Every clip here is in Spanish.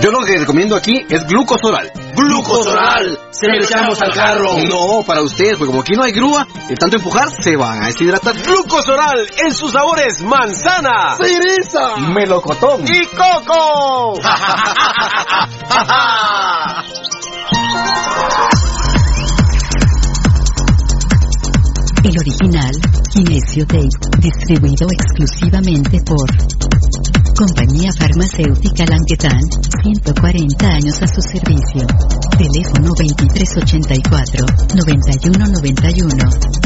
Yo lo que recomiendo aquí es glucosoral. ¡Glucosoral! Se le echamos al carro. No, para ustedes, porque como aquí no hay grúa, de tanto empujar se van a deshidratar. Glucosoral en sus sabores manzana, cereza, melocotón y coco. El original, Kinesio Tape, distribuido exclusivamente por Compañía Farmacéutica Languetan, 140 años a su servicio. Teléfono 2384-9191.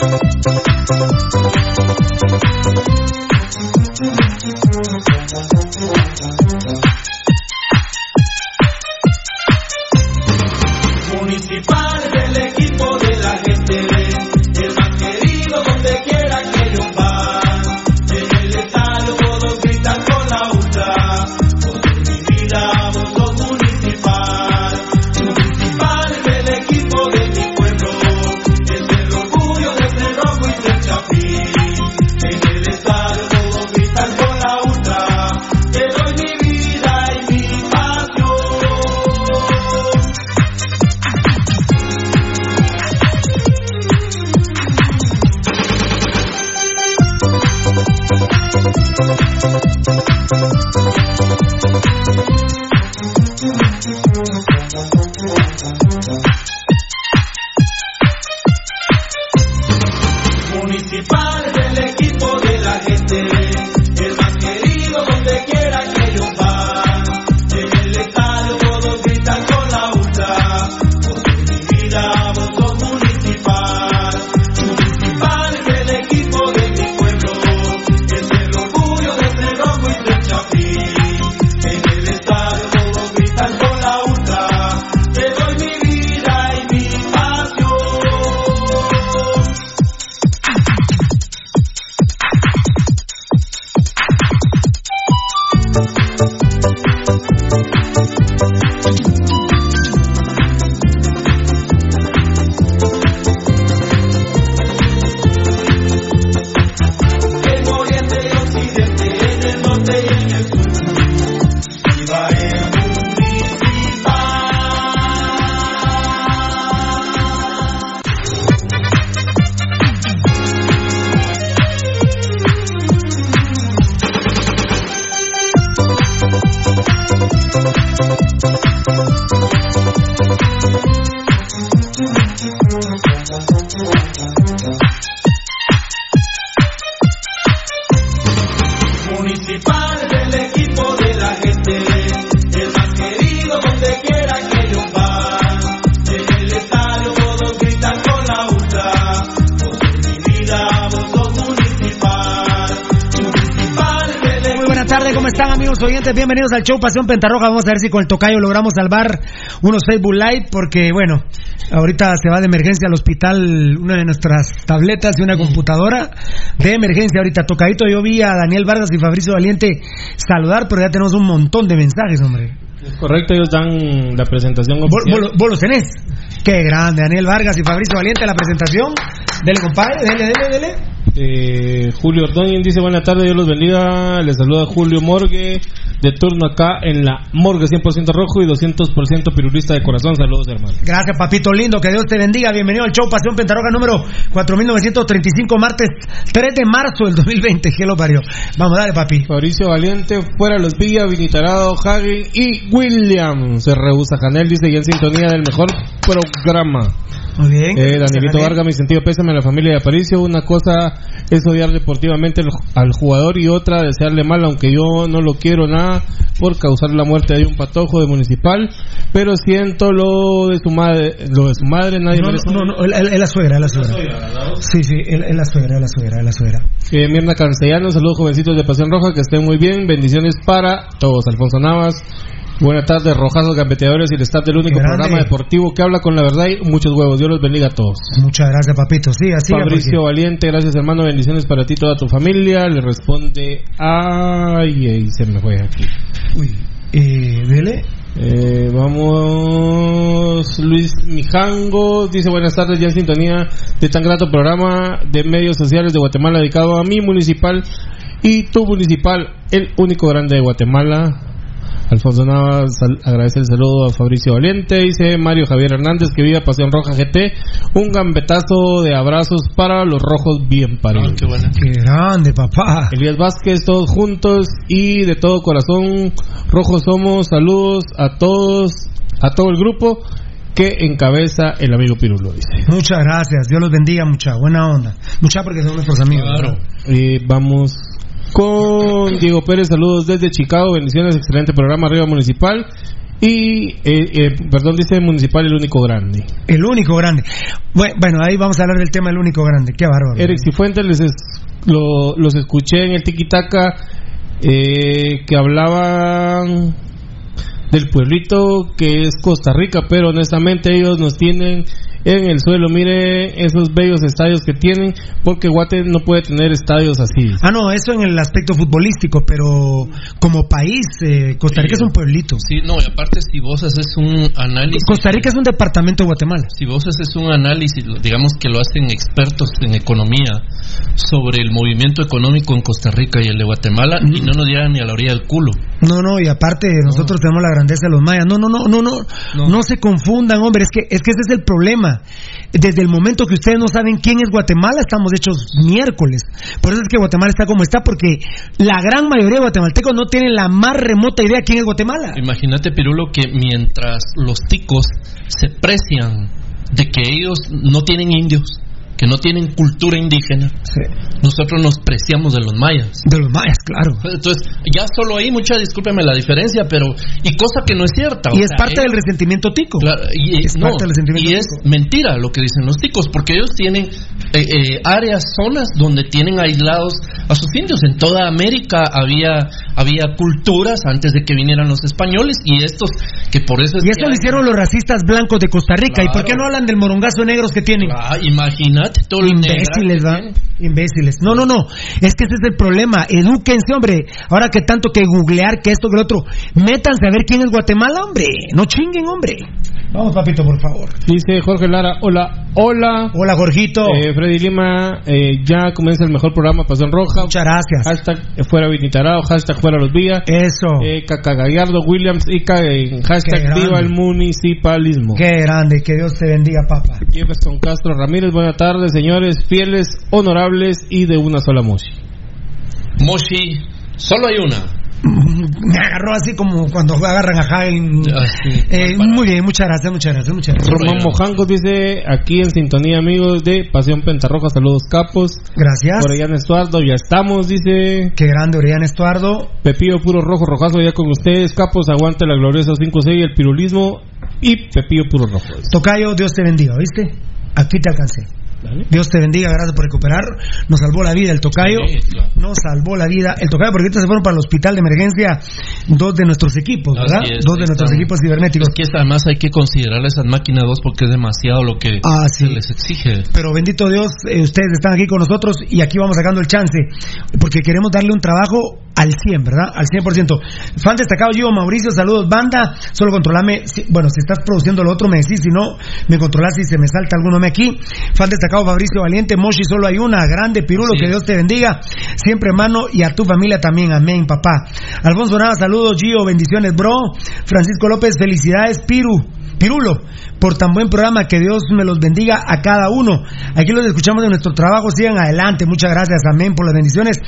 Municipal Bienvenidos al show Pasión Pentarroja. Vamos a ver si con el tocayo logramos salvar unos Facebook Live porque, bueno, ahorita se va de emergencia al hospital una de nuestras tabletas y una computadora de emergencia. Ahorita tocadito yo vi a Daniel Vargas y Fabricio Valiente saludar, pero ya tenemos un montón de mensajes, hombre. Es correcto, ellos dan la presentación ¿Vos, los tenés? Qué grande, Daniel Vargas y Fabricio Valiente, la presentación. Dele, compadre, dele, dele, dele. Eh, Julio Ordóñez dice buena tarde, Dios los bendiga. Les saluda Julio Morgue. De turno acá en la morgue 100% rojo y 200% pirulista de corazón. Saludos, hermano. Gracias, papito lindo. Que Dios te bendiga. Bienvenido al show Pasión Pentarroja número 4935, martes 3 de marzo del 2020. Que lo parió. Vamos, dale, papi. Fabricio Valiente, fuera los Villa, Vinitarado, Hagen y William. Se rehúsa Janel, dice, y en sintonía del mejor programa. Muy bien. Eh, Danielito Vargas, mi sentido pésame a la familia de Aparicio. Una cosa es odiar deportivamente al- jugador y otra desearle mal, aunque yo no lo quiero nada por causar la muerte de un patojo de municipal. Pero siento lo de su madre, lo de su madre, nadie No, merece- no, no, es la- suegra, es la suegra. Sí, sí, es es la suegra, es la suegra, es la suegra. Eh, Mirna Cancellano, saludos jovencitos de Pasión Roja, que estén muy bien, bendiciones para todos. Alfonso Navas, buenas tardes, rojazos, gambeteadores y el staff del único grande. programa deportivo que habla con la verdad y muchos huevos. Dios los bendiga a todos. Muchas gracias, papito. Sí, así Fabricio Valiente, gracias hermano, bendiciones para ti y toda tu familia. Le responde, ay, ay, se me fue aquí. Uy, eh, dele. Eh, vamos, Luis Mijango dice buenas tardes, ya en sintonía de tan grato programa de medios sociales de Guatemala dedicado a mi municipal y tu municipal, el único grande de Guatemala. Alfonso Navas sal- agradece el saludo a Fabricio Valiente, dice Mario Javier Hernández que vive Pasión Roja GT, un gambetazo de abrazos para los rojos bien paridos. Qué grande, papá. Elías Vázquez, todos juntos y de todo corazón, rojos somos, saludos a todos, a todo el grupo que encabeza el amigo Pirulo, dice. Muchas gracias. Dios los bendiga, mucha buena onda. Mucha porque son nuestros amigos. ¿verdad? Eh, vamos con Diego Pérez, saludos desde Chicago, bendiciones, excelente programa, arriba municipal. Y, eh, eh, perdón, dice municipal el único grande. El único grande. Bueno, bueno, ahí vamos a hablar del tema del único grande. Qué bárbaro. Eric Cifuentes, les es- lo- los escuché en el Tikitaka eh, que hablaban del pueblito que es Costa Rica, pero honestamente ellos nos tienen en el suelo. Mire esos bellos estadios que tienen, porque Guate no puede tener estadios así. Ah, no, eso en el aspecto futbolístico, pero como país, eh, Costa Rica es un pueblito. Sí, no, y aparte si vos haces un análisis... Costa Rica es un departamento de Guatemala. Si vos haces un análisis, digamos que lo hacen expertos en economía, sobre el movimiento económico en Costa Rica y el de Guatemala, y no nos llegan ni a la orilla del culo. No, no, y aparte nosotros tenemos la grandeza de los mayas. No, no, no, no, no, no, se confundan, hombre. Es que, es que ese es el problema. Desde el momento que ustedes no saben quién es Guatemala, estamos hechos miércoles. Por eso es que Guatemala está como está, porque la gran mayoría de guatemaltecos no tienen la más remota idea quién es Guatemala. Imagínate, Pirulo, que mientras los ticos se precian de que ellos no tienen indios, que no tienen cultura indígena, nosotros nos preciamos de los mayas. De los mayas, claro. Entonces, ya solo ahí, mucha discúlpeme la diferencia, pero. Y cosa que no es cierta. Y es sea, parte del resentimiento tico. Claro, y, Es no, parte del resentimiento y es mentira lo que dicen los ticos, porque ellos tienen eh, eh, áreas, zonas donde tienen aislados a sus indios. En toda América había, había culturas antes de que vinieran los españoles y estos, que por eso es Y eso lo hicieron los racistas blancos de Costa Rica. ¿Y por qué no hablan del morongazo de negros que tienen? Ah, imagínate Imbéciles, ¿va? Imbéciles. No, no, no. Es que ese es el problema. Edúquense, hombre. Ahora que tanto que googlear, que esto, que lo otro. Métanse a ver quién es Guatemala, hombre. No chinguen, hombre. Vamos, papito, por favor. Dice Jorge Lara, hola, hola. Hola, Jorgito. Eh, Freddy Lima, eh, ya comienza el mejor programa Pasión Roja. Muchas gracias. Hashtag fuera Vinitarao, hashtag fuera los Villa. Eso. Eh, Caca Gallardo, Williams, en hashtag viva el municipalismo. Qué grande. Que Dios te bendiga, papá. Jefferson Castro Ramírez, buenas tardes, señores, fieles, honorables y de una sola música. Moshi, solo hay una. Me agarró así como cuando agarran a Jaén. Eh, muy bien, muchas gracias, muchas gracias, muchas gracias. Román Mojangos dice aquí en sintonía, amigos de Pasión Pentarroja, saludos capos. Gracias. Orellana Estuardo, ya estamos, dice. Qué grande, Orellana Estuardo. Pepillo Puro Rojo, Rojazo, ya con ustedes, capos, aguante la gloriosa 5-6, el pirulismo y Pepillo Puro Rojo. Tocayo, Dios te bendiga, ¿viste? Aquí te alcancé. Dios te bendiga, gracias por recuperar. Nos salvó la vida el tocayo. Nos salvó la vida el tocayo, porque ahorita se fueron para el hospital de emergencia dos de nuestros equipos, ¿verdad? Es, dos de nuestros equipos cibernéticos. Es que además hay que considerar esas máquinas dos porque es demasiado lo que Ah, se les exige. Pero bendito Dios, eh, ustedes están aquí con nosotros y aquí vamos sacando el chance, porque queremos darle un trabajo al 100, ¿verdad? Al 100%. Fan destacado Gio Mauricio, saludos, banda. Solo controlame, si- bueno, si estás produciendo lo otro me decís, si no, me controlas si se me salta algún nombre aquí. Fan destacado Fabricio Valiente, Moshi, solo hay una, grande Pirulo, que Dios te bendiga. Siempre hermano y a tu familia también, amén, papá. Alfonso Nava, saludos, Gio, bendiciones, bro. Francisco López, felicidades, Piru. Pirulo, por tan buen programa, que Dios me los bendiga a cada uno. Aquí los escuchamos de nuestro trabajo, sigan adelante, muchas gracias, amén, por las bendiciones.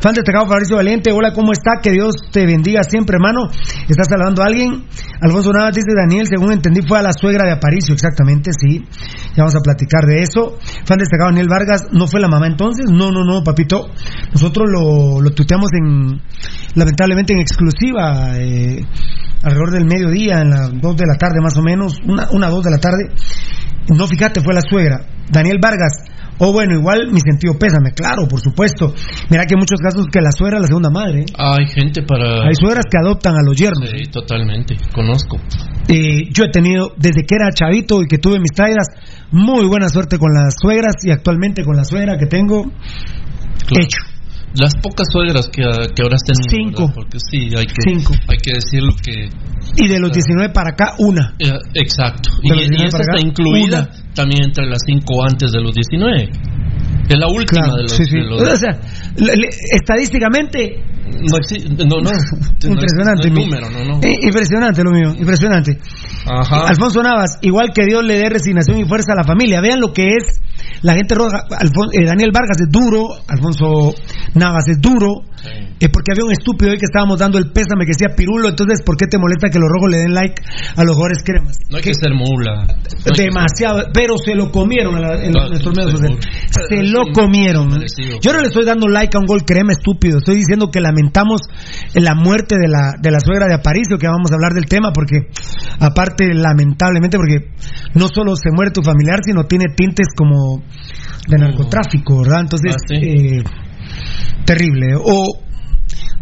Fan destacado Fabricio Valiente, hola, ¿cómo está? Que Dios te bendiga siempre, hermano. ¿Estás saludando a alguien? Alfonso Navas dice, Daniel, según entendí, fue a la suegra de Aparicio, exactamente, sí. Ya vamos a platicar de eso. Fan destacado Daniel Vargas, ¿no fue la mamá entonces? No, no, no, papito. Nosotros lo, lo en, lamentablemente en exclusiva, eh, alrededor del mediodía, en las 2 de la tarde más o menos, una, una 2 de la tarde. No, fíjate, fue la suegra. Daniel Vargas. O bueno, igual mi sentido pésame, claro, por supuesto. Mira que hay muchos casos que la suegra es la segunda madre. ¿eh? Hay gente para... Hay suegras que adoptan a los yernos. Sí, totalmente, conozco. Eh, yo he tenido, desde que era chavito y que tuve mis traídas, muy buena suerte con las suegras y actualmente con la suegra que tengo, hecho. Las pocas suegras que, que ahora tenido. Cinco. ¿verdad? Porque sí, hay que, Cinco. hay que decir lo que... Y de los 19 para acá, una. Eh, exacto. De Y, y 19 esa para está acá, incluida también entre las cinco antes de los 19. Es la última Claro, de los... sí, sí. de los- O sea, le- le- estadísticamente, no, no, no. impresionante. No mi- es número, no, no. Eh, impresionante lo mío, impresionante. Ajá. Alfonso Navas, igual que Dios le dé resignación y fuerza a la familia. Vean lo que es la gente roja. Alfon- eh, Daniel Vargas es duro, Alfonso Navas es duro. eh, porque había un estúpido hoy que estábamos dando el pésame que decía Pirulo. Entonces, ¿por qué te molesta que los rojos le den like a los jugadores cremas? No hay que ser mula. No hay que Demasiado, pero se lo comieron en, la- en No, nuestros medios sociales. Se lo comieron. Yo no le estoy dando like a un gol crema estúpido. Estoy diciendo que lamentamos la muerte de la, de la suegra de Aparicio, que vamos a hablar del tema, porque aparte, lamentablemente, porque no solo se muere tu familiar, sino tiene tintes como de narcotráfico, ¿verdad? Entonces, Ah, sí. eh, terrible. O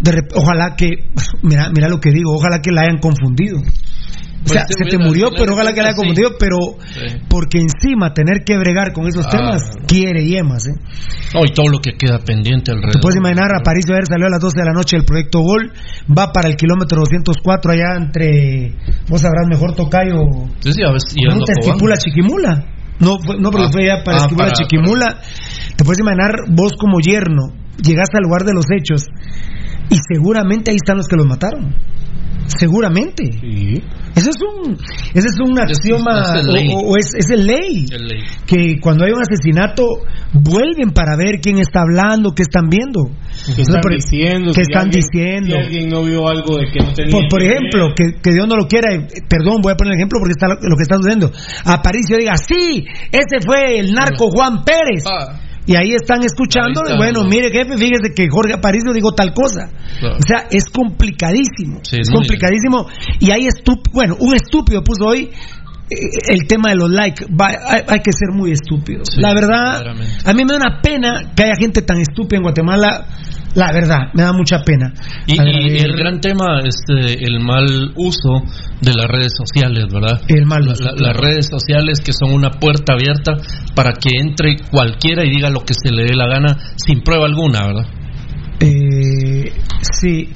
de ojalá que, mira, mira lo que digo, ojalá que la hayan confundido. O sea, Pues, se te murió, pero ojalá que la haya confundido, pero Sí. porque encima tener que bregar con esos Ah. temas quiere yemas, ¿eh? No, y todo lo que queda pendiente alrededor. Te puedes imaginar, Aparicio ayer salió a las 12 de la noche el proyecto Gol, va para el kilómetro 204 allá entre, vos sabrás mejor Tocayo, Sí, sí, a veces a. Esquipula Chiquimula. No, no, porque Ah, fue ya para ah, Esquipula para- Chiquimula. Te puedes imaginar vos como yerno, llegaste al lugar de los hechos y seguramente ahí están los que los mataron. Seguramente. Eso es un, ese es un axioma es ley. o, o es, es el ley. Que cuando hay un asesinato vuelven para ver quién está hablando, qué están viendo. ¿Qué están Por- diciendo? ¿Qué Si están alguien- diciendo? Si alguien no vio algo de que no tenía. Por, ejemplo, que, que Dios no lo quiera, eh, perdón, voy a poner el ejemplo porque está lo, lo que está sucediendo. Aparicio diga, sí, ese fue el narco Juan Pérez. Ah, Y ahí están escuchando, está, bueno, ¿no? mire jefe, fíjese que Jorge Aparicio dijo tal cosa. Claro. O sea, es complicadísimo. Sí, es complicadísimo. Y hay estúpido, bueno, un estúpido puso hoy eh, el tema de los likes. Hay, hay que ser muy estúpido. Sí, la verdad, a mí me da una pena que haya gente tan estúpida en Guatemala. La verdad, me da mucha pena. Y, el gran tema, este, el mal uso de las redes sociales, ¿verdad? El mal uso, la-. Las redes sociales que son una puerta abierta para que entre cualquiera y diga lo que se le dé la gana sin prueba alguna, ¿verdad? Eh, sí.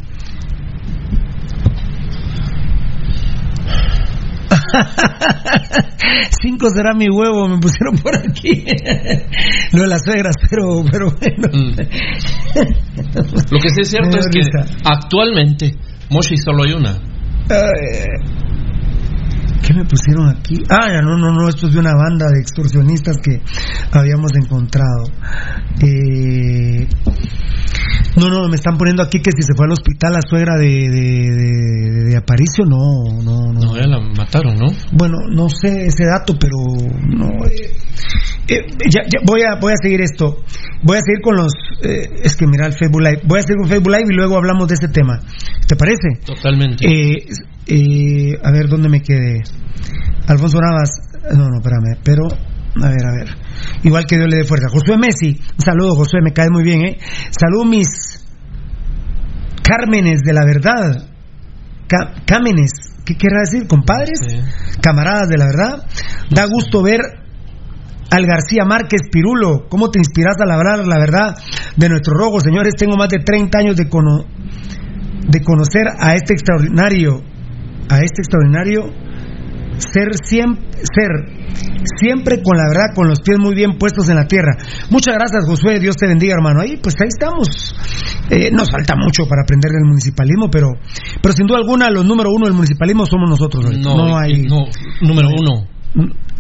Cinco será mi huevo, me pusieron por aquí. Lo de las suegras, pero, pero bueno. Mm. Lo que sí es cierto es que actualmente Moshi solo hay una. Eh, ¿Qué me pusieron aquí? Ah, ya, no, no, no, esto es de una banda de extorsionistas que habíamos encontrado. Eh, no, no, me están poniendo aquí que si se fue al hospital la suegra de, de, de- de Aparicio, no, no, no. No, ya la mataron, ¿no? Bueno, no sé ese dato, pero no. eh, eh, ya, ya, voy a voy a seguir esto. Voy a seguir con los. eh, es que mira el Facebook Live. Voy a seguir con Facebook Live y luego hablamos de este tema. ¿Te parece? Totalmente. Eh, eh, a ver dónde me quedé. Alfonso Navas. No, no, espérame. Pero a ver, a ver. Igual que Dios le dé fuerza. Josué Messi. Un saludo, Josué. Me cae muy bien, ¿eh? Salud, mis Cármenes de la verdad. Cá- Cámenes. ¿Qué querrá decir? ¿Compadres? Sí. camaradas de la verdad. Da gusto ver al García Márquez Pirulo. ¿Cómo te inspiras a labrar la verdad de nuestro rojo? Señores, tengo más de 30 años de, cono- de conocer a este extraordinario, a este extraordinario ser siempre, ser siempre con la verdad, con los pies muy bien puestos en la tierra. Muchas gracias, Josué. Dios te bendiga, hermano. Ahí, pues ahí estamos. Eh, nos falta mucho para aprender del municipalismo, pero, pero sin duda alguna, los número uno del municipalismo somos nosotros. No, no hay. no, número uno.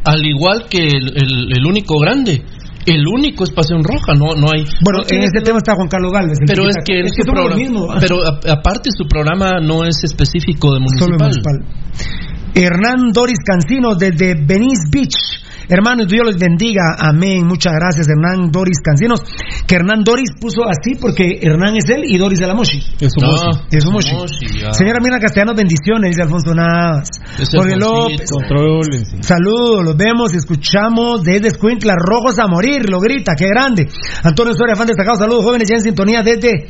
Al igual que el, el- el único grande, el único es Pasión Roja, no, no hay. Bueno, no en este tema está Juan Carlos Galvez. pero es que, es que programa- mismo. pero a- aparte su programa no es específico de Solo municipal. municipal. Hernán Doris Cancinos desde Venice Beach. Hermanos, Dios los bendiga. Amén. Muchas gracias, Hernán Doris Cancinos. Que Hernán Doris puso así porque Hernán es él y Doris es la Moshi. Es un No. Es un Moshi, Moshi. ya. Señora Mirna Castellanos, bendiciones, dice Alfonso Navas. Jorge. López. Saludos, los vemos y escuchamos desde Escuintla, rojos a morir, lo grita, qué grande. Antonio Soria, fan destacado, saludos jóvenes ya en sintonía desde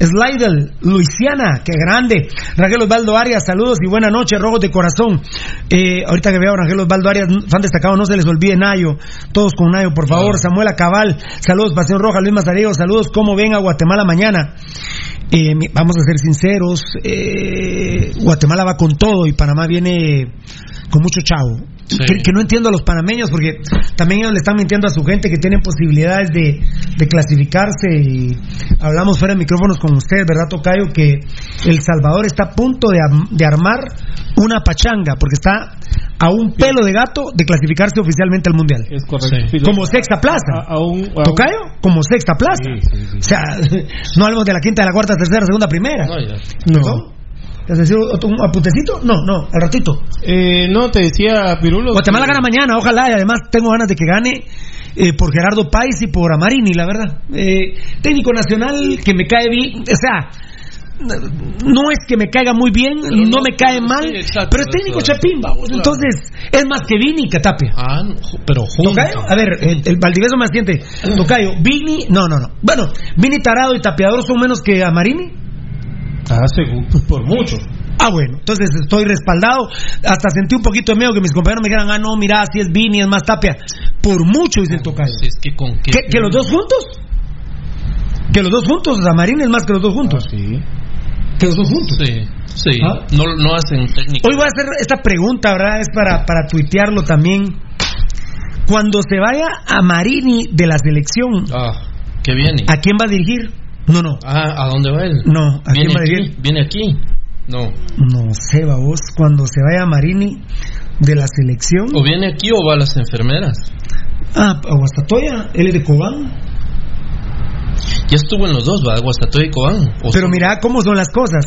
Slidell, Luisiana, qué grande. Raquel Osvaldo Arias, saludos y buena noche, rojos de corazón. Eh, ahorita que veo a Raquel Osvaldo Arias, fan destacado, no se les olvide Nayo, todos con Nayo, por favor. Samuel Acabal, saludos, Pasión Roja, Luis Mazariego, saludos, ¿cómo ven a Guatemala mañana? Eh, vamos a ser sinceros, eh, Guatemala va con todo y Panamá viene con mucho chavo. Sí. Que, que no entiendo a los panameños porque también ellos le están mintiendo a su gente que tienen posibilidades de, de clasificarse y hablamos fuera de micrófonos con usted, ¿verdad, Tocayo? Que El Salvador está a punto de, armar una pachanga porque está a un pelo de gato de clasificarse oficialmente al Mundial. Es correcto. Sí. Como sexta plaza. A- ¿Tocayo? Como sexta plaza. Sí, sí, sí. O sea, no hablamos de la quinta, de la cuarta, tercera, segunda, primera. No, ya. ¿No? ¿Te has decir un apuntecito? No, no, al ratito. Eh, no, te decía Pirulo. Guatemala que- gana mañana, ojalá, y además tengo ganas de que gane eh, por Gerardo Páez y por Amarini, la verdad. Eh, técnico nacional que me cae bien, o sea, no es que me caiga muy bien, Pero no, no- me cae mal, exacto, pero es técnico eso. Chapín, vamos. Claro. Entonces, es más que Vini y Catapia. Ah, no, pero junto. Tocayo, a ver, el, el Valdivieso me asiente. Tocayo, Vini, no, no, no. Bueno, Vini Tarado y Tapeador son menos que Amarini. Ah, seguro, por mucho. Ah, bueno, entonces estoy respaldado. Hasta sentí un poquito de miedo que mis compañeros me dijeran, ah, no, mira, si es Vini, es más Tapia. Por mucho, dice el Tocayo. Es que con qué. ¿Que, que los dos juntos? Que los dos juntos, o sea, Marín es más que los dos juntos. Ah, sí. Que los dos juntos. Sí, sí. ¿Ah? No, no hacen técnica. Hoy voy a hacer esta pregunta, ¿verdad? Es para, para tuitearlo también. Cuando se vaya a Marini de la selección, Ah, que viene. ¿a quién va a dirigir? No, no. Ah, ¿a dónde va él? No, ¿a quién ¿Viene va a aquí? ¿Viene aquí? No. No sé, vos. Cuando se vaya Marini de la selección. ¿O viene aquí o va a las enfermeras? Ah, a Guastatoya, él es de Cobán. Ya estuvo en los dos, va, Guastatoya y Cobán. O Pero mira cómo son las cosas.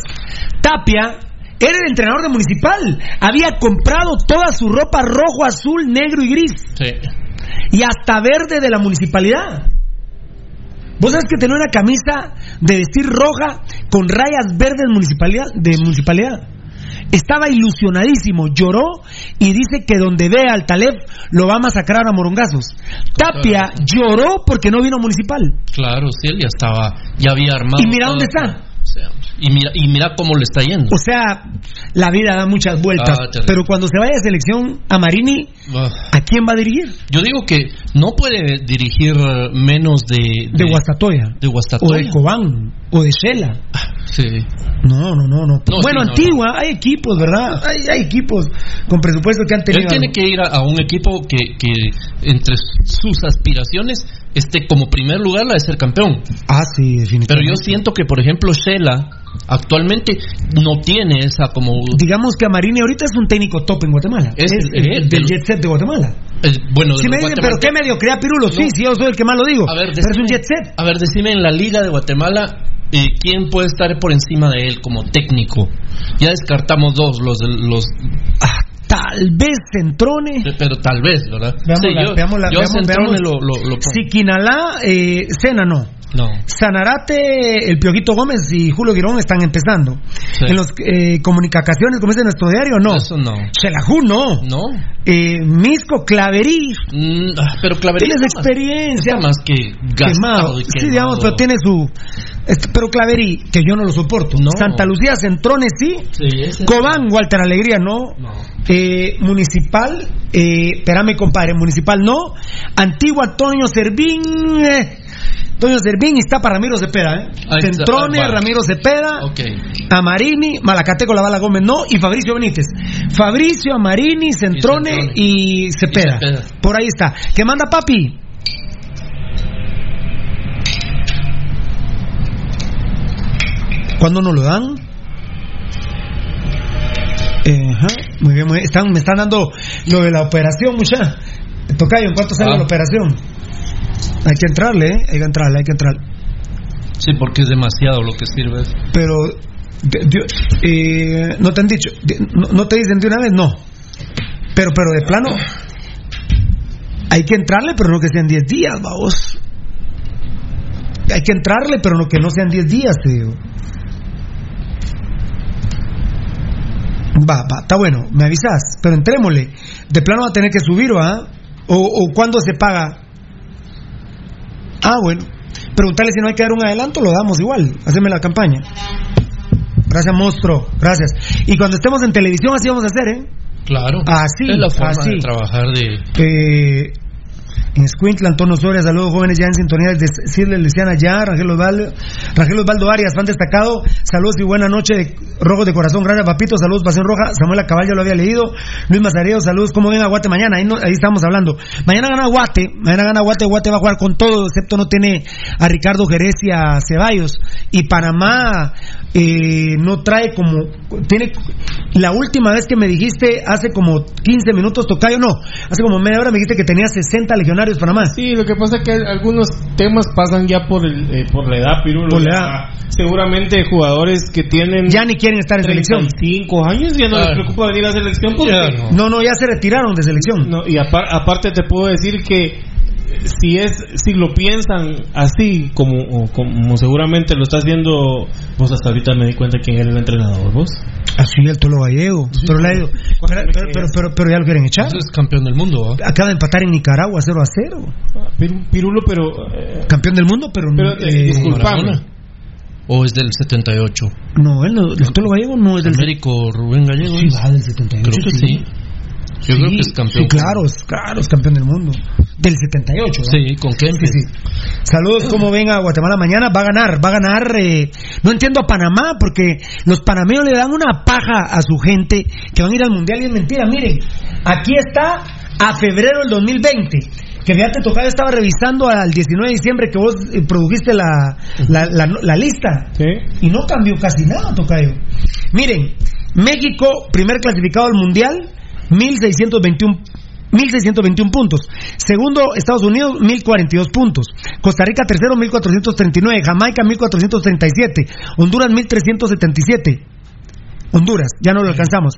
Tapia era el entrenador de Municipal. Había comprado toda su ropa rojo, azul, negro y gris. Sí. Y hasta verde de la municipalidad. Vos sabés que tenía una camisa de vestir roja con rayas verdes municipalidad, de municipalidad. Estaba ilusionadísimo, lloró y dice que donde vea al Taleb lo va a masacrar a morongazos. Tapia lloró porque no vino municipal. Claro, sí, él ya estaba, ya había armado. ¿Y mira dónde está? O sea, y mira, y mira cómo le está yendo. O sea, la vida da muchas vueltas. Ah, pero cuando se vaya de selección a Marini, Ah. ¿a quién va a dirigir? Yo digo que no puede dirigir menos de. De Guastatoya. De O Guastatoya. de Cobán. O de Shela. Sí. No, no, no, no. No, bueno, sí, no, Antigua, hay equipos, ¿verdad? Hay, hay equipos con presupuesto que han tenido. Él tiene que ir a, a un equipo que, que entre sus aspiraciones esté como primer lugar la de ser campeón. Ah, sí, definitivamente. Pero yo siento que, por ejemplo, Shela actualmente no tiene esa como. Digamos que Amarini ahorita es un técnico top en Guatemala. Es Es, el- el el- del el- jet set de Guatemala. bueno, de Si los me dicen, pero qué mediocridad, Pirulo. Sí, No. sí, yo soy el que más lo digo. A ver, pero es un decime- jet set. A ver, decime en la liga de Guatemala eh, quién puede estar por encima de él como técnico. Ya descartamos dos, los los. Ah, tal vez Centrone. Pero tal vez, ¿verdad? Veamos Sí, la- yo, veamos la- yo a veamos- Centrone veamos. lo, lo, lo pongo. Siquinalá, eh, Sena no. No. Sanarate, el Piojito Gómez y Julio Girón están empezando. Sí. En los eh, comunicaciones, como dice nuestro diario, no. Eso no. Chelajú, no. No. Eh, Misco, Claverí. Mm, ah, pero Clavería Tienes más- experiencia. está más que Quemado. gastado Sí, quemado. digamos, pero tiene su pero Claveri, que yo no lo soporto. Santa Lucía, Centrones, sí. Cobán, Walter Alegría, no. Eh, municipal, eh, espérame, compadre, Municipal, no. Antigua, Toño Servín. eh, Toño Servín y está para Ramiro Cepeda, ¿eh? Ahí Centrones. Ramiro Cepeda. Amarini, Malacateco, La Bala Gómez, no, y Fabricio Benítez. Fabricio, Amarini, Centrone Centrone. y Cepeda. Y Cepeda. Por ahí está. ¿Qué manda papi? ¿Cuándo nos lo dan? Eh, ajá, Muy bien, muy bien. Están, me están dando lo de la operación, mucha. Tocayo, ¿en cuánto sale Ah. la operación? Hay que entrarle, ¿eh? Hay que entrarle, hay que entrarle. Sí, porque es demasiado lo que sirve. Pero, de- de- eh, no te han dicho, de- no, no te dicen de una vez, no. Pero, pero de plano, hay que entrarle, pero no que sean 10 días, vamos. Hay que entrarle, pero no que no sean 10 días, te digo. Va, va, está bueno, me avisas, pero entrémosle. De plano va a tener que subir, ¿va? O, o cuándo se paga. Ah, bueno. Preguntarle si no hay que dar un adelanto, lo damos igual. Haceme la campaña. Gracias, monstruo. Gracias. Y cuando estemos en televisión, así vamos a hacer, ¿eh? Claro. Así, es la forma así. de trabajar de. Eh, en Squinkla, Antonio Soria, saludos jóvenes ya en sintonía de Cirle Luciana ya, Rangel Osvaldo, Rangel Osvaldo Arias, fan destacado, saludos y buena noche de Rojos de Corazón, gracias papito, saludos Pasión Roja, Samuel ya lo había leído, Luis Mazareo, saludos, ¿cómo ven a Guate mañana? Ahí, no- estamos hablando. Mañana gana Guate, mañana gana Guate, Guate va a jugar con todo, excepto no tiene a Ricardo Jerez y a Ceballos, y Panamá eh, no trae como, tiene, la última vez que me dijiste, hace como 15 minutos, Tocayo, no, hace como media hora me dijiste que tenía 60 legionarios Panamá. Sí, lo que pasa es que algunos temas pasan ya por el, eh, por la edad, Pirulo. Por la Ya, edad. Seguramente jugadores que tienen Ya ni quieren estar en selección. 35 años ya no les preocupa venir a selección porque no. No, no, ya se retiraron de selección. No, y apar- aparte te puedo decir que si es si lo piensan así como o como seguramente lo está haciendo vos hasta ahorita me di cuenta quién era el entrenador vos Así el Tolo Gallego. Pero, le ha ido- pero, pero, pero, pero- pero ya lo quieren echar. Es campeón del mundo, ¿va? Acaba de empatar en Nicaragua 0 a 0. Piru- Pirulo pero eh, Campeón del mundo, pero, Pero, no. eh, disculpame. ¿O es del 78? No, él no, el Tolo Gallego no es del. Américo Rubén Gallego. Sí, va del 78. Creo que sí. Yo Sí, creo que es campeón. Sí, claro, es, claro, es campeón del mundo. Del 78. ¿no? Sí, con Kempes. Sí, sí. Saludos, ¿cómo ven a Guatemala mañana? Va a ganar, va a ganar. eh, no entiendo a Panamá, porque los panameños le dan una paja a su gente que van a ir al mundial y es mentira. Miren, aquí está a febrero del 2020. Que fíjate, Tocayo estaba revisando al 19 de diciembre que vos eh, produjiste la, la, la- la lista. Y no cambió casi nada, Tocayo. Miren, México, primer clasificado al mundial, 1621 1.621 puntos. Segundo, Estados Unidos, 1.042 puntos. Costa Rica, tercero, 1.439. Jamaica, 1.437. Honduras, 1.377. Honduras, ya no lo alcanzamos.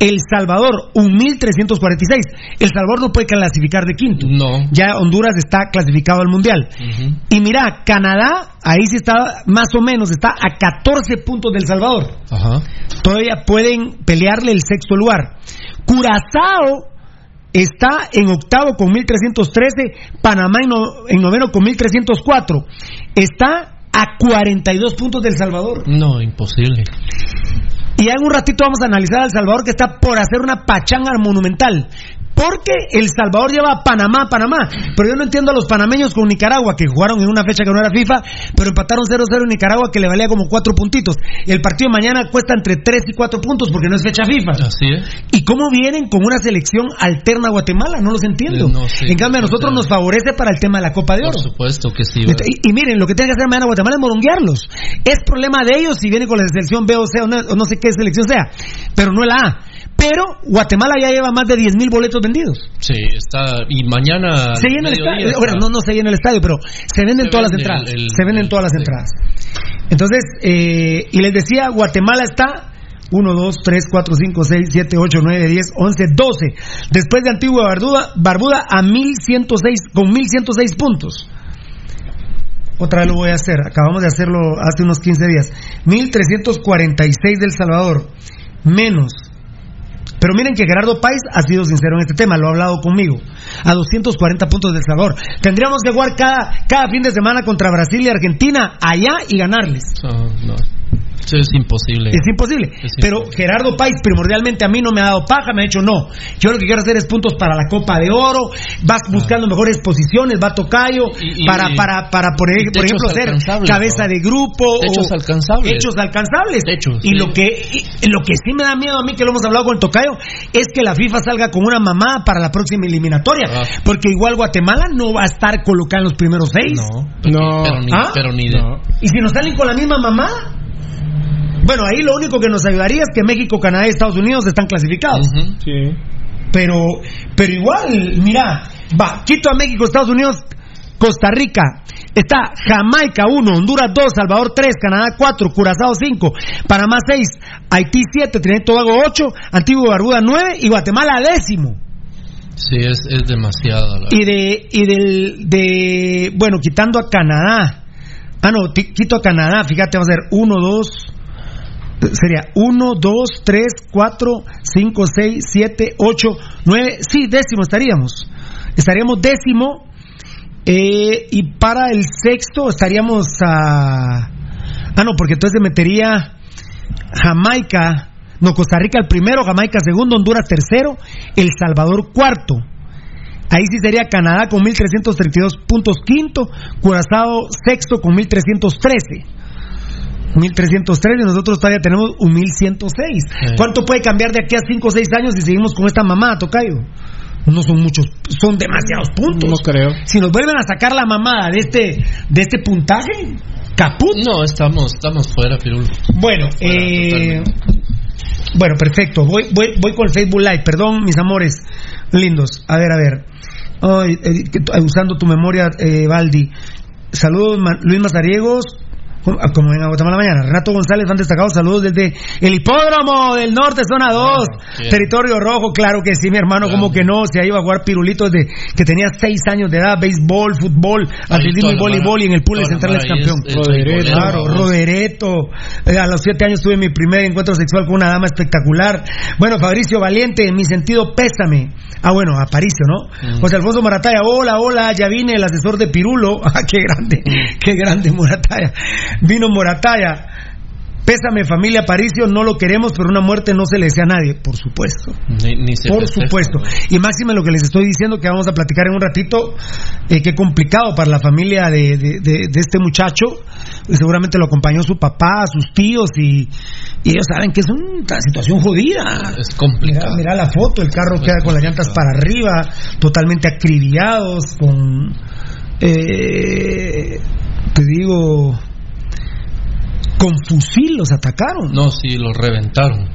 El Salvador, un 1.346. El Salvador no puede clasificar de quinto. No. Ya Honduras está clasificado al Mundial. Y mira, Canadá, ahí sí está, más o menos, está a 14 puntos del Salvador. Ajá. Todavía pueden pelearle el sexto lugar. Curazao está en octavo con 1313, Panamá en, no- en noveno con 1304. Está a 42 puntos del Salvador. No, imposible. Y en un ratito vamos a analizar a El Salvador que está por hacer una pachanga monumental. Porque El Salvador lleva a Panamá, Panamá. Pero yo no entiendo a los panameños con Nicaragua, que jugaron en una fecha que no era FIFA, pero empataron 0-0 en Nicaragua, que le valía como 4 puntitos. Y el partido de mañana cuesta entre 3 y 4 puntos porque no es fecha FIFA. Así es. ¿Y cómo vienen con una selección alterna a Guatemala? No los entiendo. No en cambio, a nosotros nos favorece para el tema de la Copa de Por Oro. supuesto que sí. Y, y miren, lo que tiene que hacer mañana Guatemala es moronguearlos. Es problema de ellos si viene con la selección B o C o no, o no sé qué selección sea, pero no la A. Pero Guatemala ya lleva más de 10.000 boletos vendidos. Sí, está. Y mañana. Se llena el estadio. está- Bueno, no, no se llena el estadio, pero se venden Se todas vende las entradas. el- el- se venden todas las entradas. Entonces, eh, y les decía, Guatemala está 1, 2, 3, 4, 5, 6, 7, 8, 9, 10, 11, 12. Después de Antigua Barbuda, Barbuda a 1106, con 1106 puntos. Otra vez lo voy a hacer. Acabamos de hacerlo hace unos 15 días. 1346 del Salvador. Menos. Pero miren que Gerardo Páez ha sido sincero en este tema, lo ha hablado conmigo. A 240 puntos del Salvador. Tendríamos que jugar cada, cada fin de semana contra Brasil y Argentina allá y ganarles. No, no. Eso es imposible. Es imposible. Pero Gerardo Páez, primordialmente a mí no me ha dado paja, me ha dicho no. Yo lo que quiero hacer es puntos para la Copa de Oro, vas buscando mejores posiciones, va Tocayo, Y- y- para, para, para por, por ejemplo, ser cabeza ¿no? de grupo. Techos o- alcanzables. Hechos alcanzables. Techos, y sí. lo que y lo que sí me da miedo a mí, que lo hemos hablado con el Tocayo, es que la FIFA salga con una mamá para la próxima eliminatoria. Ah. Porque igual Guatemala no va a estar colocada en los primeros seis. No, No. pero ni, ¿Ah? pero ni de. ¿Y si nos salen con la misma mamá? Bueno, ahí lo único que nos ayudaría es que México, Canadá y Estados Unidos están clasificados. Ujú. Sí. Pero, pero igual, mira, va, quito a México, Estados Unidos, Costa Rica. Está Jamaica 1, Honduras 2, Salvador 3, Canadá 4, Curazao 5, Panamá 6, Haití 7, Trinidad y Tobago 8, Antigua y Barbuda 9 y Guatemala décimo. Sí, es, es demasiado. la- Y de, y del, de, bueno, quitando a Canadá. Ah, no, quito a Canadá, fíjate, va a ser 1, 2, sería 1, 2, 3, 4, 5, 6, 7, 8, 9, sí, décimo estaríamos. Estaríamos décimo. eh, y para el sexto estaríamos a. Ah, no, porque entonces se metería Jamaica. No, Costa Rica el primero, Jamaica segundo, Honduras tercero, El Salvador cuarto. Ahí sí sería Canadá con 1332 puntos quinto, Curazao sexto con 1313. 1313 y nosotros todavía tenemos un 1106. Sí. ¿Cuánto puede cambiar de aquí a 5 o 6 años si seguimos con esta mamá, Tocayo? No son muchos, son demasiados puntos. No creo. Si nos vuelven a sacar la mamada de este, de este puntaje, caput. No, estamos, estamos fuera, Pirul. Bueno, Fuera, eh, bueno, perfecto. Voy, voy, voy con el Facebook Live. Perdón, mis amores lindos. A ver, a ver. Ay, eh, usando tu memoria, eh, Baldi. Saludos, Luis Mazariegos. Como en Guatemala mañana. Renato González, van destacados. Saludos desde el hipódromo del norte, zona 2. bien. territorio rojo, claro que sí, mi hermano. Claro. Como que no, se iba a jugar pirulito desde que tenía 6 años de edad. Béisbol, fútbol, atletismo y voleibol. Y en el pool la central es campeón. es- es beisbolero, Claro. Rodereto. Eh, a los siete años tuve mi primer encuentro sexual con una dama espectacular. Bueno, Fabricio Valiente, en mi sentido, pésame. Ah, bueno, a Paricio, ¿no? Mm. José Alfonso Morataya, hola, hola, ya vine, el asesor de Pirulo. Ah, qué grande, Mm. qué grande Morataya. Vino Morataya. Pésame, familia Paricio, no lo queremos, pero una muerte no se le desea a nadie, por supuesto. Ni, ni se Por supuesto. Y máxime lo que les estoy diciendo, que vamos a platicar en un ratito, eh, qué complicado para la familia de, de- de- de este muchacho. Y seguramente lo acompañó su papá, sus tíos, y, y ellos saben que es una situación jodida. Es complicado. Mira, mira la foto, el carro queda con las llantas para arriba, totalmente acribillados, con... eh, te digo... Con fusil los atacaron. No, sí, los reventaron.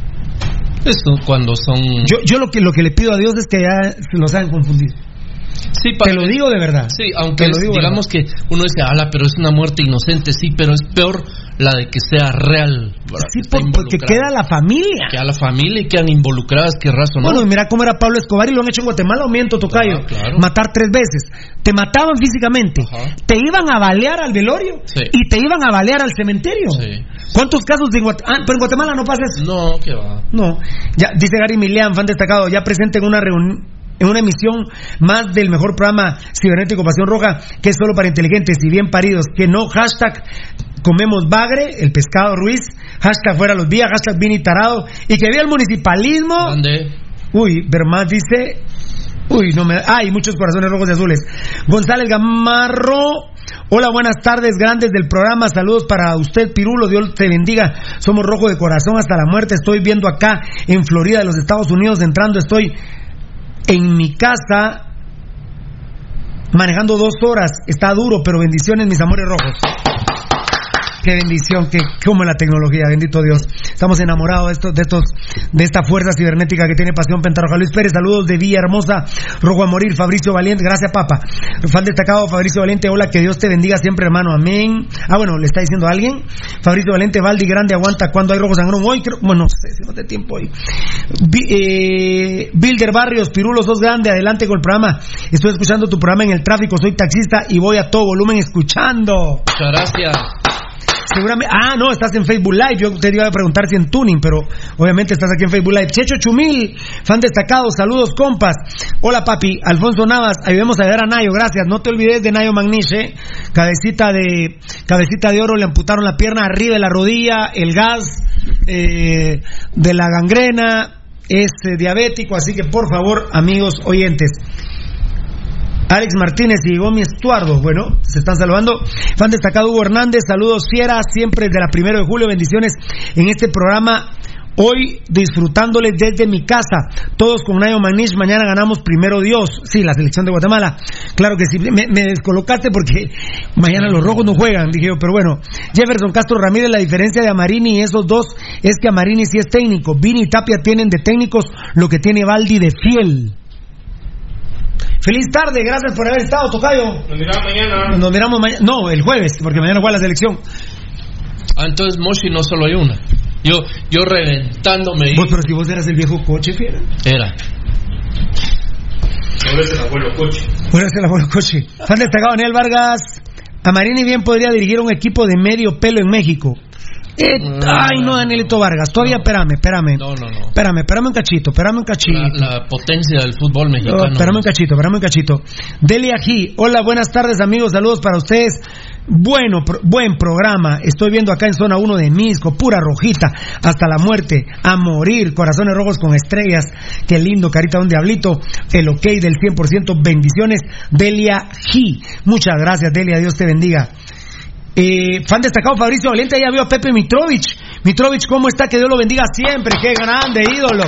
Eso cuando son. Yo, yo lo que lo que le pido a Dios es que ya se los hagan confundir. Sí, Te lo digo de verdad. Sí, aunque lo digo, digamos que uno dice, ala, pero es una muerte inocente, sí, pero es peor la de que sea real. ¿verdad? Sí, Que está por- porque queda la familia. Que a la familia y quedan involucradas, que razo, ¿no? Bueno, y mira cómo era Pablo Escobar y lo han hecho en Guatemala, o miento, Tocayo. Ah, claro. Matar tres veces. Te mataban físicamente, Ajá. te iban a balear al velorio Sí. y te iban a balear al cementerio. Sí. ¿Cuántos casos de Guatemala? Ah, pero en Guatemala no pasa eso. No, que va. No. Ya, dice Gary Milian, fan destacado, ya presente en una reunión. En una emisión más del mejor programa cibernético Pasión Roja, que es solo para inteligentes y bien paridos, que no, hashtag comemos bagre, el pescado Ruiz, hashtag fuera los días, hashtag Vini Tarado, y que vea el municipalismo. Grande. Uy, pero más dice. Uy, no me. Ay, muchos corazones rojos y azules. González Gamarro. Hola, buenas tardes, grandes del programa. Saludos para usted, Pirulo. Dios te bendiga. Somos rojos de corazón hasta la muerte. Estoy viendo acá en Florida, de los Estados Unidos, entrando. Estoy en mi casa manejando dos horas. Está duro, pero bendiciones, mis amores rojos. Qué bendición, que como la tecnología, bendito Dios. Estamos enamorados de estos, de estos, de esta fuerza cibernética que tiene pasión Pentarroja. Luis Pérez, saludos de Villa Hermosa, Rojo a morir, Fabricio Valiente, gracias papa. Fan destacado, Fabricio Valiente, hola, que Dios te bendiga siempre, hermano, amén. Ah, bueno, le está diciendo a alguien. Fabricio Valente, Valdi Grande, aguanta cuando hay rojo sangrón. Hoy, creo- bueno, no sé si no te tiempo hoy. Eh, Bilder Barrios, Pirulos, sos grande, adelante con el programa. Estoy escuchando tu programa en el tráfico, soy taxista y voy a todo volumen escuchando. Muchas gracias. Seguramente. Ah, no, estás en Facebook Live. Yo te iba a preguntar si en Tuning, pero obviamente estás aquí en Facebook Live. Checho Chumil, fan destacado. Saludos, compas. Hola, papi. Alfonso Navas, ayudemos a ayudar a Nayo. Gracias. No te olvides de Nayo Magniche. Cabecita de, cabecita de oro. Le amputaron la pierna arriba de la rodilla, el gas eh, de la gangrena. Es eh, diabético, así que por favor, amigos oyentes. Alex Martínez y Gomi Estuardo, bueno, se están saludando. Fan destacado Hugo Hernández, saludos Fiera, siempre desde la primero de julio, bendiciones en este programa. Hoy disfrutándoles desde mi casa, todos con Nayo Manish, mañana ganamos primero Dios, sí, la selección de Guatemala, claro que sí, me, me descolocaste porque mañana los rojos no juegan, dije yo, pero bueno, Jefferson Castro Ramírez, la diferencia de Amarini y esos dos es que Amarini sí es técnico, Vini y Tapia tienen de técnicos lo que tiene Valdi de fiel. Feliz tarde, gracias por haber estado, Tocayo. Nos miramos mañana. Nos miramos mañana. No, el jueves, porque mañana juega la selección. Ah, entonces Moshi no solo hay una. Yo, yo reventándome. Vos, pero si vos eras el viejo coche, fiera. Era. Ahora es el abuelo coche. Ahora es el abuelo coche. Fan destacado Daniel Vargas. Amarini bien podría dirigir un equipo de medio pelo en México. Eh, ay, no, Danielito Vargas. Todavía, espérame, espérame. No, no, no. Espérame, espérame un cachito, espérame un cachito. La, la potencia del fútbol mexicano. Oh, espérame un cachito, espérame un cachito. Delia G. Hola, buenas tardes, amigos. Saludos para ustedes. Bueno, pro- buen programa. Estoy viendo acá en zona 1 de Misco, pura rojita, hasta la muerte, a morir, corazones rojos con estrellas. Qué lindo, carita de un diablito. El ok del 100%. Bendiciones, Delia G. Muchas gracias, Delia. Dios te bendiga. Eh, fan destacado Fabricio Valiente, ya vio a Pepe Mitrovich. Mitrovich, ¿cómo está? Que Dios lo bendiga siempre. Qué grande, ídolo.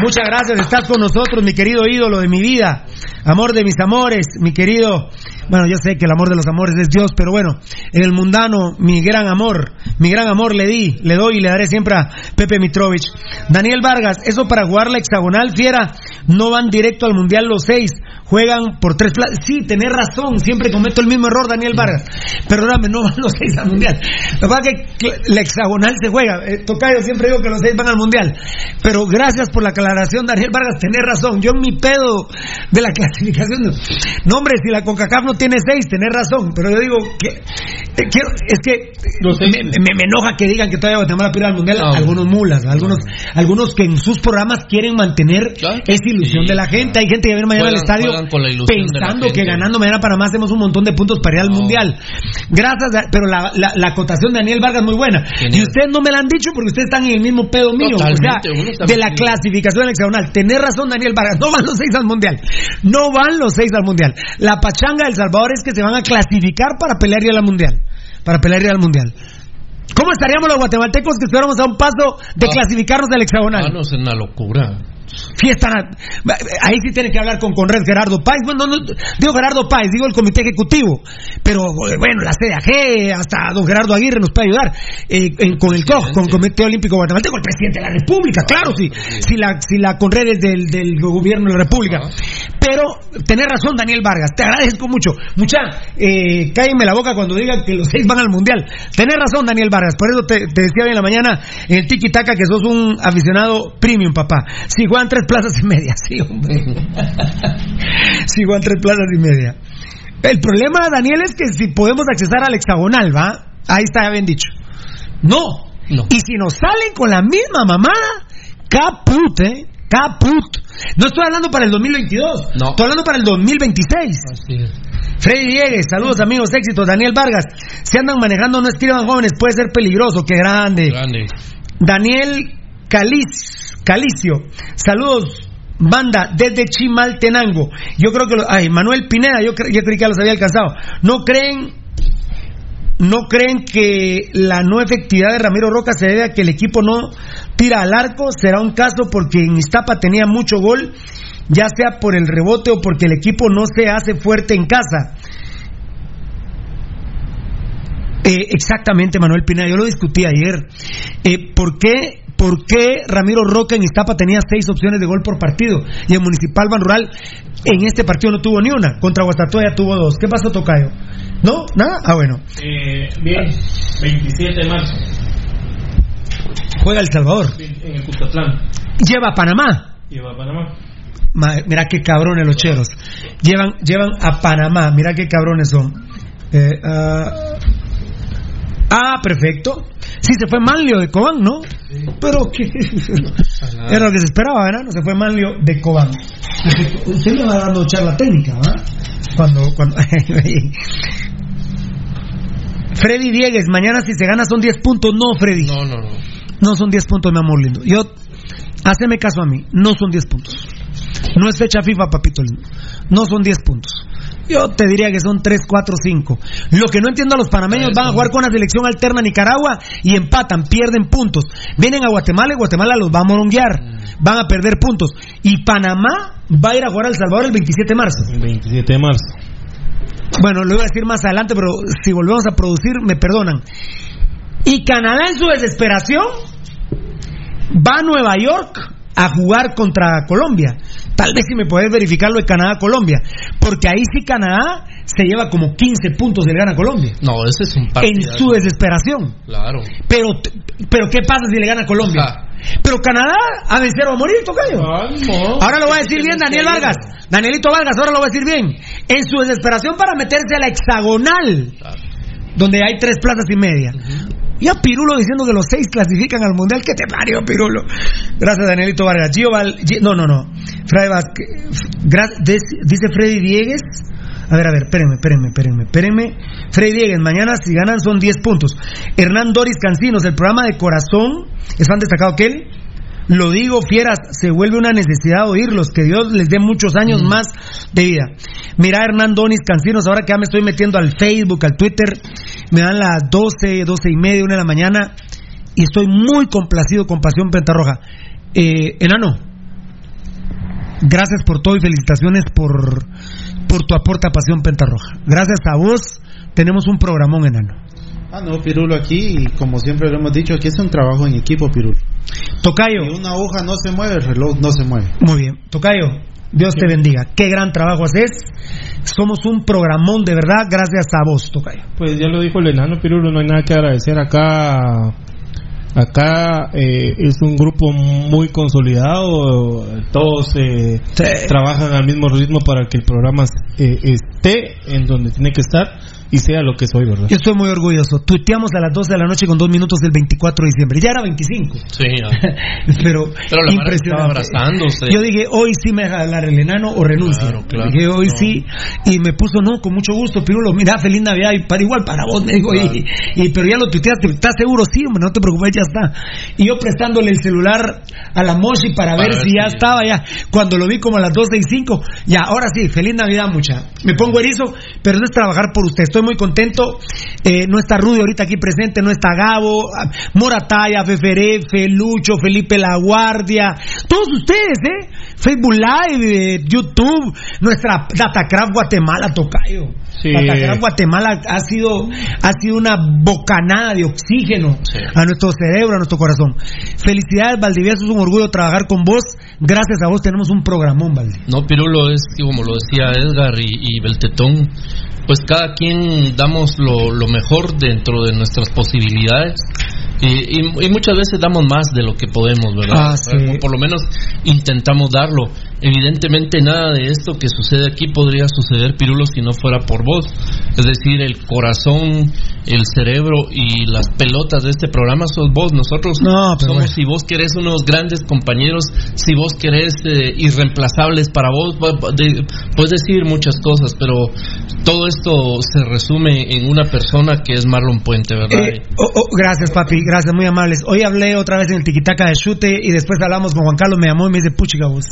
Muchas gracias, estás con nosotros, mi querido ídolo de mi vida. Amor de mis amores, mi querido. Bueno, yo sé que el amor de los amores es Dios, pero bueno, en el mundano, mi gran amor, mi gran amor le di, le doy y le daré siempre a Pepe Mitrovich. Daniel Vargas, eso para jugar la hexagonal, fiera, no van directo al mundial los seis, juegan por tres plazas. Sí, tenés razón, siempre cometo el mismo error, Daniel Vargas. Perdóname, no van los seis al mundial. Lo que pasa es que la hexagonal se juega. Eh, Tocayo, siempre digo que los seis van al mundial. Pero gracias por la aclaración, Daniel Vargas, tenés razón. Yo en mi pedo de la clasificación. No, hombre, si la CONCACAF no tiene seis, tenés razón. Pero yo digo que. eh, quiero- es que me, me- me enoja que digan que todavía Guatemala pierde al mundial. algunos mulas, algunos, algunos que en sus programas quieren mantener esa ilusión de la gente. Hay gente que viene mañana al estadio de pensando que ganando mañana Panamá hacemos un montón de puntos para ir al mundial. Gracias, a- pero la, la, la acotación de Daniel Vargas es muy buena. Y ustedes no me la han dicho porque ustedes están en el mismo pedo mío. o sea, de la clasificación del hexagonal. Tenés razón, Daniel Vargas. No van los seis al mundial. No van los seis al mundial. La pachanga del Salvador es que se van a clasificar para pelear ir al mundial. Para pelear ir al mundial. ¿Cómo estaríamos los guatemaltecos que estuviéramos a un paso de Ah. clasificarnos del hexagonal? Ah, no, es una locura. Fiesta. Ahí sí tiene que hablar con Conred Gerardo Páez. Bueno, no, digo Gerardo Páez, digo el comité ejecutivo. Pero eh, bueno, la CDAG, hasta don Gerardo Aguirre nos puede ayudar. eh, con el COG, con el Comité Olímpico Guatemalteco, el presidente de la República, claro, sí. Si la, si la Conred es del, del gobierno de la República. Pero tenés razón, Daniel Vargas, te agradezco mucho. Mucha, eh, cállenme la boca cuando digan que los seis van al mundial. Tenés razón, Daniel Vargas, por eso te, te decía hoy en la mañana en el Tiki Taka que sos un aficionado premium, papá. Si juegan tres plazas y media, sí, hombre. si juegan tres plazas y media. El problema, Daniel, es que si podemos accesar al hexagonal, ¿va? Ahí está ya bien dicho. No. Y si nos salen con la misma mamada, caput, ¿eh? Caput. No estoy hablando para el 2022. No. Estoy hablando para el 2026. Freddy Diegues, saludos amigos, éxitos. Daniel Vargas, se andan manejando, no escriban jóvenes, puede ser peligroso, qué grande. Grande. Daniel Caliz, Calicio, saludos. Banda desde Chimaltenango. Yo creo que. lo- ay, Manuel Pineda, yo, cre- yo creí que los había alcanzado. ¿No creen ¿No creen que la no efectividad de Ramiro Roca se debe a que el equipo no tira al arco? Será un caso porque en Iztapa tenía mucho gol, ya sea por el rebote o porque el equipo no se hace fuerte en casa. Eh, exactamente, Manuel Pineda, yo lo discutí ayer. Eh, ¿Por qué? ¿Por qué Ramiro Roca en Iztapa tenía seis opciones de gol por partido? Y en Municipal Ban Rural en este partido no tuvo ni una. Contra Guastatoya tuvo dos. ¿Qué pasó, Tocayo? ¿No? ¿Nada? Ah, bueno. Eh, bien, 27 de marzo, Juega El Salvador. en el Cuscatlán. Lleva a Panamá. Lleva a Panamá. Ma- mira qué cabrones los cheros. Llevan, llevan a Panamá. Mira qué cabrones son. Eh, ah, Ah, perfecto. Sí, se fue Manlio de Cobán, ¿no? Pero que era lo que se esperaba, ¿verdad? No se fue Manlio de Cobán. Usted me va dando charla técnica, ¿verdad? Cuando, cuando... Freddy Diegues, mañana si se gana son 10 puntos. No, Freddy. No, no, no. No son 10 puntos, mi amor lindo. Yo, haceme caso a mí, no son 10 puntos. No es fecha FIFA, papito lindo. No son 10 puntos. Yo te diría que son 3, 4, 5. Lo que no entiendo a los panameños van a jugar con una selección alterna Nicaragua y empatan, pierden puntos. Vienen a Guatemala y Guatemala los va a moronguear. Van a perder puntos. Y Panamá va a ir a jugar a El Salvador el 27 de marzo. El 27 de marzo. Bueno, lo iba a decir más adelante, pero si volvemos a producir, me perdonan. Y Canadá en su desesperación va a Nueva York a jugar contra Colombia. Tal vez si me puedes verificar lo de Canadá-Colombia. Porque ahí sí Canadá se lleva como 15 puntos del gana Colombia. No, ese es un En partido. su desesperación. Claro. Pero, pero ¿qué pasa si le gana Colombia? Pero Canadá a vencer o a morir, tocayo. Ahora lo voy a decir bien, Daniel Vargas. Danielito Vargas, ahora lo voy a decir bien. En su desesperación para meterse a la hexagonal, donde hay tres plazas y media. Ya Pirulo diciendo que los seis clasifican al mundial. ¿Qué te parió, Pirulo? Gracias, Danielito Vargas. Gio Val- no, no, no. Vázquez- dice Freddy Diegues. A ver, a ver, espérenme, espérenme, espérenme, espérenme. Freddy Diegues, mañana si ganan son 10 puntos. Hernán Doris Cancinos, el programa de corazón, es fan destacado que él. Lo digo, fieras, se vuelve una necesidad oírlos, que Dios les dé muchos años más de vida. Mira, Hernán Donis Cancinos, ahora que ya me estoy metiendo al Facebook, al Twitter, me dan las 12, 12 y media, una de la mañana, y estoy muy complacido con Pasión Pentarroja. Eh, enano, gracias por todo y felicitaciones por, por tu aporte a Pasión Pentarroja. Gracias a vos, tenemos un programón, enano. Ah, no, Pirulo, aquí, como siempre lo hemos dicho, aquí es un trabajo en equipo, Pirulo. Tocayo. Si una hoja no se mueve, el reloj no se mueve. Muy bien. Tocayo, Dios te bendiga. Qué gran trabajo haces. Somos un programón de verdad, gracias a vos, Tocayo. Pues ya lo dijo el enano Pirulo, no hay nada que agradecer acá. Acá eh, es un grupo muy consolidado, todos eh, trabajan al mismo ritmo para que el programa eh, esté en donde tiene que estar y sea lo que soy, ¿verdad? Yo estoy muy orgulloso. Tuiteamos a las 12 de la noche con dos minutos del 24 de diciembre. Ya era 25. Sí, ya. Pero, Pero la estaba impresionante. abrazándose. Yo dije, hoy sí me deja hablar el enano o renuncia. Claro, claro. dije, hoy sí. Y me puso, no, con mucho gusto, Pirulo, mira, feliz Navidad. Y para igual para vos, me dijo. Y, y- pero ya lo tuiteaste, ¿estás seguro? Sí, hombre, no te preocupes, ya está. Y yo prestándole el celular a la Moshi para, Para ver ver si ya estaba ya. Cuando lo vi como a las 12 y 5, ya, ahora sí, feliz Navidad, mucha. Me pongo erizo, pero no es trabajar por usted. Estoy muy contento. Eh, no está Rudy ahorita aquí presente, no está Gabo, ah, Morataya, Feferefe, Lucho, Felipe La Guardia, todos ustedes, ¿eh? Facebook Live, eh, YouTube, nuestra Datacraft Guatemala, Tocayo. Sí. Datacraft Guatemala ha sido, ha sido una bocanada de oxígeno a nuestro cerebro, a nuestro corazón. Felicidades, Valdivieso, es un orgullo trabajar con vos. Gracias a vos tenemos un programón, Valdi. No, Pirulo es como lo decía Edgar y, y Beltetón, pues cada quien damos lo, lo mejor dentro de nuestras posibilidades y, y- y muchas veces damos más de lo que podemos, ¿verdad? Ah, sí. Por lo menos intentamos darlo. Evidentemente nada de esto que sucede aquí podría suceder, Pirulo, si no fuera por vos. Es decir, el corazón, el cerebro y las pelotas de este programa sos vos. Nosotros No, somos, bueno. si vos querés, unos grandes compañeros, si vos querés eh, irreemplazables para vos, de- puedes decir muchas cosas, pero todo esto se resume en una persona que es Marlon Puente, ¿verdad? Eh, oh, oh, gracias, papi, gracias, muy amables. Hoy hablé otra vez en el tiquitaca de chute y después hablamos con Juan Carlos, me llamó y me dice, puchica vos.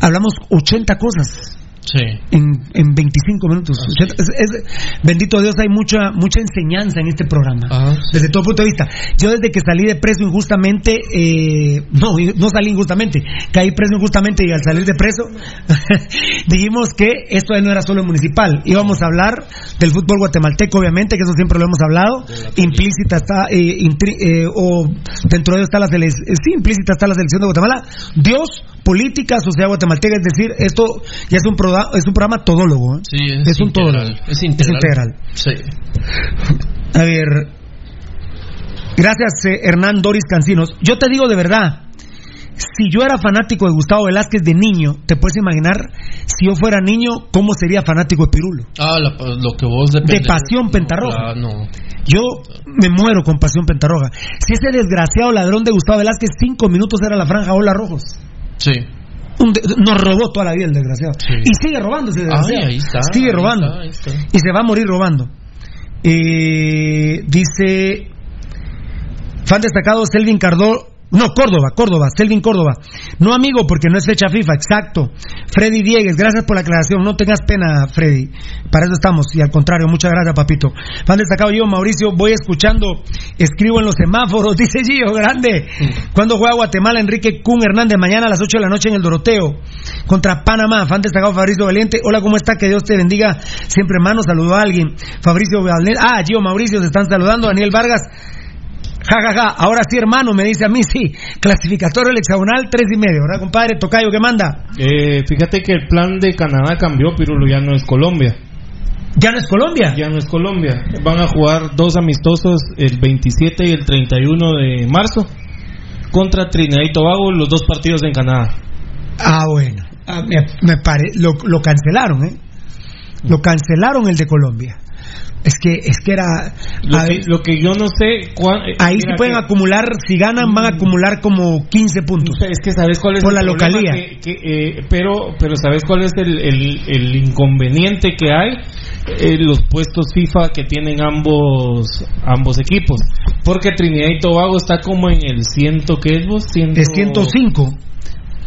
Hablamos 80 cosas. Sí. En, en 25 minutos. 80 es- es- bendito Dios, hay mucha mucha enseñanza en este programa. Desde todo punto de vista. Yo desde que salí de preso injustamente, eh, no, no salí injustamente, caí preso injustamente y al salir de preso, dijimos que esto no era solo municipal. Íbamos a hablar del fútbol guatemalteco, obviamente, que eso siempre lo hemos hablado. Implícita está, eh, intri- eh, o dentro de ello está la selección, sí, implícita está la selección de Guatemala. Dios, política, sociedad guatemalteca, es decir, esto ya es un, es un programa todólogo. ¿eh? Sí, es, Es un integral. Es integral. integral. Sí. A ver. Gracias, eh, Hernán Doris Cancinos. Yo te digo de verdad, si yo era fanático de Gustavo Velázquez de niño, te puedes imaginar si yo fuera niño, cómo sería fanático de Pirulo. Ah, la- lo que vos De depende- pasión no, pentarroja. claro, no. Yo me muero con pasión pentarroja. Si ese desgraciado ladrón de Gustavo Velázquez, cinco minutos era la franja Ola Rojos. Sí. Un de- nos robó toda la vida el desgraciado. Y sigue robando ese desgraciado. Ay, está, sigue ahí robando. está, ahí está. Y se va a morir robando. Eh, dice. Fan destacado Selvin Cardó. No, Córdoba, Córdoba, Selvin Córdoba. No amigo, porque no es fecha FIFA, exacto. Freddy Diegues, gracias por la aclaración. No tengas pena, Freddy. Para eso estamos. Y al contrario, muchas gracias, papito. Fan destacado yo, Mauricio, voy escuchando, escribo en los semáforos, dice Gio, grande. Cuando juega Guatemala, Enrique Kun Hernández, mañana a las 8 de la noche en el Doroteo, contra Panamá. Fan destacado Fabricio Valiente. Hola, ¿cómo está? Que Dios te bendiga. Siempre hermano, saludó a alguien. Fabricio Valiente. Ah, Gio, Mauricio, se están saludando. Daniel Vargas. Ja, ja, ja. Ahora sí, hermano, me dice a mí, sí. Clasificatorio el hexagonal, tres y medio, ¿verdad, compadre? Tocayo, ¿qué manda? Eh, fíjate que el plan de Canadá cambió, Pirulo, ya no es Colombia. ¿Ya no es Colombia? Ya no es Colombia. Van a jugar dos amistosos el 27 y el 31 de marzo contra Trinidad y Tobago, los dos partidos en Canadá. Ah, bueno. Ah, me, me pare... lo, lo cancelaron, ¿eh? Lo cancelaron el de Colombia. Es que, es que era. Lo, que, ver, lo que yo no sé. cuán- eh, ahí mira pueden que- Mm. acumular, si ganan, van a acumular como 15 puntos. Es que sabes cuál es Por el la localía. que- que, eh, pero, pero sabes cuál es el, el- el inconveniente que hay Eh, los puestos FIFA que tienen ambos ambos equipos. Porque Trinidad y Tobago está como en el ciento que es vos Ciento- Es 105.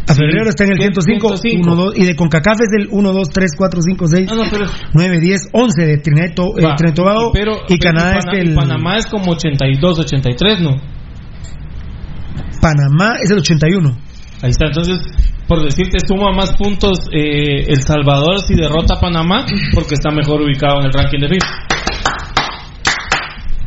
A febrero está en el 105, 105. uno, dos, y de CONCACAF es el 1, 2, 3, 4, 5, 6, Ah, no, pero- 9, 10, 11 de Trinidad y eh, y Tobago pero, y pero Canadá Pana- es el... y Panamá es como 82, 83, ¿no? Panamá es el 81. Ahí está, entonces, por decirte, suma más puntos eh, El Salvador si derrota a Panamá porque está mejor ubicado en el ranking de FIFA.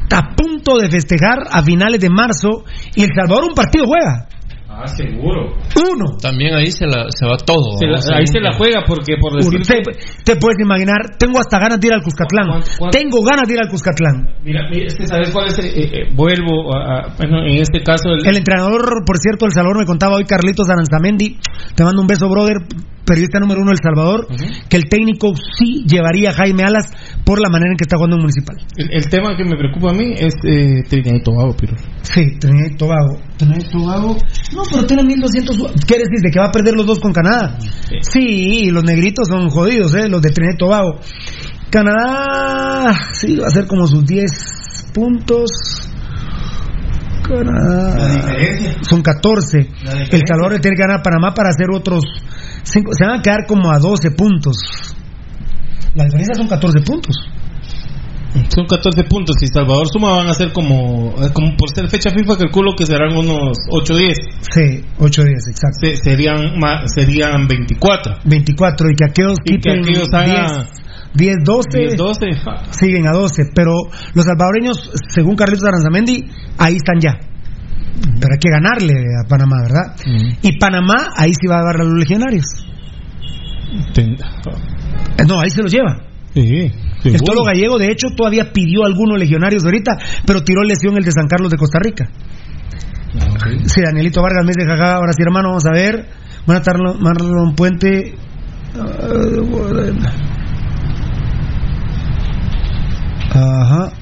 Está a punto de festejar a finales de marzo y El Salvador un partido juega. Ah, seguro. Uno. También ahí se, la, se va todo. Se la- O sea, ahí se la juega porque por Uno. decirte... Te, te puedes imaginar, tengo hasta ganas de ir al Cuscatlán. Tengo ganas de ir al Cuscatlán. Mira, mira, es que sabes cuál es el- eh, eh, vuelvo a, a- bueno, en este caso el, El entrenador, por cierto, El Salvador me contaba hoy Carlitos Aranzamendi, te mando un beso, brother, periodista número uno del Salvador, que el técnico sí llevaría a Jaime Alas por la manera en que está jugando en Municipal. el, el tema que me preocupa a mí es eh, Trinidad y Tobago, pero Sí, Trinidad y Tobago. Trinidad y Tobago. No, pero tiene 1200. ¿Qué decir? ¿De que va a perder los dos con Canadá? Sí, los negritos son jodidos, ¿eh? Los de Trinidad y Tobago. Canadá. Sí, va a ser como sus 10 puntos. Canadá. La diferencia. Son 14. La diferencia. El Salvador le tiene que ganar a Panamá para hacer otros 5. Se van a quedar como a 12 puntos. La diferencia son 14 puntos. son 14 puntos. Si Salvador suma van a ser como, eh, como por ser fecha FIFA calculo que serán unos 8 10. Sí, 8 días, exacto. Se- serían serían 24. 24 y que aquellos Y que aquellos hagan 10, 10, 12, 10 12. ja. siguen a 12, pero los salvadoreños, según Carlitos Aranzamendi, ahí están ya. Pero hay que ganarle a Panamá, ¿verdad? Y Panamá ahí sí va a dar a los legionarios. Ten- Eh, No, ahí se los lleva. Sí, El. Tolo Gallego, de hecho, todavía pidió algunos legionarios ahorita, pero tiró lesión el de San Carlos de Costa Rica. Sí, Danielito Vargas me dice, jaja, ahora sí, hermano, vamos a ver. Buenas tardes, Marlon Puente. Ajá.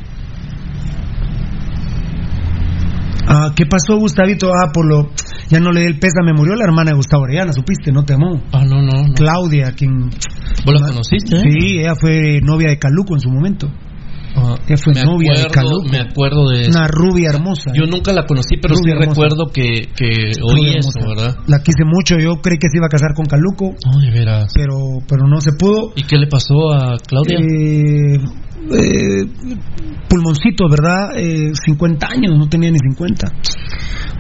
Ah, ¿qué pasó, Gustavito? Ah, por lo. Ya no le di el pésame, murió la hermana de Gustavo Orellana, supiste, no te amó. Ah, no, no. no. Claudia, quien. ¿Vos la conociste? eh? Sí, ella fue novia de Caluco en su momento. Ah, Ella fue me novia de acuerdo, Caluco. me acuerdo de. Una rubia hermosa. Yo nunca la conocí, pero Rubia sí hermosa. recuerdo que, que oí eso. ¿verdad? La quise mucho, yo creí que se iba a casar con Caluco, No, de veras. pero, pero no se pudo. ¿Y qué le pasó a Claudia? Eh, eh, pulmoncito, ¿verdad? Eh, 50 años, no tenía ni 50.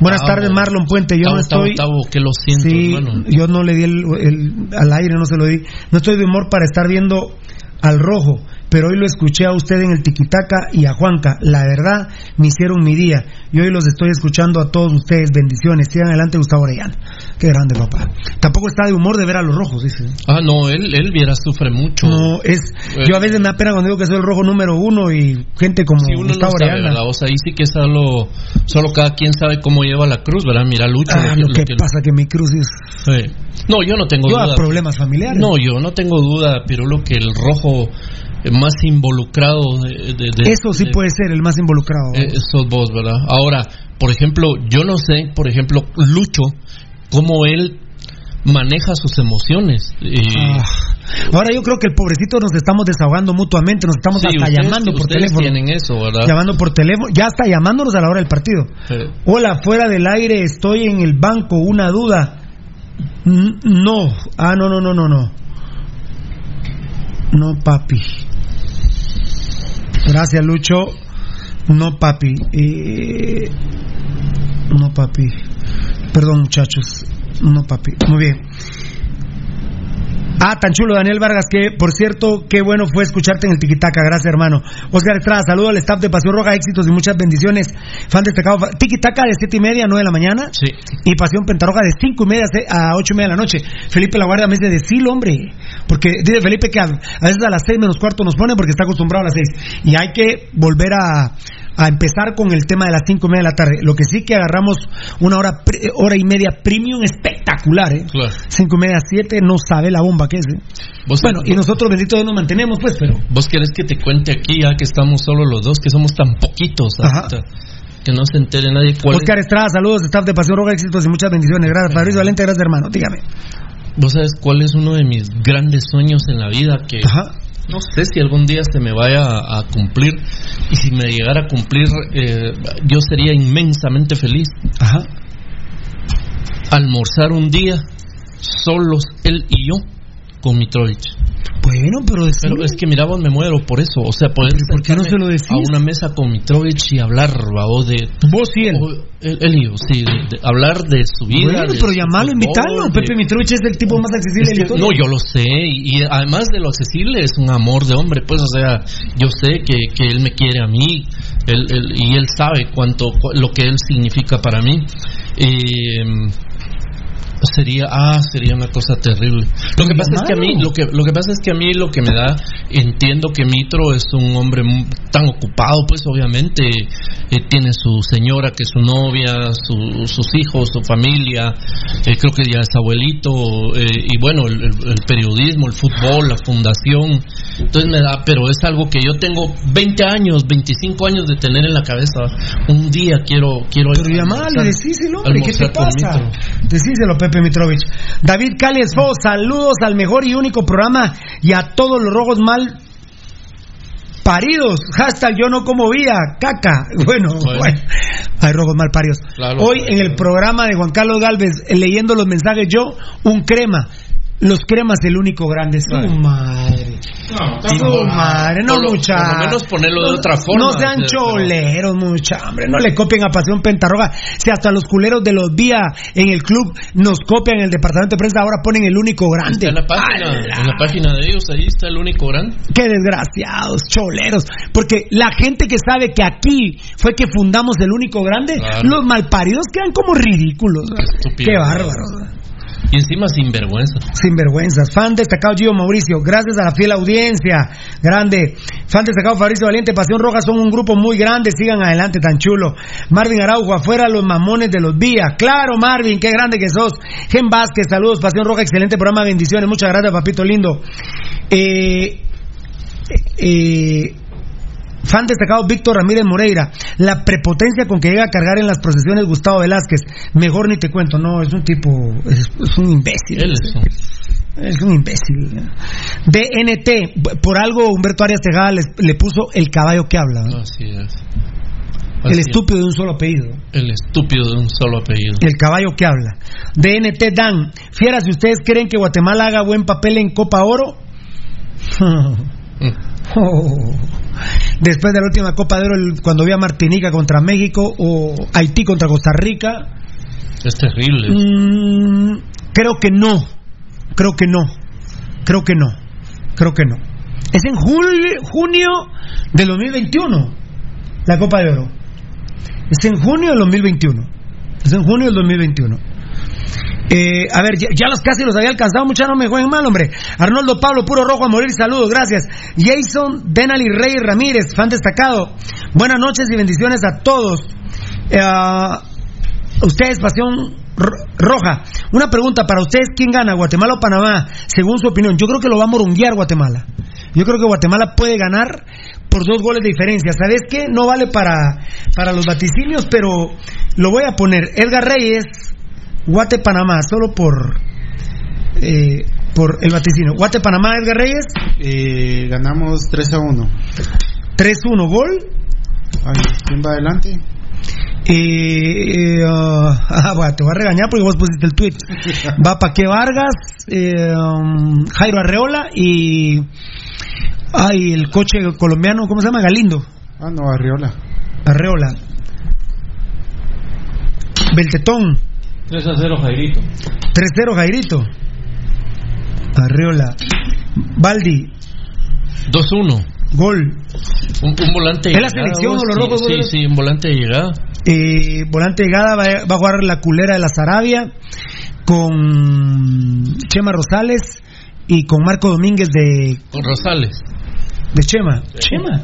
Buenas Tavo. tardes, Marlon Puente. Yo Tavo, no estoy. Tavo, que lo siento, sí, hermano. yo no le di el, el- al aire, no se lo di. No estoy de humor para estar viendo al rojo. Pero hoy lo escuché a usted en el Tiquitaca y a Juanca. La verdad, me hicieron mi día. Y hoy los estoy escuchando a todos ustedes. Bendiciones. Sigan adelante, Gustavo Orellana. Qué grande, papá. Tampoco está de humor de ver a los rojos, dice. Ah, no, él, él viera, sufre mucho. No, es. Yo a veces me da pena cuando digo que soy el rojo número uno y gente como Sí, uno Gustavo no sabe, Orellana. O sea, ahí sí que es solo, solo cada quien sabe cómo lleva la cruz, ¿verdad? Mira, Lucho. Ah, lo que pasa que mi cruz es. Sí. No, yo no tengo Yo duda. problemas familiares. No, yo no tengo duda, pero lo que el rojo más involucrado de, de- de- Eso sí de- puede ser el más involucrado. eh, sos vos, ¿verdad? Ahora, por ejemplo, yo no sé, por ejemplo, Lucho, cómo él maneja sus emociones. Eh, Ah, Ahora yo creo que el pobrecito nos estamos desahogando mutuamente, nos estamos sí, hasta ustedes- llamando por teléfono. tienen eso, ¿verdad? Llamando por teléfono, ya está llamándonos a la hora del partido. Eh, Hola, fuera del aire, estoy en el banco, una duda. No, ah, no, no, no, no, no. No, papi. Gracias, Lucho. No, papi. Eh, No, papi. Perdón, muchachos. No, papi. Muy bien. Ah, tan chulo, Daniel Vargas, que por cierto, qué bueno fue escucharte en el Tiquitaca, gracias hermano. Oscar Estrada, saludo al staff de Pasión Roja, éxitos y muchas bendiciones. Fan destacado, Tiquitaca de siete y media a nueve de la mañana. Sí. Y Pasión Pentarroja de cinco y media a ocho y media de la noche. Felipe La Guardia me dice, decilo, hombre. Porque dice Felipe que a, a veces a las seis menos cuarto nos pone porque está acostumbrado a las seis. Y hay que volver a, a empezar con el tema de las cinco y media de la tarde. Lo que sí que agarramos una hora, hora y media premium espectacular, ¿eh? Claro. Cinco y media, siete, no sabe la bomba que es. ¿eh? Vos- Bueno, y nosotros, bendito Dios, nos mantenemos, pues, pero. ¿Vos querés que te cuente aquí, ya que estamos solo los dos, que somos tan poquitos Ajá. ahorita, que no se entere nadie cuál es- Oscar Estrada, saludos, staff de Pasión Roja, éxitos y muchas bendiciones. Gracias, Fabricio Valente, gracias, hermano. Dígame. ¿Vos sabes cuál es uno de mis grandes sueños en la vida? Que no sé si algún día se me vaya a, a cumplir. Y si me llegara a cumplir, eh, yo sería inmensamente feliz. Ajá. Almorzar un día, solos él y yo, con Mitrovich. Bueno, pero es, Pero es que mira, vos me muero por eso. O sea, poder ¿Por qué no sentarme se lo decís? a una mesa con Mitrovich y hablar, babos, de. Vos y él. Él, él y yo, sí, de- de hablar de su vida. Bueno, pero llamarlo, invitarlo. de- Pepe Mitrovich es el tipo más accesible Es que- no, yo lo sé, y, y además de lo accesible es un amor de hombre, pues, o sea, yo sé que, que él me quiere a mí, él, él- y él sabe cuánto, cu- lo que él significa para mí. Eh, sería, ah, sería una cosa terrible. Lo que pasa es que a mí, lo que, lo que pasa es que a mí lo que me da, entiendo que Mitro es un hombre tan ocupado, pues obviamente eh, tiene su señora que es su novia, su- sus hijos, su familia, eh, creo que ya es abuelito, eh, y bueno, el, el- el periodismo, el fútbol, la fundación, entonces me da, pero es algo que yo tengo 20 años, 25 años de tener en la cabeza. Un día quiero, quiero Pero llamalo, decíselo, hombre, ¿qué te almorzar con pasa? Mitro. Decíselo, Pepe Mitrovich. David Cales Fo, saludos al mejor y único programa y a todos los rojos mal paridos. Hashtag yo no como vida, caca. Bueno, bueno. hay rojos mal paridos. Claro, Hoy claro, en el programa de Juan Carlos Galvez, leyendo los mensajes, yo, un crema. Los cremas, el único grande. Su madre. Su madre, no Por lo- mucha. por lo menos ponerlo de No- otra forma, No sean choleros, mucha, hombre. No le copien a Pasión Pentarroga. Si hasta los culeros de los días en el club nos copian en el departamento de prensa, ahora ponen el único grande. Está en la página, en la página de ellos, ahí está el único gran. Qué desgraciados, choleros. Porque la gente que sabe que aquí fue que fundamos el único grande, Claro. los malparidos quedan como ridículos. estúpido. Qué bárbaros. Y encima sin vergüenza. Sin vergüenzas. Fan destacado Gio Mauricio, gracias a la fiel audiencia. Grande. Fan destacado Fabricio Valiente, Pasión Roja son un grupo muy grande. Sigan adelante, tan chulo. Marvin Araujo, afuera los mamones de los días. Claro, Marvin, qué grande que sos. Gen Vázquez, saludos, Pasión Roja, excelente programa, bendiciones. Muchas gracias, papito lindo. Eh, eh, Fan destacado Víctor Ramírez Moreira. La prepotencia con que llega a cargar en las procesiones Gustavo Velázquez. Mejor ni te cuento. No, es un tipo. Es, es un imbécil. Él es un- Es un imbécil. DNT. Por algo Humberto Arias Tejada les- le, puso el caballo que habla. ¿no? Así es. El estúpido de un solo apellido. El estúpido de un solo apellido. El caballo que habla. DNT Dan. Fiera, si ustedes creen que Guatemala haga buen papel en Copa Oro. Oh. Después de la última Copa de Oro, cuando vi a Martinica contra México o Haití contra Costa Rica, Es terrible. mm, creo que no. Creo que no. Creo que no. Creo que no. Es en julio, junio del 2021, la Copa de Oro. Es en junio del 2021. Es en junio del 2021. Eh, a ver, ya, los casi los había alcanzado, muchachos, no me jueguen mal, hombre. Arnoldo Pablo, puro rojo a morir, saludos, gracias. Jason Denali Rey Ramírez, fan destacado. Buenas noches y bendiciones a todos. Eh, ustedes, Pasión Roja. Una pregunta para ustedes, ¿quién gana, Guatemala o Panamá? Según su opinión, yo creo que lo va a morunguear Guatemala. Yo creo que Guatemala puede ganar por dos goles de diferencia. ¿Sabes qué? No vale para, para los vaticinios, pero lo voy a poner. Edgar Reyes, Guate Panamá, solo por eh, por el vaticinio. Guate Panamá, Edgar Reyes. Eh, ganamos 3 a 1. 3-1, gol. ¿Quién va adelante? Eh, uh, ah, bueno, te voy a regañar porque vos pusiste el tweet. Va Paque Vargas, eh, um, Jairo Arreola y. Ay, el coche colombiano, ¿cómo se llama? Galindo. Ah, no, Arreola. Arreola. Beltetón. 3 a 0 Jairito. 3-0 Jairito. Arreola. Baldi. 2-1. Gol. Un, un volante de ¿Es la selección o los sí, rojos? Sí, gol? sí, un volante de llegada. Eh, volante de llegada va, va a jugar la culera de la Sarabia con Chema Rosales y con Marco Domínguez de, Con Rosales. De Chema. Chema.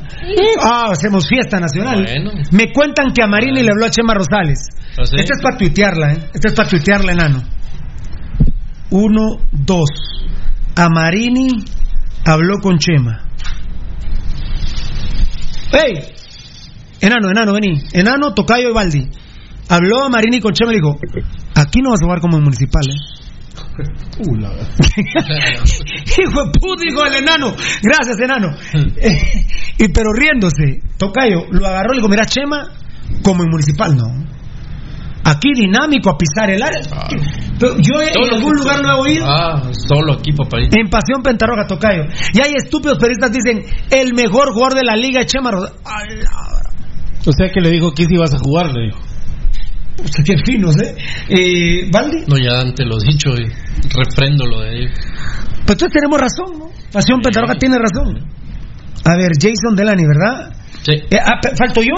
Ah, hacemos fiesta nacional. Bueno. Me cuentan que a Marini le habló a Chema Rosales. ¿Ah, sí? Esta es para tuitearla, ¿eh? Esta es para tuitearla, enano. Uno, dos. A Marini habló con Chema. ¡Ey! Enano, enano, vení. Enano, Tocayo y Baldi. Habló a Marini con Chema y le dijo: Aquí no vas a jugar como en municipal, ¿eh? Uh, la Hijo de puta, dijo el enano. Gracias, enano. Eh, y pero riéndose, Tocayo lo agarró y le dijo: Mira, Chema, como en municipal, no. Aquí dinámico a pisar el área. Pero yo en algún lugar lo he oído. Ah, solo aquí, papadito. En Pasión Pentarroja, Tocayo. Y hay estúpidos periodistas dicen: El mejor jugador de la liga es Chema Rosa. O sea que le dijo que si ibas a jugar, le dijo. Puta, qué finos, ¿eh? eh ¿Valdi? No, ya antes lo he dicho y refrendo lo de ahí. Pues entonces tenemos razón, ¿no? Pasión Pentarroja tiene razón. A ver, Jason Delany, ¿verdad? Sí. Eh, ah, falto yo.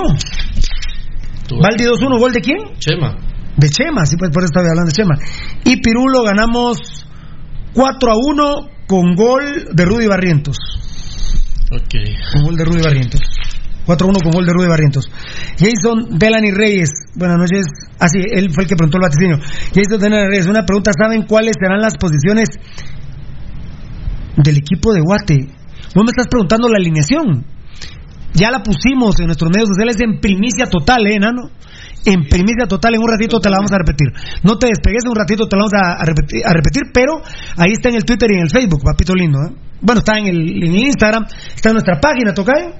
Valdi 2-1, ¿gol de quién? Chema. De Chema, sí, pues por eso estaba hablando de Chema. Y Pirulo ganamos 4 a 1 con gol de Rudy Barrientos. Ok. Con gol de Rudy Barrientos. 4 a 1 con gol de Rudy Barrientos. Jason Delany Reyes. Buenas noches. Ah, sí, él fue el que preguntó el vaticinio. Jason Delany Reyes. Una pregunta: ¿saben cuáles serán las posiciones del equipo de Guate? Vos me estás preguntando la alineación. Ya la pusimos en nuestros medios sociales en primicia total, ¿eh, enano? En primicia total, en un ratito te la vamos a repetir. No te despegues, en un ratito te la vamos a, a repetir, a repetir, pero ahí está en el Twitter y en el Facebook, papito lindo. ¿eh? Bueno, está en el, en el Instagram, está en nuestra página, Tocayo.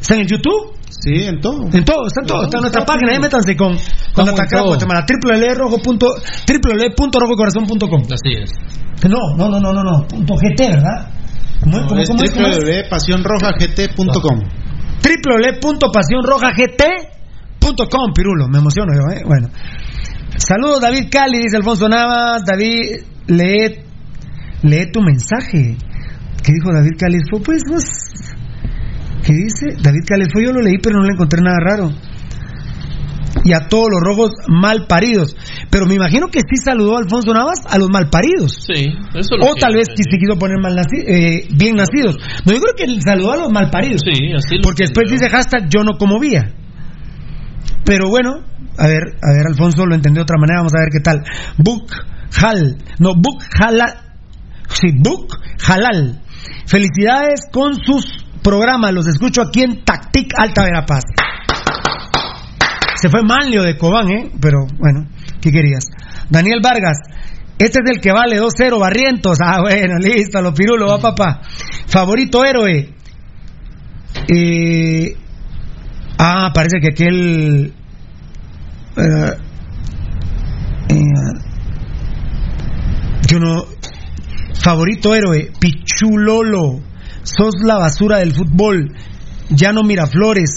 Está en YouTube. Sí, en todo. En todo, está en todo. Está en nuestra página. Ahí métanse con, con Atacama todo. Guatemala. www.rojocorazon.com. Así es. No, no, no, no, no, no. Punto GT, ¿verdad? ¿Cómo, cómo, es cómo www.pasionrojagt.com. www.pasionrojagt.com, Pirulo, me emociono yo, ¿eh? Bueno. Saludos, David Cali, dice Alfonso Navas. David, lee, lee tu mensaje. ¿Qué dijo David Cali? Pues, pues, ¿qué dice? David Cali fue, yo lo leí, pero no le encontré nada raro. Y a todos los rojos mal paridos. Pero me imagino que sí saludó Alfonso Navas a los mal paridos. Sí, eso lo O tal vez que se quiso poner mal eh, bien nacidos. No, yo creo que saludó a los mal paridos. Sí, así lo Porque después dice hashtag yo no como vía. Pero bueno, a ver, a ver, Alfonso lo entendió de otra manera, vamos a ver qué tal. Book Hal, no, Book Halal, sí, Book Halal. Felicidades con sus programas, los escucho aquí en Tactic Alta Verapaz. Se fue Manlio de Cobán, ¿eh? Pero bueno, ¿qué querías? Daniel Vargas, este es el que vale 2-0, Barrientos. Ah, bueno, listo, lo pirulo, va papá. Favorito héroe. Eh, ah, parece que aquel. eh, eh, yo no. Favorito héroe, Pichulolo. Sos la basura del fútbol. Ya no Miraflores.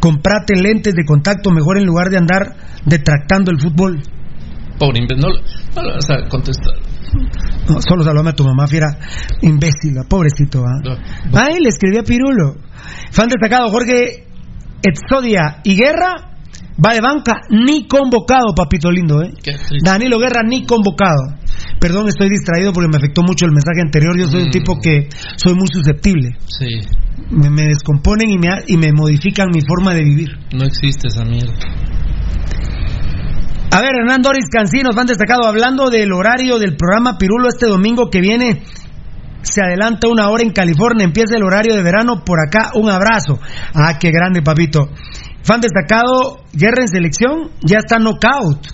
Comprate lentes de contacto mejor en lugar de andar detractando el fútbol. Pobre imbécil, no, no le vas a contestar. No, solo saludame a tu mamá, fiera. Imbécil, pobrecito, ¿ah? Ay, le escribí a Pirulo. Fan destacado Jorge Exodia y Guerra. Va de banca, ni convocado, papito lindo, ¿eh? Danilo Guerra, ni convocado. Perdón, estoy distraído porque me afectó mucho el mensaje anterior. Yo soy un Mm. tipo que soy muy susceptible. Sí, Me, me descomponen y me, y me modifican mi forma de vivir. no existe esa mierda. A ver, Hernán Doris Cancinos, van destacado hablando del horario del programa Pirulo este domingo que viene. Se adelanta una hora en California, empieza el horario de verano por acá. Un abrazo. Ah, qué grande, papito. Fan destacado, guerra en selección, ya está knockout.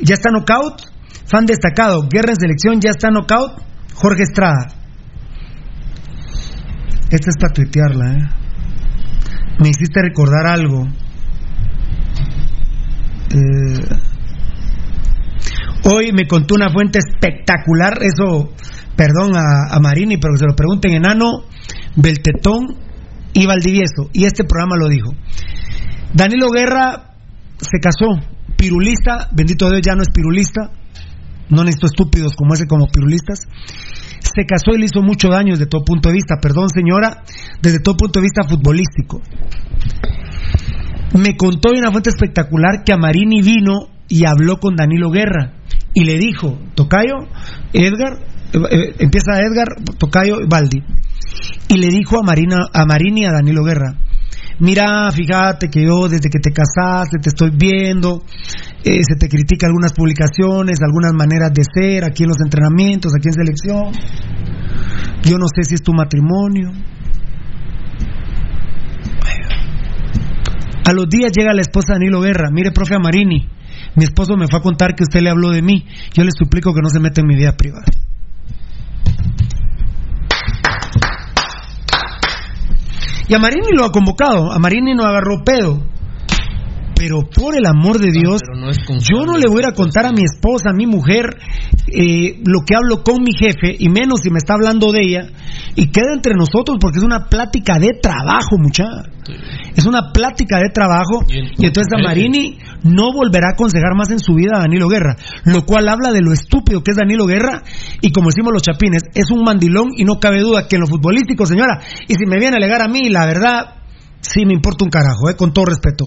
Ya está knockout. Fan destacado, guerra en selección, ya está knockout. Jorge Estrada. Esta es para tuitearla, ¿eh? Me hiciste recordar algo. Eh, hoy me contó una fuente espectacular, eso, perdón a, a Marini, pero que se lo pregunten, Enano, Beltetón y Valdivieso, y este programa lo dijo. Danilo Guerra se casó, pirulista, bendito Dios ya no es pirulista, no necesito estúpidos como ese como pirulistas. Se casó y le hizo mucho daño desde todo punto de vista, perdón señora, desde todo punto de vista futbolístico. Me contó de una fuente espectacular que a Marini vino y habló con Danilo Guerra y le dijo, Tocayo, Edgar, eh, eh, empieza Edgar, Tocayo, Baldi, y le dijo a Marina, a Marini y a Danilo Guerra, mira, fíjate que yo desde que te casaste te estoy viendo, eh, se te critica algunas publicaciones, algunas maneras de ser, aquí en los entrenamientos, aquí en selección, yo no sé si es tu matrimonio. A los días llega la esposa de Danilo Guerra, mire, profe Amarini, mi esposo me fue a contar que usted le habló de mí, yo le suplico que no se meta en mi vida privada. Y a Marini lo ha convocado, a Marini no agarró pedo. Pero por el amor de Dios, yo no le voy a contar a mi esposa, a mi mujer, eh, lo que hablo con mi jefe, y menos si me está hablando de ella, y queda entre nosotros porque es una plática de trabajo, muchacha. Es una plática de trabajo, y entonces a Marini no volverá a aconsejar más en su vida a Danilo Guerra, lo cual habla de lo estúpido que es Danilo Guerra, y como decimos los chapines, es un mandilón y no cabe duda que en lo futbolístico, señora, y si me viene a alegar a mí, la verdad, sí me importa un carajo, eh, con todo respeto.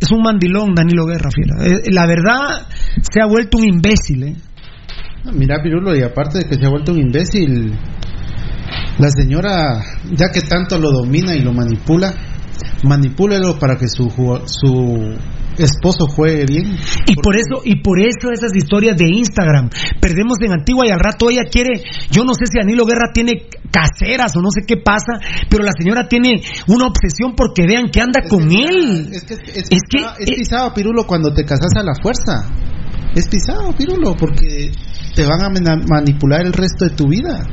Es un mandilón Danilo Guerra, fiera. Eh, la verdad, se ha vuelto un imbécil, ¿eh? Mira, Pirulo, y aparte de que se ha vuelto un imbécil, la señora, ya que tanto lo domina y lo manipula, manipúlelo para que su, su esposo juegue bien. Y por eso, y por eso esas historias de Instagram. Perdemos en Antigua y al rato ella quiere, yo no sé si Danilo Guerra tiene caseras o no sé qué pasa, pero la señora tiene una obsesión porque vean que anda con él. Es que es, pisado, es pisado, Pirulo, cuando te casas a la fuerza. Es pisado, Pirulo, porque te van a manipular el resto de tu vida.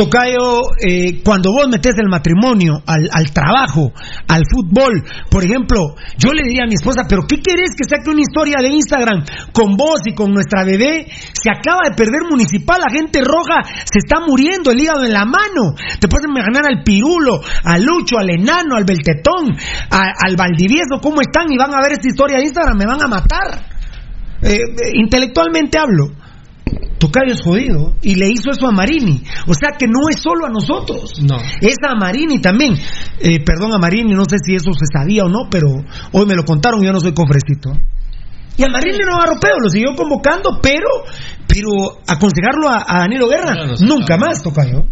Tocayo, eh, cuando vos metes el matrimonio al, trabajo, al fútbol, por ejemplo, yo le diría a mi esposa, pero ¿qué querés que saque una historia de Instagram con vos y con nuestra bebé? Se acaba de perder municipal, la gente roja se está muriendo, el hígado en la mano. Te puedes ganar al Pirulo, al Lucho, al Enano, al Beltetón, al Valdivieso, ¿cómo están? Y van a ver esta historia de Instagram, me van a matar. Eh, eh, intelectualmente hablo. Tocayo es jodido y le hizo eso a Marini. O sea que no es solo a nosotros. No. Es a Marini también. Eh, perdón a Marini, no sé si eso se sabía o no, pero hoy me lo contaron y yo no soy cofrecito. Y a Marini no agarró pedo, lo siguió convocando, pero, pero aconsejarlo a, a Danilo Guerra, nunca más, Tocayo.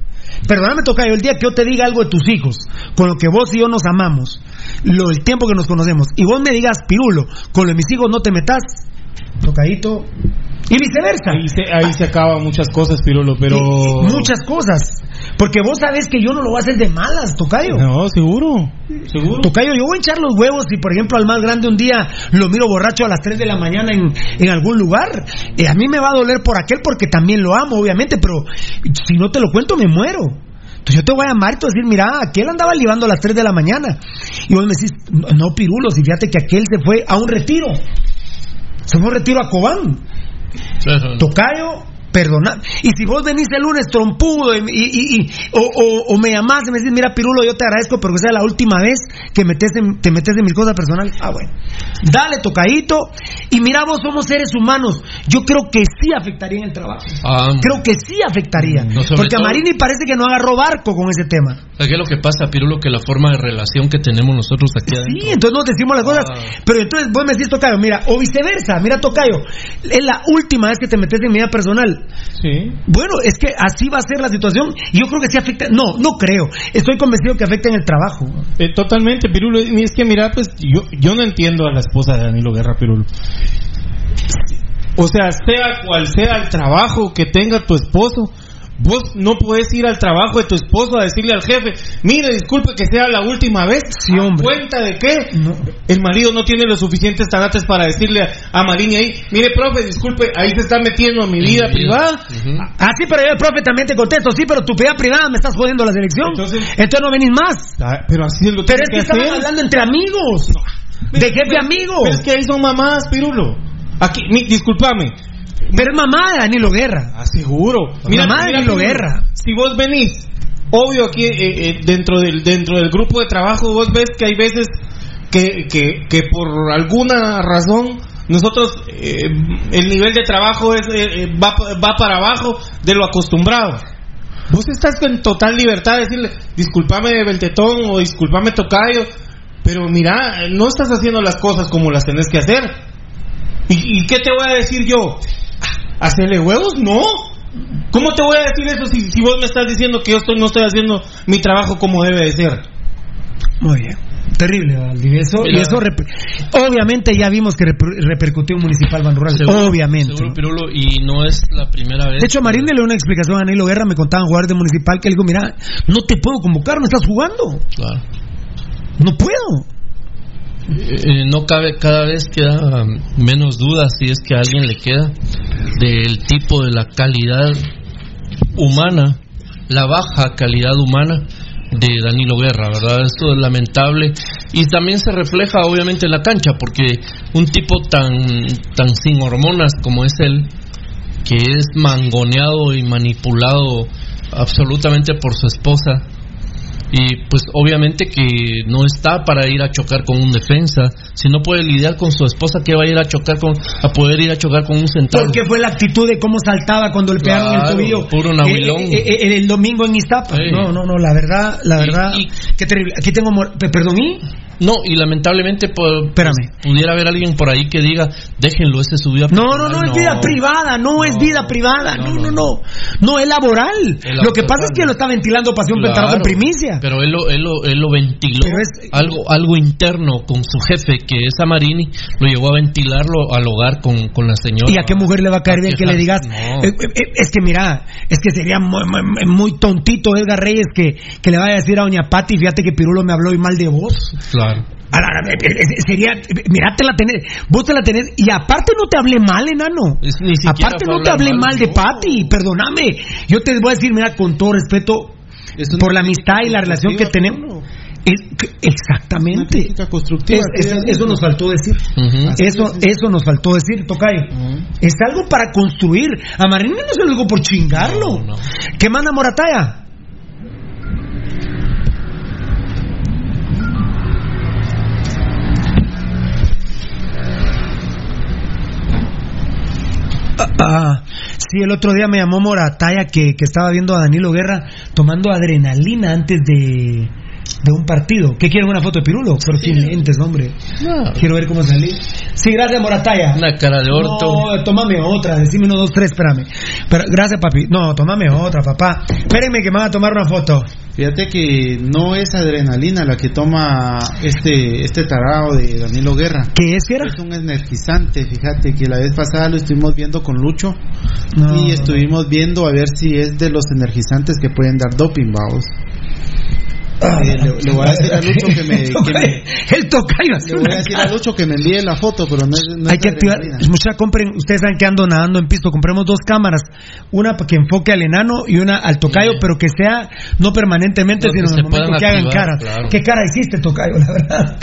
Perdóname, Tocayo, el día que yo te diga algo de tus hijos, con lo que vos y yo nos amamos, lo, el tiempo que nos conocemos, y vos me digas, Pirulo, con lo de mis hijos no te metas, Tocadito, y viceversa. Ahí se, ahí se acaban muchas cosas, Pirulo, pero... Muchas cosas. Porque vos sabés que yo no lo voy a hacer de malas, Tocayo. No, seguro. Seguro. Tocayo, yo voy a echar los huevos y, por ejemplo, al más grande un día lo miro borracho a las 3 de la mañana en, en algún lugar. Eh, a mí me va a doler por aquel porque también lo amo, obviamente, pero si no te lo cuento me muero. Entonces yo te voy a llamar y te voy a decir, mira, aquel andaba libando a las 3 de la mañana. Y vos me decís, no, pirulos, y fíjate que aquel se fue a un retiro. Se fue a un retiro a Cobán. Tocayo, perdona. Y si vos venís el lunes trompudo y, y- y- o, o- o me llamás y me decís, mira, Pirulo, yo te agradezco, pero que sea la última vez que metes en- te metes en mis cosas personales. Ah, bueno. Dale, tocadito. Y mira, vos somos seres humanos. Yo creo que sí afectaría en el trabajo. Ah, Creo que sí afectaría. No, Porque a todo- Marini parece que no agarró barco con ese tema. ¿Qué es lo que pasa, Pirulo? Que la forma de relación que tenemos nosotros aquí adentro. Sí, entonces nos decimos las cosas. Pero entonces vos me decís, Tocayo, mira, o viceversa, mira, Tocayo, es la última vez que te metes en mi vida personal. Sí. Bueno, es que así va a ser la situación y yo creo que sí afecta. No, no creo. Estoy convencido que afecta en el trabajo. Eh, totalmente, Pirulo. Y Es que mira, pues yo, yo no entiendo a la esposa de Danilo Guerra, Pirulo. O sea, sea cual sea el trabajo que tenga tu esposo, vos no puedes ir al trabajo de tu esposo a decirle al jefe, mire, disculpe que sea la última vez. Sí, hombre. ¿Cuenta de qué? El marido no tiene los suficientes tanates para decirle a, a Marini ahí, mire, profe, disculpe, ahí se está metiendo a mi vida privada. Ah, sí, pero yo el profe también te contesto, sí, pero tu vida privada me estás jodiendo la selección. Entonces, no venís más. Ah, Pero así es lo Pero tiene es que que estaban hacer. hablando entre amigos. De jefe a amigo. Pero es que ahí son mamás, Pirulo. Aquí, mi- discúlpame. Pero es mamá de Danilo Guerra. Ah, seguro. Mamá de Danilo Guerra. Si vos venís, obvio aquí eh, eh, dentro del dentro del grupo de trabajo, vos ves que hay veces que, que, que por alguna razón nosotros eh, el nivel de trabajo es eh, va, va para abajo de lo acostumbrado. Vos estás en total libertad de decirle, discúlpame Beltetón o discúlpame Tocayo, pero mira, no estás haciendo las cosas como las tenés que hacer. ¿Y, y qué te voy a decir yo? ¿Hacerle huevos? No. ¿Cómo te voy a decir eso si, si vos me estás diciendo que yo estoy, no estoy haciendo mi trabajo como debe de ser? Muy bien. Terrible, Valdi. Eso, y eso obviamente ya vimos que reper- repercutió en Municipal Ban Rural. Seguro, obviamente. seguro, Pirulo, y no es la primera vez. De hecho, Marín le dio una explicación a Danilo Guerra, me contaban jugadores de Municipal que le digo, mira, no te puedo convocar, no estás jugando. Claro. No puedo. Eh, no cabe, cada vez queda um, menos dudas si es que a alguien le queda del tipo de la calidad humana, la baja calidad humana de Danilo Guerra, ¿verdad? Esto es lamentable y también se refleja obviamente en la cancha porque un tipo tan tan sin hormonas como es él que es mangoneado y manipulado absolutamente por su esposa y pues obviamente que no está para ir a chocar con un defensa si no puede lidiar con su esposa que va a ir a chocar con a poder ir a chocar con un central Porque fue la actitud de cómo saltaba cuando le pegaron Claro, el tobillo. puro nahuilón. Eh, eh, eh, el domingo en Iztapa. Sí. No, no, no, la verdad, la verdad. qué terrible. Aquí tengo. Perdón, ¿y? No y lamentablemente pu- Espérame. pudiera haber alguien por ahí que diga déjenlo ese es su vida No, no, personal". no, es vida privada, no, es vida privada, no, no, no, no, es laboral. Lo que pasa es que lo está ventilando Pasión Claro, Pentarroja en primicia. Pero él lo, él lo, él lo ventiló. algo, algo interno con su jefe, que es Amarini, lo llevó a ventilarlo al hogar con, con la señora. ¿Y a qué mujer le va a caer bien que le digas? No. eh, eh, eh, es que mira, es que sería muy, muy- muy tontito Edgar Reyes que, que le vaya a decir a Doña Pati, fíjate que Pirulo me habló y mal de vos. Claro. La- eh, eh, sería, eh, mira, te la tenés, vos te la tenés, y aparte no te hablé mal, enano. siquiera aparte no te hablé mal, mal de Pati, perdóname. Yo te voy a decir, mira, con todo respeto, por la amistad y la relación que tenemos. Es- exactamente. constructiva, Es- eso, eso nos faltó decir. Eso, eso nos faltó decir, Tocayo. Es algo para construir. A Marín no se lo digo por chingarlo. ¿Qué manda Morataya? Ah, sí, el otro día me llamó Morataya que, que estaba viendo a Danilo Guerra tomando adrenalina antes de, de un partido. ¿Qué quieren? ¿Una foto de Pirulo? Pero sin lentes, hombre. Quiero ver cómo salí. Sí, gracias, Morataya. Una cara de orto. No, tómame otra. Decime uno, dos, tres, espérame. Pero, gracias, papi. No, tómame otra, papá. Espérenme que me van a tomar una foto. Fíjate que no es adrenalina la que toma este este tarado de Danilo Guerra. ¿Qué es, Fiera? Es un energizante, fíjate que la vez pasada lo estuvimos viendo con Lucho No, y no, estuvimos viendo a ver si es de los energizantes que pueden dar doping, vamos. Eh, le, le voy a decir a Lucho que me, que me- El tocayo le voy a decir a Lucho que me envíe la foto, pero no es, no Hay es que activar. Mucha compren. Ustedes saben que ando nadando en pisto. Compremos dos cámaras. Una para que enfoque al enano y una al tocayo, pero que sea no permanentemente, sino en el momento que hagan caras. claro. ¿Qué cara hiciste, tocayo? La verdad.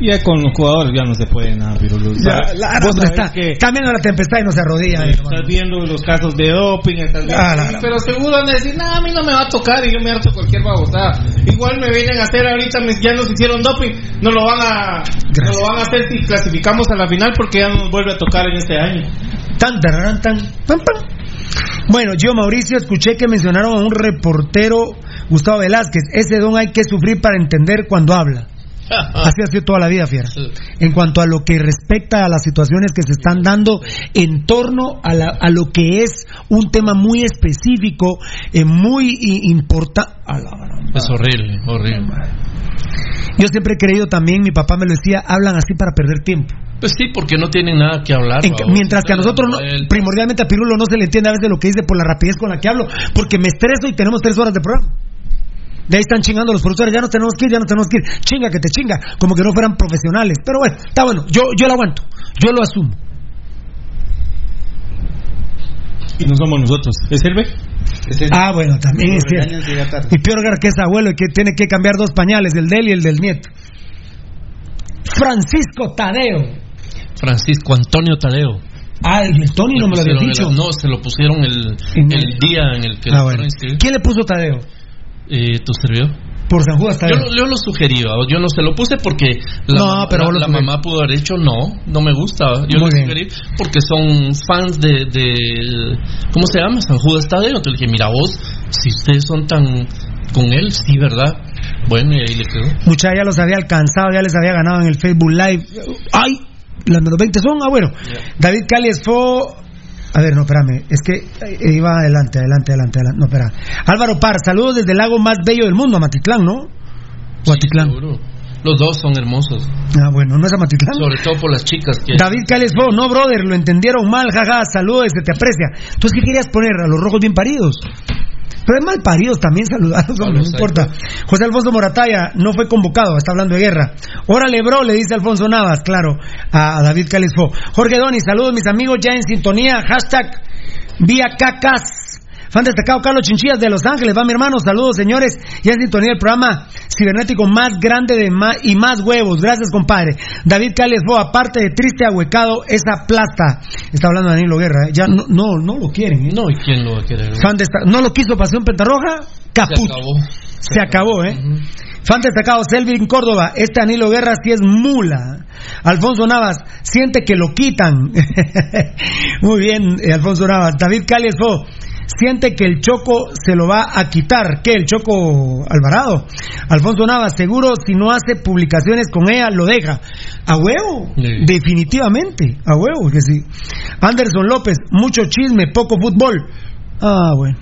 Ya con los jugadores ya no se puede nada, Pirulo. Ya, la- Vos sabés está, que cambiando la tempestad y no se arrodilla. eh, estás viendo los casos de doping, estás viendo- Ah, pero seguro van a decir, no, a mí no me va a tocar y yo me harto cualquier babosada. Igual me vienen a hacer ahorita, me- ya nos hicieron doping, no lo van a, no lo van a hacer si clasificamos a la final porque ya nos vuelve a tocar en este año. Tan, tan, pam, pam. Bueno, yo Mauricio escuché que mencionaron a un reportero, Gustavo Velázquez. Ese don hay que sufrir para entender cuando habla. Así ha sido toda la vida, Fiera. En cuanto a lo que respecta a las situaciones que se están dando en torno a, la- a lo que es un tema muy específico, eh, muy importante. Es horrible, horrible. Yo siempre he creído también, mi papá me lo decía, hablan así para perder tiempo. Pues sí, porque no tienen nada que hablar. En- mientras que a nosotros, no- primordialmente a Pirulo no se le entiende a veces lo que dice por la rapidez con la que hablo, porque me estreso y tenemos tres horas de programa. De ahí están chingando los productores, ya no tenemos que ir, ya no tenemos que ir. Chinga que te chinga, como que no fueran profesionales. Pero bueno, está bueno, yo, yo lo aguanto, yo lo asumo. Y no somos nosotros. ¿Es el B? Ah, bueno, también es cierto. Y peor que es abuelo y que tiene que cambiar dos pañales, el de él y el del nieto. Francisco Tadeo. Francisco Antonio Tadeo. Ah, y el Tony no me lo había dicho. el- no, se lo pusieron el, el día en el que Ah, lo bueno. ¿Quién le puso Tadeo? Eh, ¿Tu servidor? Por San Judas Yo, Tadeo. lo- yo lo sugerí, yo no se lo puse porque la, No, mamá, pero la- vos lo la sugeriste. mamá pudo haber dicho no, no me gusta. Yo Muy lo bien. sugerí porque son fans de, de ¿cómo se llama? San Judas Tadeo. Entonces le dije, mira vos, si ustedes son tan con él, sí, ¿verdad? Bueno, y ahí le quedó. Muchas ya los había alcanzado, ya les había ganado en el Facebook Live. ¡Ay! Las menos 20 son, ah, bueno. David Cali fue. A ver, no, espérame. Es que eh, iba adelante, adelante, adelante, adelante. No, espera. Álvaro Par, saludos desde el lago más bello del mundo, Amatitlán, ¿no? O Atitlán. Seguro. Los dos son hermosos. Ah, bueno, no es Amatitlán. Sobre todo por las chicas que... David Cales fue, no, brother, lo entendieron mal, jaja, saludos, se te aprecia. Entonces, ¿qué querías poner? A los rojos bien paridos. Pero es mal paridos también hombre, no importa. José Alfonso Morataya no fue convocado, está hablando de guerra. Órale, bro, le dice Alfonso Navas, claro, a, David Cales fue. Jorge Doni, saludos mis amigos ya en sintonía, hashtag vía cacas. Fan destacado Carlos Chinchillas de Los Ángeles, va mi hermano, saludos señores, ya en sintonía el programa cibernético más grande de ma- y más huevos, gracias compadre. David Cales Fo, aparte de triste ahuecado, esa plasta, está hablando de Danilo Guerra, ¿eh? ya no, no, no lo quieren. ¿eh? No, ¿y quién lo va a querer? Fan desta- no lo quiso Pasión Pentarroja, caput. Se acabó. Se acabó, ¿eh? Fan destacado, Selvin Córdoba, este Anilo Guerra sí es mula. Alfonso Navas, siente que lo quitan. Muy bien, eh, Alfonso Navas. David Calies Fo, siente que el Choco se lo va a quitar. ¿Qué? ¿El Choco Alvarado? Alfonso Navas, seguro si no hace publicaciones con ella, lo deja. A huevo, Sí. definitivamente, a huevo que sí. Anderson López, mucho chisme, poco fútbol. Ah, bueno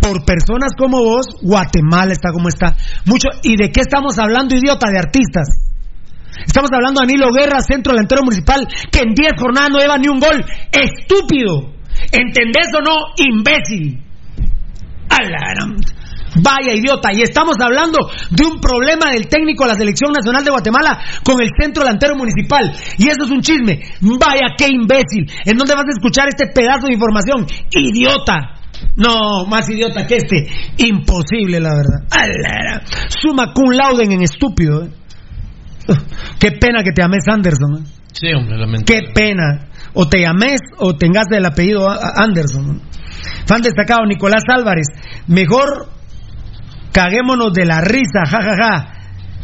por personas como vos, Guatemala está como está. Mucho, ¿y de qué estamos hablando, idiota, de artistas? Estamos hablando de Anilo Guerra, centro delantero municipal, que en 10 jornadas no lleva ni un gol. ¡Estúpido! ¿Entendés o no, imbécil? Vaya idiota, y estamos hablando de un problema del técnico de la Selección Nacional de Guatemala con el centro delantero municipal. Y eso es un chisme. Vaya, qué imbécil. ¿En dónde vas a escuchar este pedazo de información? Idiota. No, más idiota que este. Imposible, la verdad. Suma cum lauden en estúpido. ¿eh? Qué pena que te ames Anderson. ¿eh? Sí, hombre, lamentable. Qué pena. O te llames o tengas el apellido Anderson. Fan destacado, Nicolás Álvarez. Mejor caguémonos de la risa, jajaja.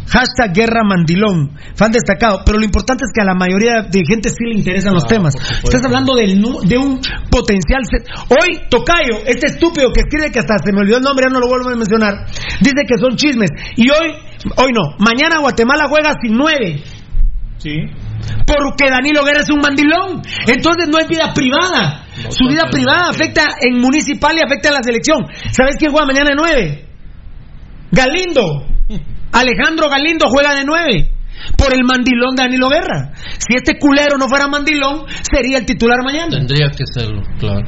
Hashtag guerra mandilón. Fan destacado. Pero lo importante es que a la mayoría de gente sí le interesan los temas. Estás hablando del de un potencial. Hoy, Tocayo, este estúpido que escribe que hasta se me olvidó el nombre, ya no lo vuelvo a mencionar, dice que son chismes. Y hoy, hoy no, mañana Guatemala juega sin nueve. Sí. Porque Danilo Guerra es un mandilón. Entonces no es vida privada. Su vida privada afecta en municipal y afecta a la selección. ¿Sabes quién juega mañana de nueve? Galindo. Alejandro Galindo juega de nueve. Por el mandilón de Danilo Guerra. Si este culero no fuera mandilón, sería el titular mañana. Tendría que serlo, claro.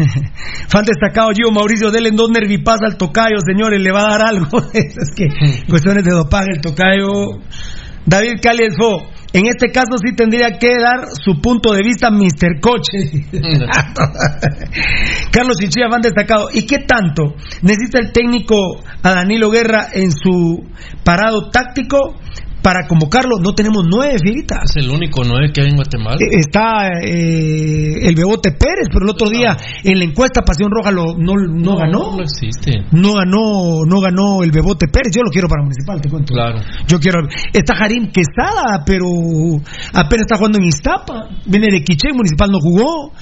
Fan destacado Gio Mauricio Delen dos nervipaz al tocayo, señores, le va a dar algo. es que cuestiones de dopaje el tocayo. David Caliesfo, En este caso sí tendría que dar su punto de vista Mr. Coche. Carlos Chinchilla van destacado. ¿Y qué tanto necesita el técnico a Danilo Guerra en su parado táctico? Para convocarlo, no tenemos nueve, Figuita. Es el único nueve que hay en Guatemala. Eh, Está eh, el Bebote Pérez, pero el otro día en la encuesta Pasión Roja lo, no, no, ganó. No existe. No ganó, no ganó el Bebote Pérez. Yo lo quiero para Municipal, te cuento. Claro. Yo quiero. Está Jarim Quesada, pero apenas está jugando en Iztapa. Viene de Quiché, Municipal no jugó.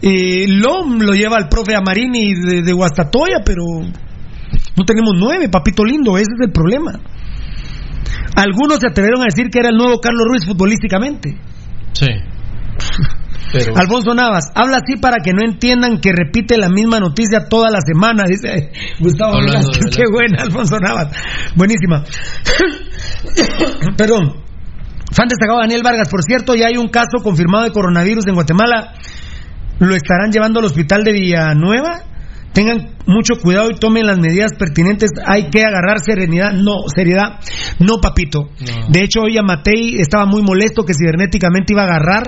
Eh, Lom lo lleva el profe Amarini de, de Guastatoya, pero no tenemos nueve, papito lindo. Ese es el problema. Algunos se atrevieron a decir que era el nuevo Carlos Ruiz futbolísticamente. Sí. Pero... Alfonso Navas, habla así para que no entiendan que repite la misma noticia toda la semana, dice Gustavo Velázquez. Qué buena, Alfonso Navas. Buenísima. Perdón. Fan destacado Daniel Vargas, por cierto, ya hay un caso confirmado de coronavirus en Guatemala. Lo estarán llevando al hospital de Villanueva. Tengan mucho cuidado y tomen las medidas pertinentes. Hay que agarrar serenidad. No, seriedad. No, papito. No. De hecho, hoy a Matei estaba muy molesto que cibernéticamente iba a agarrar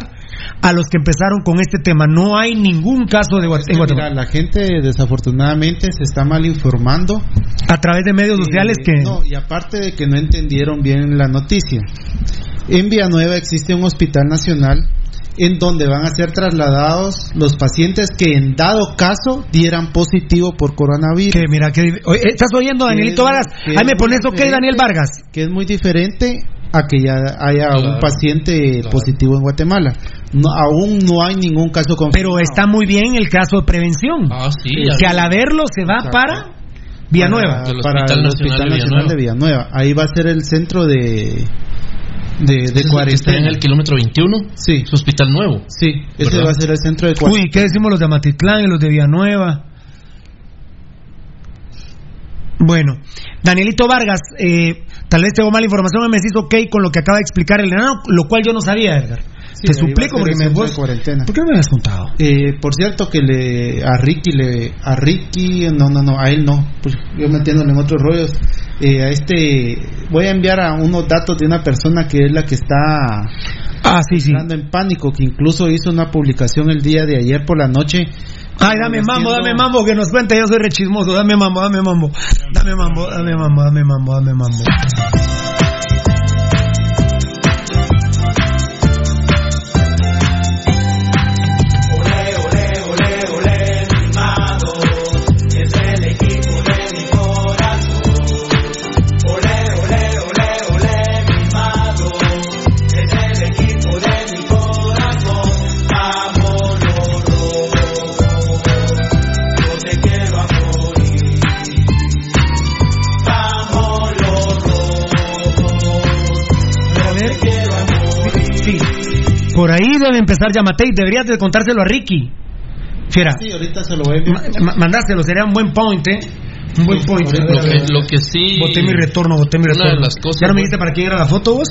a los que empezaron con este tema. No hay ningún caso de en Guatemala. Mira, la gente desafortunadamente se está mal informando. A través de medios sociales Eh, que... No, y aparte de que no entendieron bien la noticia. En Villanueva existe un hospital nacional en donde van a ser trasladados los pacientes que en dado caso dieran positivo por coronavirus. Que mira, que, ¿estás oyendo, Danielito Vargas? Ahí me muy pones ok, diferente. Daniel Vargas. Que es muy diferente a que ya haya Claro, un paciente positivo en Guatemala. No, aún no hay ningún caso confirmado. Pero está muy bien el caso de prevención. Ah, sí. que al haberlo se va Exacto. para Villanueva. Para Hospital el Nacional Hospital de Nacional de Villanueva. Ahí va a ser el centro de de, de Ese es el que está cuarentena. en el kilómetro 21. Sí, Es hospital nuevo. sí, ese ¿Verdad? va a ser el centro de cuarentena. Uy, ¿qué decimos los de Amatitlán y los de Villanueva? Bueno, Danielito Vargas, eh, tal vez tengo mala información, me hizo ok con lo que acaba de explicar el enano, lo cual yo no sabía, Edgar. Sí, Te suplico porque me vos- cuarentena. ¿Por qué no me habías contado? Eh, por cierto que le a Ricky le a Ricky no no no a él no pues yo metiéndole en otros rollos eh, a este voy a enviar a unos datos de una persona que es la que está Ah, sí, sí. entrando en pánico que incluso hizo una publicación el día de ayer por la noche Ay, dame mambo, dame mambo, que nos cuente, yo soy rechismoso, dame mambo, dame mambo, dame mambo, dame mambo, dame mambo, dame mambo. Por ahí debe empezar Yamatei, deberías de contárselo a Ricky. Fiera, sí ahorita se lo voy a sería un buen point, ¿eh? Un buen point. Lo que, lo que sí. Boté mi retorno, boté mi Una retorno. de las cosas ¿Ya no me dijiste para quién era la foto vos?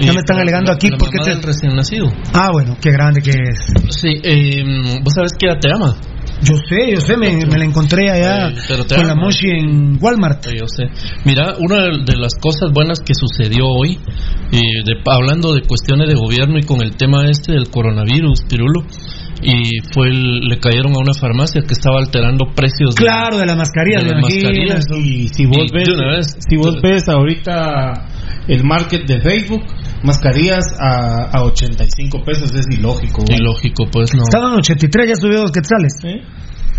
Ya me están alegando la- aquí la porque mamá te... del recién nacido. Ah, bueno, qué grande que es. Sí, eh, vos sabes que ella te ama. Yo sé, yo sé, me, me la encontré allá Eh, pero con la. Moshi en Walmart. Yo sé. Mira, una de de las cosas buenas que sucedió hoy, eh, de- hablando de cuestiones de gobierno y con el tema este del coronavirus, Pirulo, y fue el- le cayeron a una farmacia que estaba alterando precios. de- Claro, de las mascarillas, de me las mascarillas. Y si vos Y ves, de una vez. si vos ves ahorita el market de Facebook, mascarillas a, a 85 pesos es ilógico. güey. Ilógico, pues no. Estaban 83, ya subió dos quetzales. ¿Eh?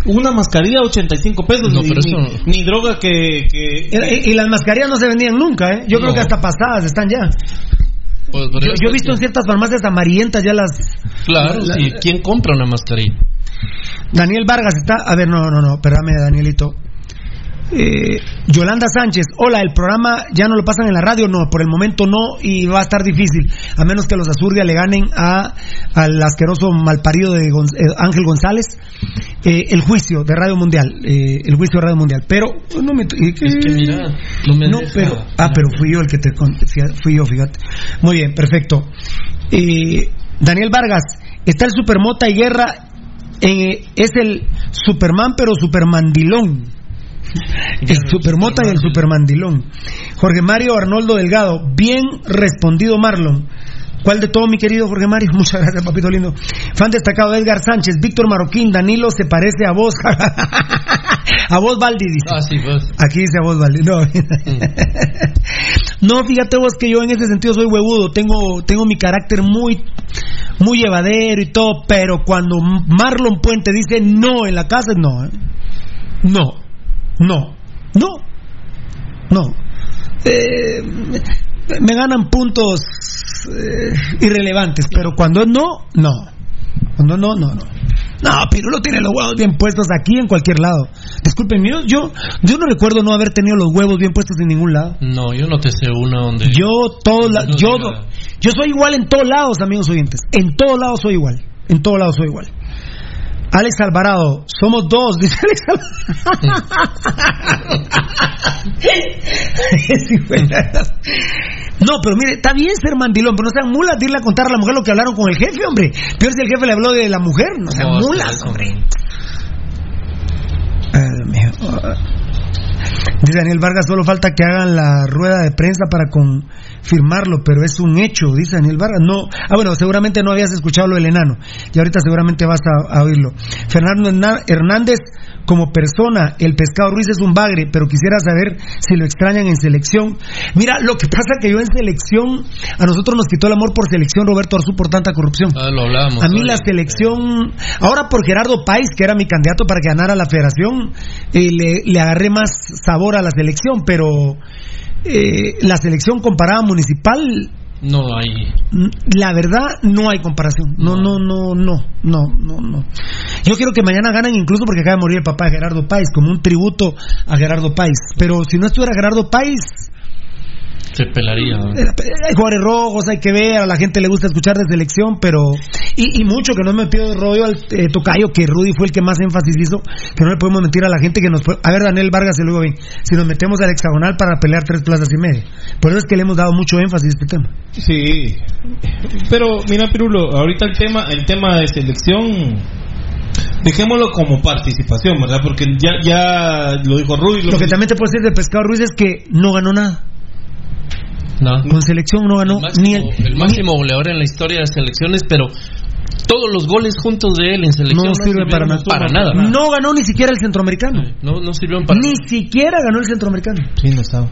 Una mascarilla a 85 pesos. No, ni, pero ni- eso- ni droga que... que- Y, y las mascarillas no se vendían nunca, ¿eh? Yo creo que hasta pasadas están ya. Pues, Yo, he visto en ciertas farmacias amarillentas ya las... Claro, la- sí. ¿Quién compra una mascarilla? Daniel Vargas está... A ver, no, no, no, perdame, Danielito. Eh, Yolanda Sánchez, hola, el programa ya no lo pasan en la radio, no, por el momento no y va a estar difícil, a menos que los Azurdia le ganen a al asqueroso malparido de Gon- eh, Ángel González eh, el juicio de Radio Mundial, eh, el juicio de Radio Mundial, pero no me... eh, Es que mira, no me no, deja. pero, ah, pero fui yo el que te fui yo, fíjate. Muy bien, perfecto. Eh, Daniel Vargas, está el Supermota y Guerra, eh, es el Superman pero Supermandilón. El Supermota y el Supermandilón. Jorge Mario Arnoldo Delgado, bien respondido Marlon. ¿Cuál de todo, mi querido Jorge Mario? Muchas gracias, papito lindo. Fan destacado Edgar Sánchez, Víctor Marroquín, Danilo se parece a vos. a vos, Valdi, dice. Ah, sí, vos. Aquí dice a vos, Valdi. No. no, fíjate vos que yo en ese sentido soy huevudo. Tengo, tengo mi carácter muy, muy llevadero y todo, pero cuando Marlon Puente dice no en la casa, no. ¿eh? No. No. No. No. Eh, me ganan puntos eh, irrelevantes, pero cuando no, no. Cuando no, no, no. No, Pirulo tiene los huevos bien puestos aquí en cualquier lado. Disculpen, yo, yo, yo no recuerdo no haber tenido los huevos bien puestos en ningún lado. No, yo no te sé uno donde. Yo, todo la- No yo, yo soy igual en todos lados, amigos oyentes. En todos lados soy igual. En todos lados soy igual. Alex Alvarado, somos dos, dice Alex Alvarado. No, pero mire, está bien ser mandilón, pero no sean mulas de irle a contar a la mujer lo que hablaron con el jefe, hombre. Peor si el jefe le habló de la mujer, no sean No, mulas, hombre. Dice Daniel Vargas, solo falta que hagan la rueda de prensa para confirmarlo, pero es un hecho, dice Daniel Vargas. No, ah, bueno, seguramente no habías escuchado lo del enano, y ahorita seguramente vas a, a oírlo. Fernando Hernández, como persona, el pescado Ruiz es un bagre, pero quisiera saber si lo extrañan en selección. Mira, lo que pasa que yo en selección, a nosotros nos quitó el amor por selección Roberto Arzú por tanta corrupción. Ah, lo hablábamos. A mí la selección, ahora por Gerardo Páez, que era mi candidato para que ganara la federación, eh, le, le agarré más sabor a la selección, pero eh, la selección comparada municipal, No hay. la verdad no hay comparación. No, no, no, no, no, no, no. Yo quiero que mañana ganen incluso porque acaba de morir el papá de Gerardo Páez, como un tributo a Gerardo Páez. Pero si no estuviera Gerardo Páez, Se pelaría. ¿no? hay jugadores rojos, hay que ver, a la gente le gusta escuchar de selección, pero. Y, y mucho que no me pido rollo al eh, tocayo, que Rudy fue el que más énfasis hizo, que no le podemos mentir a la gente que nos. fue- A ver, Daniel Vargas, y luego bien, si nos metemos al hexagonal para pelear tres plazas y media. Por eso es que le hemos dado mucho énfasis a este tema. Sí. Pero mira, Pirulo, ahorita el tema, el tema de selección, dejémoslo como participación, ¿verdad? Porque ya, ya lo dijo Rudy. Lo que también te puedo decir de Pescado Ruiz es que no ganó nada. No. Con selección no ganó El máximo, ni el. el máximo goleador en la historia de selecciones, pero todos los goles juntos de él en selección No sirve para nada. Para nada. No ganó ni siquiera el centroamericano. No, no sirvieron para Ni siquiera ganó el centroamericano. Sí, no estaba.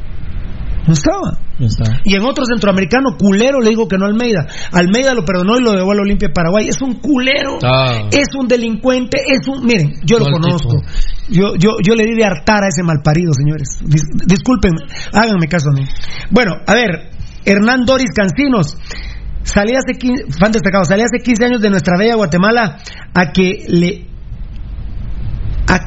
No estaba. No estaba. Y en otro centroamericano, culero, le digo que no Almeida. Almeida lo perdonó y lo llevó a la Olimpia de Paraguay. Es un culero, Ah. es un delincuente, es un... Miren, yo lo conozco. Yo, yo, yo le di de hartar a ese malparido, señores. Dis- disculpen, háganme caso a mí. Bueno, a ver, Hernán Doris Cancinos. Salí hace 15, fan destacado, salí hace 15 años de nuestra bella Guatemala a que le a,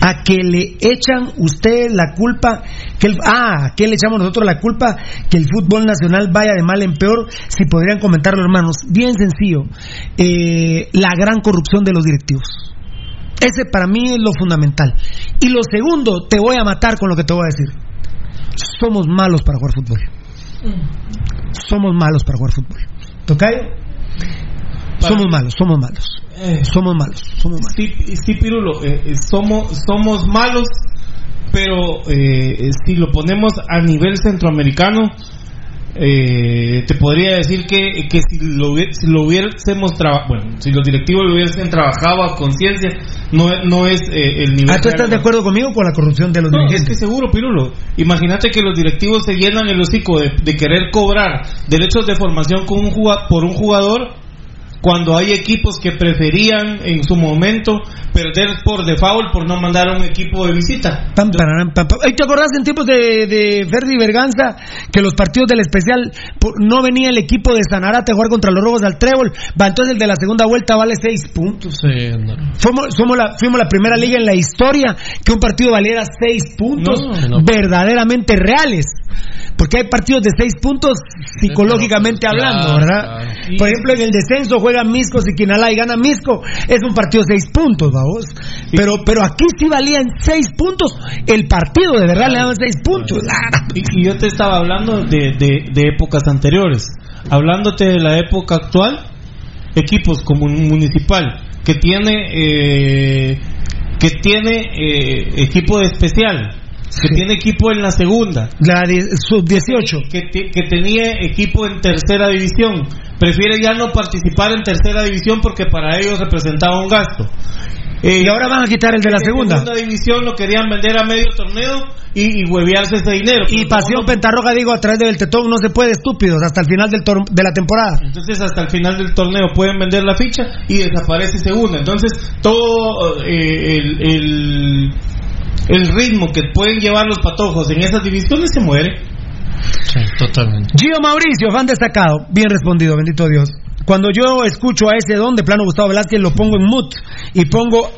a que le echan usted la culpa que el, ah, ¿a qué le echamos nosotros la culpa que el fútbol nacional vaya de mal en peor? Si podrían comentarlo, hermanos. Bien sencillo. Eh, la gran corrupción de los directivos. Ese para mí es lo fundamental. Y lo segundo, te voy a matar con lo que te voy a decir. Somos malos para jugar fútbol. Somos malos para jugar fútbol. ¿Tocayo? Somos malos, somos malos. Somos malos, somos malos. Sí, sí Pirulo, eh, eh, somos, somos malos, pero eh, si lo ponemos a nivel centroamericano, eh, te podría decir que, que si, lo, si lo hubiésemos trabajado, bueno, si los directivos lo hubiesen trabajado a conciencia, no, es- no es eh, el nivel. Ah, ¿tú estás de acuerdo conmigo con la corrupción de los No, es dirigentes? que seguro, Pirulo. Imagínate que los directivos se llenan el hocico de, de querer cobrar derechos de formación con un por un jugador cuando hay equipos que preferían en su momento perder por default por no mandar a un equipo de visita. Pam, pararam, pam, pam. Ay, ¿Te acordás en tiempos de, de Ferdi Berganza que los partidos del especial por- no venía el equipo de Sanarate a jugar contra los Robos al Trébol? Va, entonces el de la segunda vuelta vale seis puntos. Sí, no. Fuimos, somos la, fuimos la primera liga en la historia que un partido valiera seis puntos No, no. verdaderamente reales. Porque hay partidos de seis puntos psicológicamente Claro, hablando, ¿verdad? claro. Por ejemplo, en el descenso juegan Miscos y Quinalá y gana Misco. Es un partido de seis puntos, vamos. Pero, pero aquí sí valían seis puntos. El partido de verdad le daban seis puntos. Y, y yo te estaba hablando de, de- de épocas anteriores. Hablándote de la época actual, equipos como un Municipal, que tiene, eh, que tiene eh, equipo de especial, que tiene equipo en la segunda. La sub-18. Que, que tenía equipo en tercera división. Prefiere ya no participar en tercera división porque para ellos representaba un gasto. y ahora van a quitar el de la segunda. segunda división lo querían vender a medio torneo y, y huevearse ese dinero. Y Pasión Pentarroja, digo, a través del Tetón no se puede estúpidos hasta el final del de la temporada. Entonces, hasta el final del torneo pueden vender la ficha y desaparece segunda. Entonces, todo eh, el, el, el ritmo que pueden llevar los patojos en esas divisiones se muere. Sí, totalmente. Gio Mauricio, fan destacado. Bien respondido, bendito Dios. Cuando yo escucho a ese don de plano Gustavo Velázquez, lo pongo en mute y pongo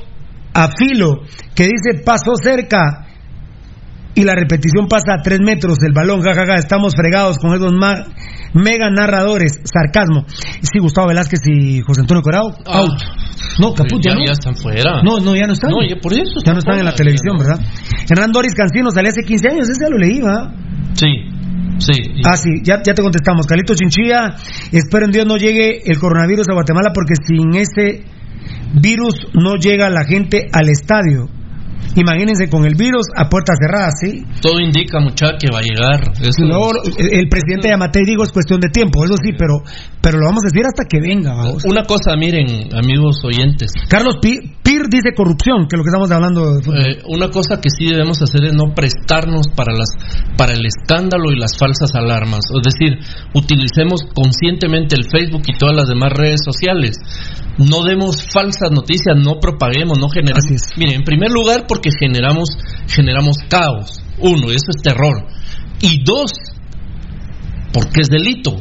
a filo que dice pasó cerca y la repetición pasa a tres metros el balón, jajaja, estamos fregados con esos mega narradores, sarcasmo. Sí, Gustavo Velázquez y José Antonio Corao, Ah. out. No, caput, ya, ya, no. ya están fuera. No, no, ya no están. No, ya por eso. Ya no están en la televisión, ¿verdad? Hernán Doris Cancino salió hace 15 años, ese ya lo leí, ¿va? Sí, sí. Ah, sí, ya, ya te contestamos. Calito Chinchilla, espero en Dios no llegue el coronavirus a Guatemala porque sin ese virus no llega la gente al estadio. Imagínense con el virus a puertas cerradas, ¿sí? Todo indica, muchacha, que va a llegar. Eso el presidente Yamate digo es cuestión de tiempo, eso sí, pero, pero lo vamos a decir hasta que venga. vamos. Una cosa, miren, amigos oyentes. Carlos Pi- Dice corrupción, que es lo que estamos hablando. Eh, una cosa que sí debemos hacer es no prestarnos para las para el escándalo y las falsas alarmas. Es decir, utilicemos conscientemente el Facebook y todas las demás redes sociales. No demos falsas noticias, no propaguemos, no generemos. Miren, en primer lugar, porque generamos generamos caos. Uno, eso es terror. Y dos, porque es delito.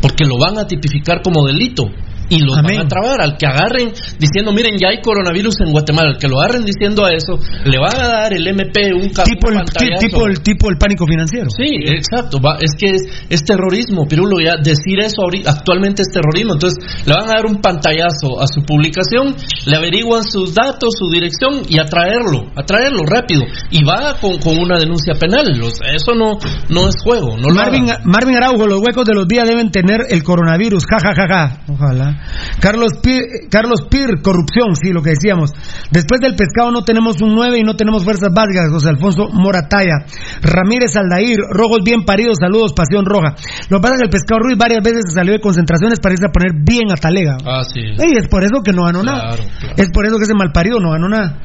Porque lo van a tipificar como delito. Y los van a trabar al que agarren diciendo, miren, ya hay coronavirus en Guatemala. Al que lo agarren diciendo a eso, le van a dar el MP un tipo, el, tipo, el, tipo el pánico financiero. Sí, exacto. va- es que es, es terrorismo, Pirulo. Ya decir eso ahorita, actualmente es terrorismo. Entonces, le van a dar un pantallazo a su publicación, le averiguan sus datos, su dirección y a traerlo, a traerlo rápido. Y va con, con una denuncia penal. Los- eso no, no es juego. No Marvin. Marvin Araujo, los huecos de los días deben tener el coronavirus. Ja, ja, ja, ja. Ojalá. Carlos Pir, Carlos Pir, corrupción, sí, lo que decíamos. Después del pescado no tenemos un 9 y no tenemos fuerzas básicas. José Alfonso Morataya. Ramírez Aldair, rojos bien paridos, saludos, pasión roja. Lo que pasa es que el pescado Ruiz varias veces se salió de concentraciones para irse a poner bien a talega. Ah, sí. Y es por eso que no ganó nada. Claro. Es por eso que ese malparido no ganó nada.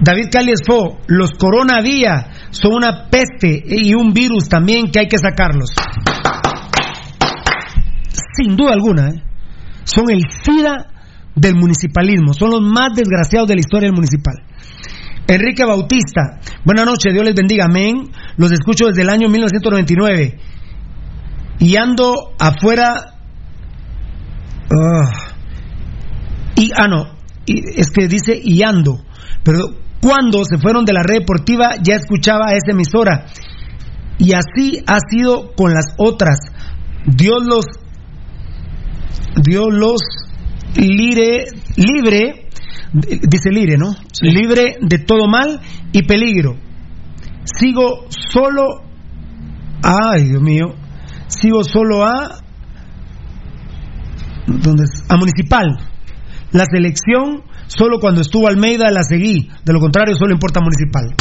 David Calies Fo, los coronavía son una peste y un virus también que hay que sacarlos. Sin duda alguna, ¿eh? Son el SIDA del municipalismo, son los más desgraciados de la historia del municipal. Enrique Bautista, buenas noches, Dios les bendiga, amén. Los escucho desde el año 1999 y ando afuera. Ah. y, ah, no, es que dice y ando, pero cuando se fueron de la red deportiva ya escuchaba esa emisora y así ha sido con las otras. Dios los Dios los lire, libre, dice libre, ¿no? Libre de todo mal y peligro. Sigo solo, ay Dios mío, sigo solo a, ¿dónde es? A municipal. La selección, solo cuando estuvo Almeida la seguí, de lo contrario solo importa municipal.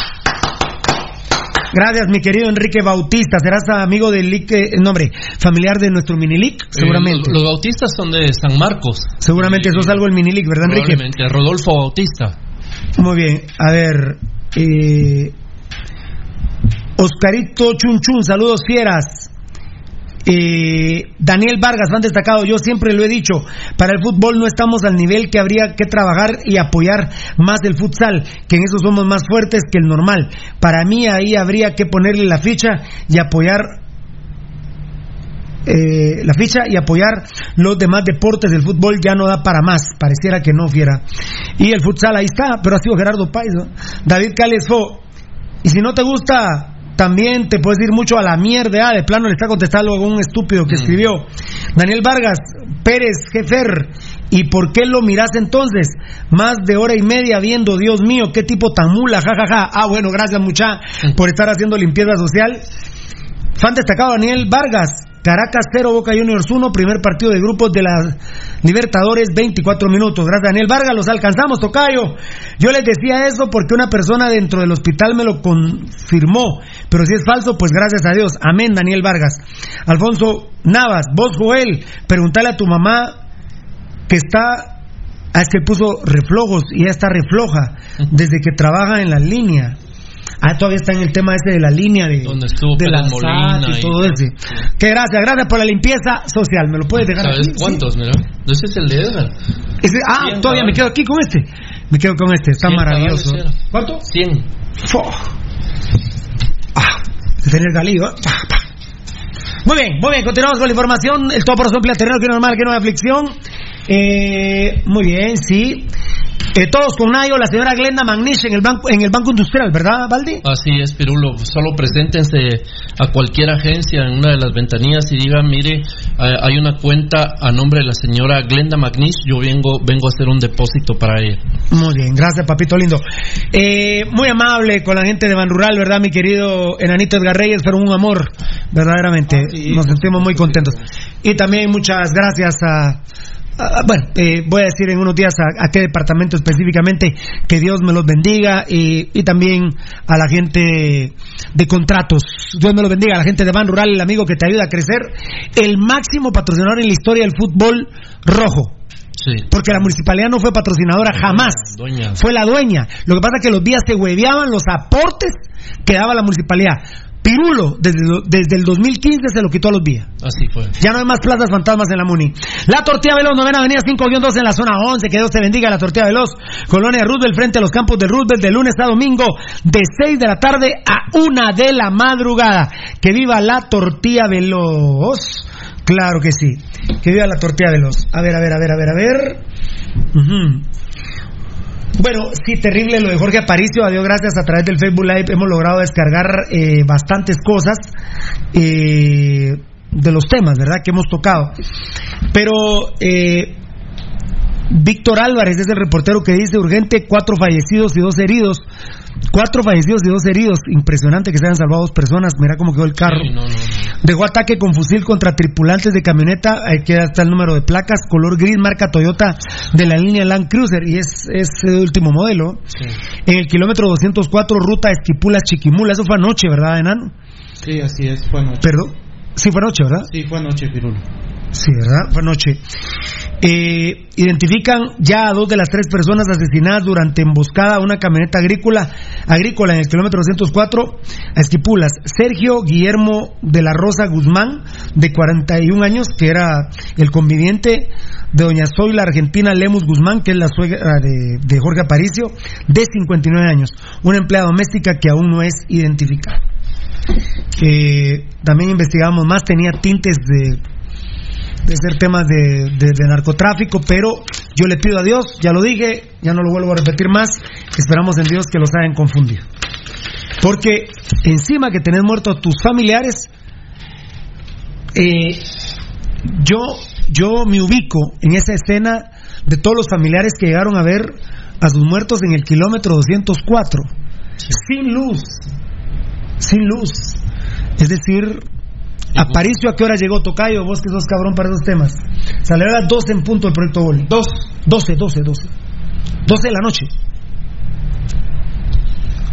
Gracias, mi querido Enrique Bautista. Serás amigo del LIC, eh, nombre, familiar de nuestro Minilic, seguramente. Eh, los, los bautistas son de San Marcos. Seguramente eso es algo del Minilic, ¿verdad, Enrique? Rodolfo Bautista. Muy bien, a ver. Eh, Oscarito Chunchun, saludos fieras. Eh, Daniel Vargas, fan destacado, yo siempre lo he dicho, para el fútbol no estamos al nivel que habría que trabajar y apoyar más el futsal, que en eso somos más fuertes que el normal. Para mí ahí habría que ponerle la ficha y apoyar eh, la ficha y apoyar los demás deportes del fútbol ya no da para más, pareciera que no fiera. Y el futsal ahí está, pero ha sido Gerardo ¿no? David Cales Fo. Y si no te gusta, también te puedes ir mucho a la mierda. Ah, de plano le está contestando a un estúpido que escribió. Daniel Vargas, Pérez, Jefer. ¿Y por qué lo miras entonces? Más de hora y media viendo, Dios mío, qué tipo tan mula, jajaja. Ah, bueno, gracias mucha por estar haciendo limpieza social. Fan destacado Daniel Vargas. Caracas 0, Boca Juniors 1, primer partido de grupos de la Libertadores, 24 minutos. Gracias, Daniel Vargas, los alcanzamos, Tocayo. Yo les decía eso porque una persona dentro del hospital me lo confirmó, pero si es falso, pues gracias a Dios. Amén, Daniel Vargas. Alfonso Navas, vos, Joel, preguntale a tu mamá que está Ah, es que puso reflojos y ya está refloja desde que trabaja en la línea. Ah, todavía está en el tema ese de la línea de, Donde estuvo de la SAT y todo ese. Que gracias, gracias por la limpieza social. ¿Me lo puedes dejar ¿Sabes aquí? cuántos, mira? Ese es el de Edgar. Ese- ah, Cien, todavía me quedo aquí con este. Me quedo con este, está Cien maravilloso. ¿Cuánto? 100. Fo. Ah, tener. ¿eh? Pa, pa. Muy bien, muy bien, continuamos con la información. El todo por su terreno, que normal, que no hay aflicción. Eh, muy bien, sí. Eh, todos con Nayo, la señora Glenda Magnish en el banco, en el banco industrial, ¿verdad, Valdi? Así es, Pirulo. Solo preséntense a cualquier agencia en una de las ventanillas y digan, mire, eh, hay una cuenta a nombre de la señora Glenda McNish. Yo vengo, vengo a hacer un depósito para ella. Muy bien, gracias, papito lindo. Eh, muy amable con la gente de Ban Rural, ¿verdad, mi querido Enanito Edgar Reyes? Pero un amor, verdaderamente. Nos sentimos muy contentos. Y también muchas gracias a. a- bueno, eh, voy a decir en unos días a, a qué departamento específicamente, que Dios me los bendiga y, y también a la gente de contratos. Dios me los bendiga, a la gente de Ban Rural, el amigo que te ayuda a crecer, el máximo patrocinador en la historia del fútbol rojo. Porque la municipalidad no fue patrocinadora jamás. Doña. Fue la dueña. Lo que pasa es que los días se hueveaban los aportes que daba la municipalidad. Pirulo, desde, desde el 2015 se lo quitó a los días. Así fue. Ya no hay más plazas fantasmas en la Muni. La Tortilla Veloz, novena avenida 5-2 en la zona 11. Que Dios te bendiga. La Tortilla Veloz, Colonia Roosevelt, frente a los campos de Roosevelt, de lunes a domingo, de 6 de la tarde a 1 de la madrugada. Que viva la Tortilla Veloz. Claro que sí. Que viva la Tortilla Veloz. A ver, a ver, a ver, a ver, a ver. Bueno, sí, terrible lo de Jorge Aparicio. A Dios gracias, a través del Facebook Live hemos logrado descargar eh, bastantes cosas eh, de los temas, ¿verdad? Que hemos tocado. Pero eh, Víctor Álvarez es el reportero que dice urgente, cuatro fallecidos y dos heridos. Cuatro fallecidos y dos heridos. Impresionante que se hayan salvado dos personas. Mira cómo quedó el carro. Sí, no, no, no. Dejó ataque con fusil contra tripulantes de camioneta. Ahí queda hasta el número de placas, color gris, marca Toyota de la línea Land Cruiser. Y es, es el último modelo. En el kilómetro 204, ruta Esquipulas Chiquimula. Eso fue anoche, ¿verdad, enano? Sí, así es, fue anoche. Perdón. Sí, fue anoche, ¿verdad? Sí, fue anoche, Pirulo. Sí, ¿verdad? Fue. Eh, identifican ya a dos de las tres personas asesinadas durante emboscada a una camioneta agrícola, agrícola en el kilómetro 204 a Esquipulas. Sergio Guillermo de la Rosa Guzmán, de 41 años, que era el conviviente de doña Zoila Argentina Lemus Guzmán, que es la suegra de, de Jorge Aparicio, de 59 años. Una empleada doméstica que aún no es identificada. Eh, también investigamos más, tenía tintes de de ser temas de, de- de narcotráfico, pero yo le pido a Dios, ya lo dije, ya no lo vuelvo a repetir más, esperamos en Dios que los hayan confundido. Porque encima que tenés muertos tus familiares, eh, yo, yo me ubico en esa escena de todos los familiares que llegaron a ver a sus muertos en el kilómetro 204, sin luz, sin luz. Es decir, Aparicio, ¿a qué hora llegó Tocayo? Vos que sos cabrón para esos temas. Salió a las 12 en punto el proyecto Boli. 2, 12, 12, 12. 12 de la noche.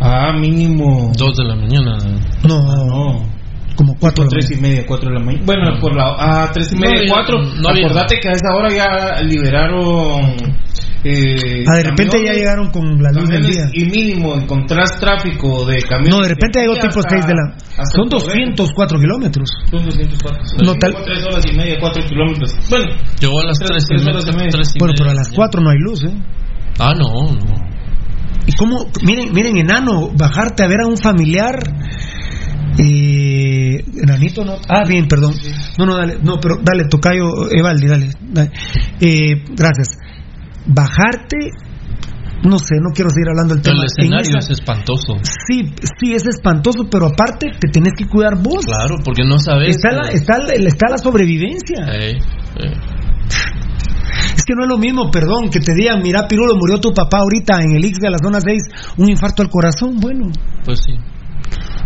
Ah, mínimo. Dos de la mañana. No, no. Como 4 tres y media, cuatro de la mañana. Bueno, por la. Ah, tres y media, No, cuatro. no había- Acordate que a esa hora ya liberaron. Eh, Ah, de repente ya llegaron con la luz del día. Y mínimo encontrás tráfico de camiones. No, de repente llegó aquí tipo hasta- 6 de la. Son Torreón. 204 kilómetros. Son 204. No, tal- Cinco, tres horas y media, cuatro kilómetros. Bueno, Llegó a las Tres- tres, y tres media, horas y media. Bueno, pero a las la 4 no hay luz, ¿eh? Ah, no, no. ¿Y cómo? Miren, miren, enano, bajarte a ver a un familiar. Eh, enanito, no. Ah, bien, perdón. No, no, dale, no, pero dale, tocayo, Evaldi, dale. dale. Eh, gracias. Bajarte, no sé, no quiero seguir hablando del El tema. escenario En es espantoso. Sí, sí, es espantoso, pero aparte te tenés que cuidar vos. Claro, porque no sabes. Está la, está, la- está la sobrevivencia. Es que no es lo mismo, perdón, que te digan, mira, Pirulo, murió tu papá ahorita en el X de la zona 6, un infarto al corazón, bueno. Pues sí.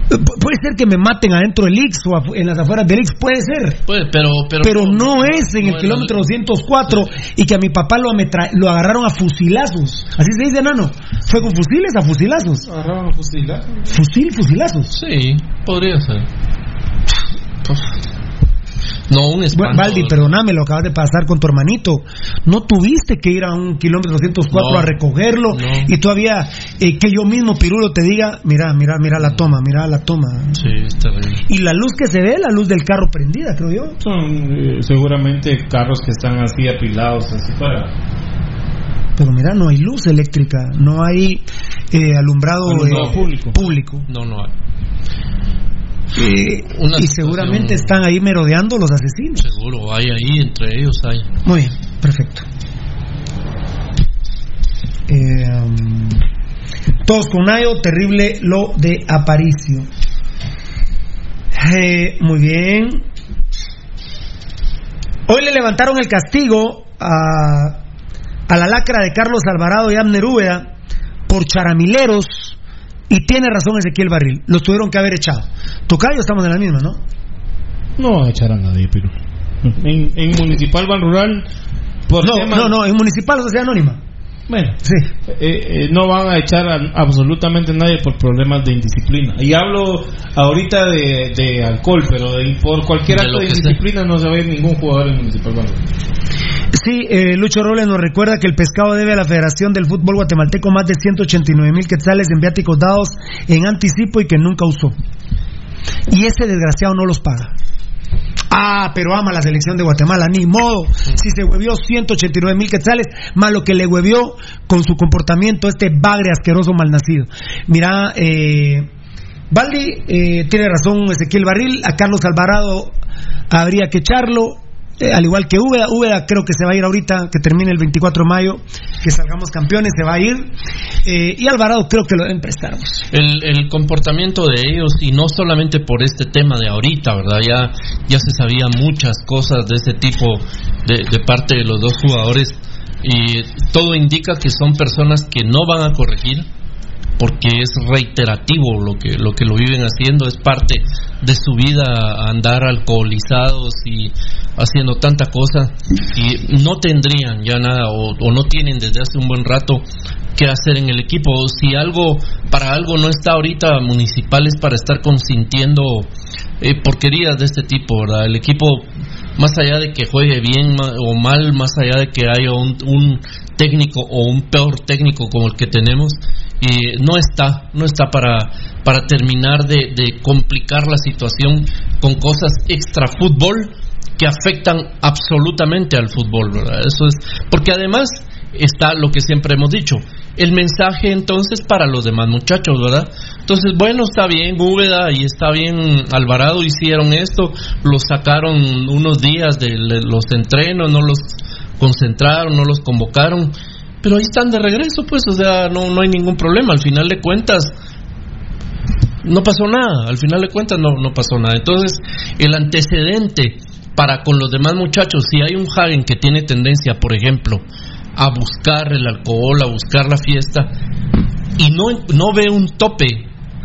Pu- Puede ser que me maten adentro del Ix o en las afueras del Ix, puede ser. Puede, pero, pero, Pero no es en el no, kilómetro 204 y que a mi papá lo, ametra- lo agarraron a fusilazos. Así se dice, nano. Fue con fusiles a fusilazos. Agarraron a fusilar. Fusil, fusilazos. Sí, podría ser. No, un Bueno, espanto. Valdi, perdóname, lo acabas de pasar con tu hermanito. No tuviste que ir a un kilómetro 204 No, a recogerlo no. y todavía eh, que yo mismo, Pirulo, te diga, mira, mira, mira la toma, mira la toma. Sí, es terrible. Y la luz que se ve, la luz del carro prendida, creo yo. Son eh, seguramente carros que están así apilados, así para. Pero mira, no hay luz eléctrica, no hay eh, alumbrado, Alumbrado eh, público. público. No, no hay. Eh, y seguramente están ahí merodeando los asesinos. Seguro, hay ahí, entre ellos hay. Muy bien, perfecto. Eh, um, todos con Nayo, terrible lo de Aparicio. Eh, muy bien. Hoy le levantaron el castigo a, a la lacra de Carlos Alvarado y Abner por charamileros y tiene razón Ezequiel Barril. Los tuvieron que haber echado. Tocayo, estamos en la misma, ¿no? No echar a nadie, pero. En, en Municipal Ban Rural. Por No, tema- no, no, en Municipal Sociedad Anónima. Bueno, Sí. eh, eh, no van a echar a absolutamente nadie por problemas de indisciplina. Y hablo ahorita de, de alcohol, pero de- por cualquier acto de sea. indisciplina no se va a ir ningún jugador en Municipal. Sí, eh, Lucho Robles nos recuerda que el pescado debe a la Federación del Fútbol Guatemalteco más de 189 mil quetzales en viáticos dados en anticipo y que nunca usó. Y ese desgraciado no los paga. Ah, pero ama la selección de Guatemala, ni modo. Si se huevió 189 mil quetzales, más lo que le huevió con su comportamiento este bagre asqueroso malnacido. Mira, eh, Valdi eh, tiene razón Ezequiel Barril, a Carlos Alvarado habría que echarlo, eh, al igual que Úbeda. Úbeda creo que se va a ir ahorita, que termine el 24 de mayo, que salgamos campeones, se va a ir. Eh, y Alvarado creo que lo deben prestar. El, el comportamiento de ellos, y no solamente por este tema de ahorita, ¿verdad? Ya, ya se sabía muchas cosas de ese tipo de parte de los dos jugadores, y todo indica que son personas que no van a corregir, porque es reiterativo lo que lo que lo viven haciendo es parte de su vida andar alcoholizados y haciendo tanta cosa y no tendrían ya nada o, no tienen desde hace un buen rato que hacer en el equipo. Si algo para algo no está ahorita municipal es para estar consintiendo eh, porquerías de este tipo verdad el equipo más allá de que juegue bien o mal más allá de que haya un, un técnico o un peor técnico como el que tenemos y no está no está para para terminar de, complicar la situación con cosas extra fútbol que afectan absolutamente al fútbol ¿verdad? eso es porque además está lo que siempre hemos dicho el mensaje entonces para los demás muchachos verdad entonces bueno está bien Úbeda y está bien Alvarado hicieron esto los sacaron unos días de los entrenos no los concentraron no los convocaron pero ahí están de regreso, pues, o sea, no, no hay ningún problema. Al final de cuentas, no pasó nada. Al final de cuentas, no, no pasó nada. Entonces, el antecedente para con los demás muchachos, si hay un Hagen que tiene tendencia, por ejemplo, a buscar el alcohol, a buscar la fiesta, y no, no ve un tope,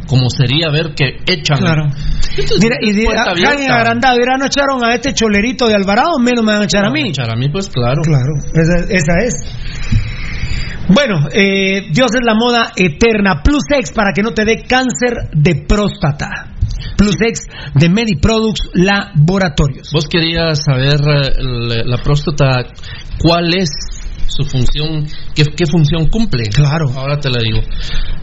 como sería ver que echan. Claro. Entonces, Mira, y dirá, agrandado, dirá, no echaron a este cholerito de Alvarado, menos me van a echar a mí. Echar a mí, pues claro. Claro, esa, esa es. Bueno, eh, Dios es la moda eterna. Plus X para que no te dé cáncer de próstata. Plus X de Mediproducts Laboratorios. Vos querías saber eh, la, la próstata, cuál es su función, qué, qué función cumple. Claro. Ahora te la digo.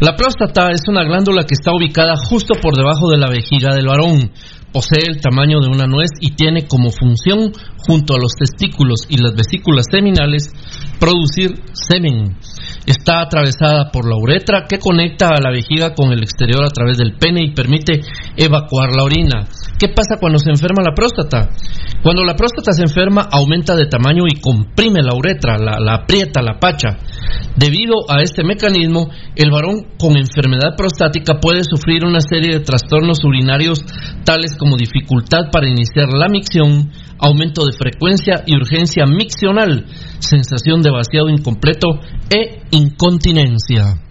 La próstata es una glándula que está ubicada justo por debajo de la vejiga del varón. Posee el tamaño de una nuez y tiene como función, junto a los testículos y las vesículas seminales, producir semen. Está atravesada por la uretra que conecta a la vejiga con el exterior a través del pene y permite evacuar la orina. ¿Qué pasa cuando se enferma la próstata? Cuando la próstata se enferma aumenta de tamaño y comprime la uretra, la, la aprieta, la pacha. Debido a este mecanismo, el varón con enfermedad prostática puede sufrir una serie de trastornos urinarios tales como dificultad para iniciar la micción, aumento de frecuencia y urgencia miccional, sensación de vaciado incompleto e incontinencia.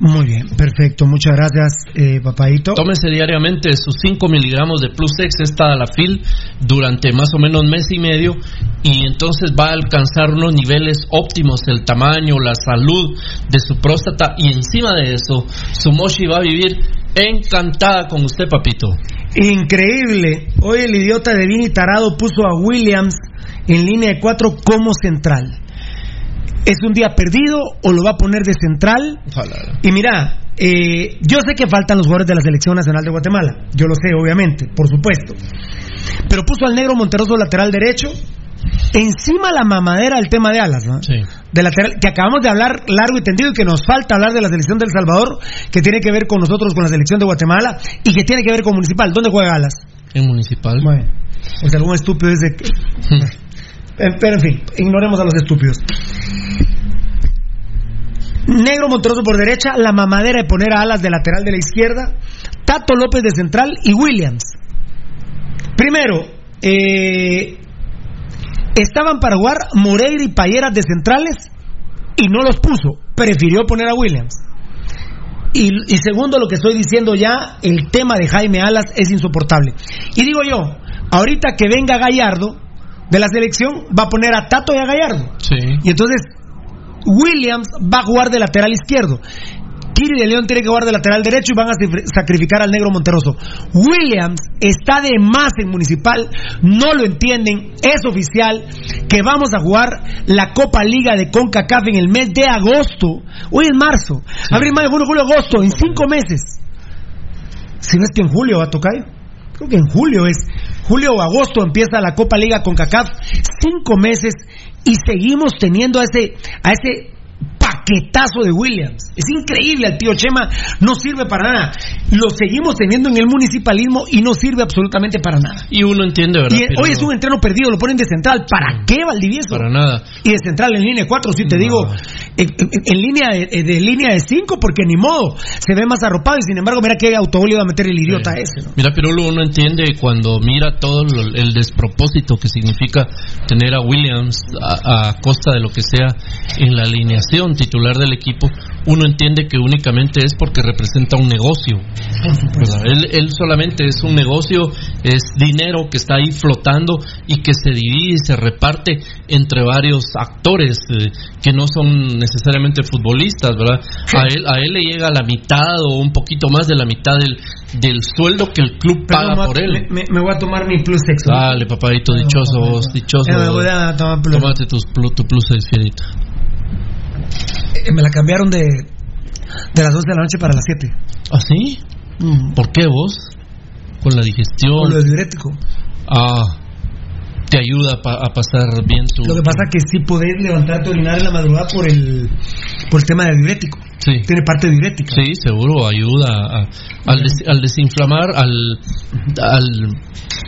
Muy bien, perfecto. Muchas gracias, eh, papadito. Tómese diariamente sus 5 miligramos de Plus X, esta la FIL, durante más o menos mes y medio, y entonces va a alcanzar unos niveles óptimos, el tamaño, la salud de su próstata, y encima de eso, su Moshi va a vivir encantada con usted, papito. Increíble. Hoy el idiota de Vini Tarado puso a Williams en línea de cuatro como central. ¿Es un día perdido o lo va a poner de central? Y mira, eh, yo sé que faltan los jugadores de la Selección Nacional de Guatemala. Yo lo sé, obviamente, por supuesto. Pero puso al negro Monteroso lateral derecho. Encima la mamadera del tema de alas, ¿no? De lateral, que acabamos de hablar largo y tendido y que nos falta hablar de la selección del Salvador, que tiene que ver con nosotros, con la selección de Guatemala y que tiene que ver con Municipal. ¿Dónde juega alas? En Municipal. Bueno, o sea, algún estúpido que. Eh, Pero en fin, ignoremos a los estúpidos. Negro Monteroso por derecha, la mamadera de poner a Alas de lateral de la izquierda, Tato López de central y Williams. Primero, eh, estaban para jugar Moreira y Payeras de centrales y no los puso, prefirió poner a Williams. Y, y segundo, lo que estoy diciendo ya, el tema de Jaime Alas es insoportable. Y digo yo, ahorita que venga Gallardo de la selección, va a poner a Tato y a Gallardo. Sí. Y entonces Williams va a jugar de lateral izquierdo. Kiri de León tiene que jugar de lateral derecho y van a sacrificar al negro Monterroso. Williams está de más en Municipal, no lo entienden, es oficial que vamos a jugar la Copa Liga de CONCACAF en el mes de agosto. Hoy es marzo, abril, mayo, junio, julio, agosto, en cinco meses. Si no es que en julio va a tocar. Creo que en julio es. Julio o agosto empieza la Copa Liga con CACAF. Cinco meses y seguimos teniendo a ese, a ese paquetazo de Williams. Es increíble, el tío Chema no sirve para nada. Lo seguimos teniendo en el municipalismo y no sirve absolutamente para nada. Y uno entiende, ¿verdad? Y Pero hoy es un entreno perdido, lo ponen de central. ¿Para qué, Valdivieso? Para nada. Y de central en línea de cuatro, si te digo, en, en- en línea de, de línea de cinco, porque ni modo, se ve más arropado y sin embargo, mira qué autogol iba a meter el idiota ese. ¿no? Mira, Pirulo, uno entiende cuando mira todo lo- el despropósito que significa tener a Williams a, a costa de lo que sea en la alineación titular del equipo, uno entiende que únicamente es porque representa un negocio. Él, él solamente es un negocio, es dinero que está ahí flotando y que se divide y se reparte entre varios actores eh, que no son necesariamente futbolistas, ¿verdad? A él, a él le llega la mitad o un poquito más de la mitad del, del sueldo que el club paga por él. Me, me- voy a tomar mi plus sexo. Dale, papadito, dichoso vos, dichoso. Me voy a tomar plus. Tómate tus tu plus de fierita. Eh, Me la cambiaron de, de las 12 de la noche para las 7. ¿Ah, sí? ¿Por qué vos? Con la digestión. Por lo diurético. Ah, te ayuda pa- a pasar bien tu. Lo que pasa es que sí podés levantarte a orinar en la madrugada por el, por el tema del diurético. Sí. Tiene parte diurética. Sí, seguro, ayuda a- al, des- al desinflamar, al, al.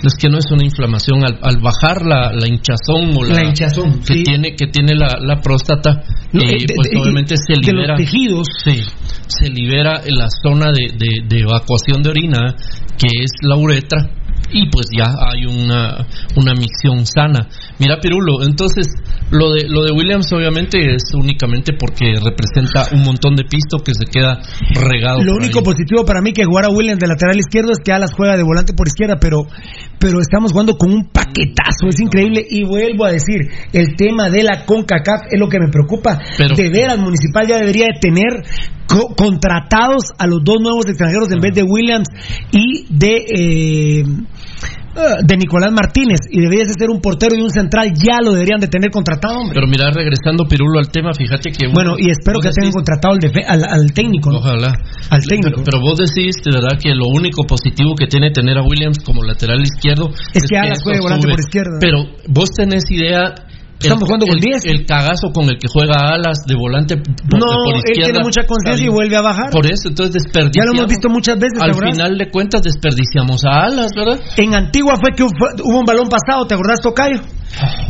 Es que no es una inflamación, al, al bajar la, la hinchazón o la, La hinchazón, que sí. tiene que tiene la, la próstata, No, eh, eh, de- pues de- obviamente se de los libera. tejidos. Sí, se libera en la zona de- de evacuación de orina, que es la uretra, y pues ya hay una, una micción sana. Mira, Pirulo, entonces lo de, lo de Williams obviamente es únicamente porque representa un montón de pisto que se queda regado. Lo único ahí. positivo para mí que jugar a Williams de lateral izquierdo es que Alas juega de volante por izquierda, pero, pero estamos jugando con un paquetazo, es increíble. Y vuelvo a decir, el tema de la CONCACAF es lo que me preocupa. Pero- de veras, Municipal ya debería de tener co- contratados a los dos nuevos extranjeros en vez de Williams y de... eh, de Nicolás Martínez y debería de ser un portero y un central ya lo deberían de tener contratado hombre. Pero mira, regresando Pirulo al tema, fíjate que... bueno y espero que tengan decís- contratado al, defe- al, al técnico ¿no? Ojalá. Al técnico. Pero, pero vos decís, de verdad, que lo único positivo que tiene tener a Williams como lateral izquierdo Es que Alas eso juegue volante sube. por izquierda. Pero vos tenés idea. Estamos jugando con el, 10. El cagazo con el que juega Alas de volante por, No, por él tiene mucha conciencia y vuelve a bajar. Por eso, entonces Ya desperdiciamos. lo hemos visto muchas veces, ¿te Al final de cuentas, desperdiciamos a Alas, ¿verdad? En Antigua fue que hu- hubo un balón pasado, ¿te acordás, Tocayo?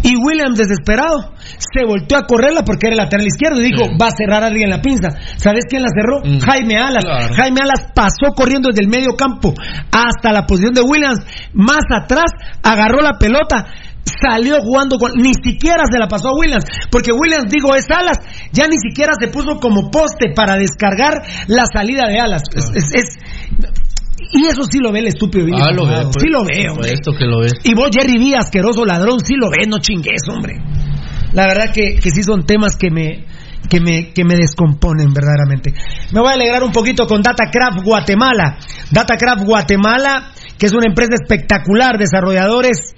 Y Williams, desesperado, se volteó a correrla porque era el lateral izquierdo y dijo, Sí. va a cerrar a alguien la pinza. ¿Sabes quién la cerró? Mm. Jaime Alas. Claro. Jaime Alas pasó corriendo desde el medio campo hasta la posición de Williams. Más atrás, agarró la pelota, salió jugando con. Ni siquiera se la pasó a Williams. Porque Williams, digo, es alas. Ya ni siquiera se puso como poste para descargar la salida de alas. Es, es- es- y eso sí lo ve el estúpido. Billy Ah, lo ve. Colorado. pues, sí lo ve, por hombre. Esto que lo. Y vos, Jerry B, asqueroso ladrón, sí lo ves, no chingues, hombre. La verdad que, que sí son temas que me, que me, que me descomponen verdaderamente. Me voy a alegrar un poquito con Datacraft Guatemala. Datacraft Guatemala, que es una empresa espectacular, desarrolladores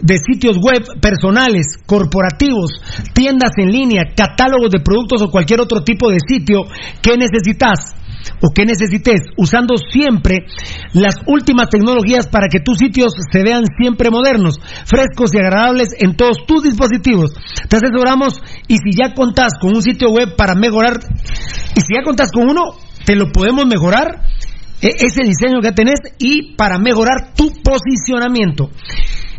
de sitios web personales, corporativos, tiendas en línea, catálogos de productos o cualquier otro tipo de sitio que necesitas o que necesites, usando siempre las últimas tecnologías para que tus sitios se vean siempre modernos, frescos y agradables en todos tus dispositivos. Te asesoramos y si ya contás con un sitio web para mejorar, y si ya contás con uno, te lo podemos mejorar e- ese diseño que tenés y para mejorar tu posicionamiento.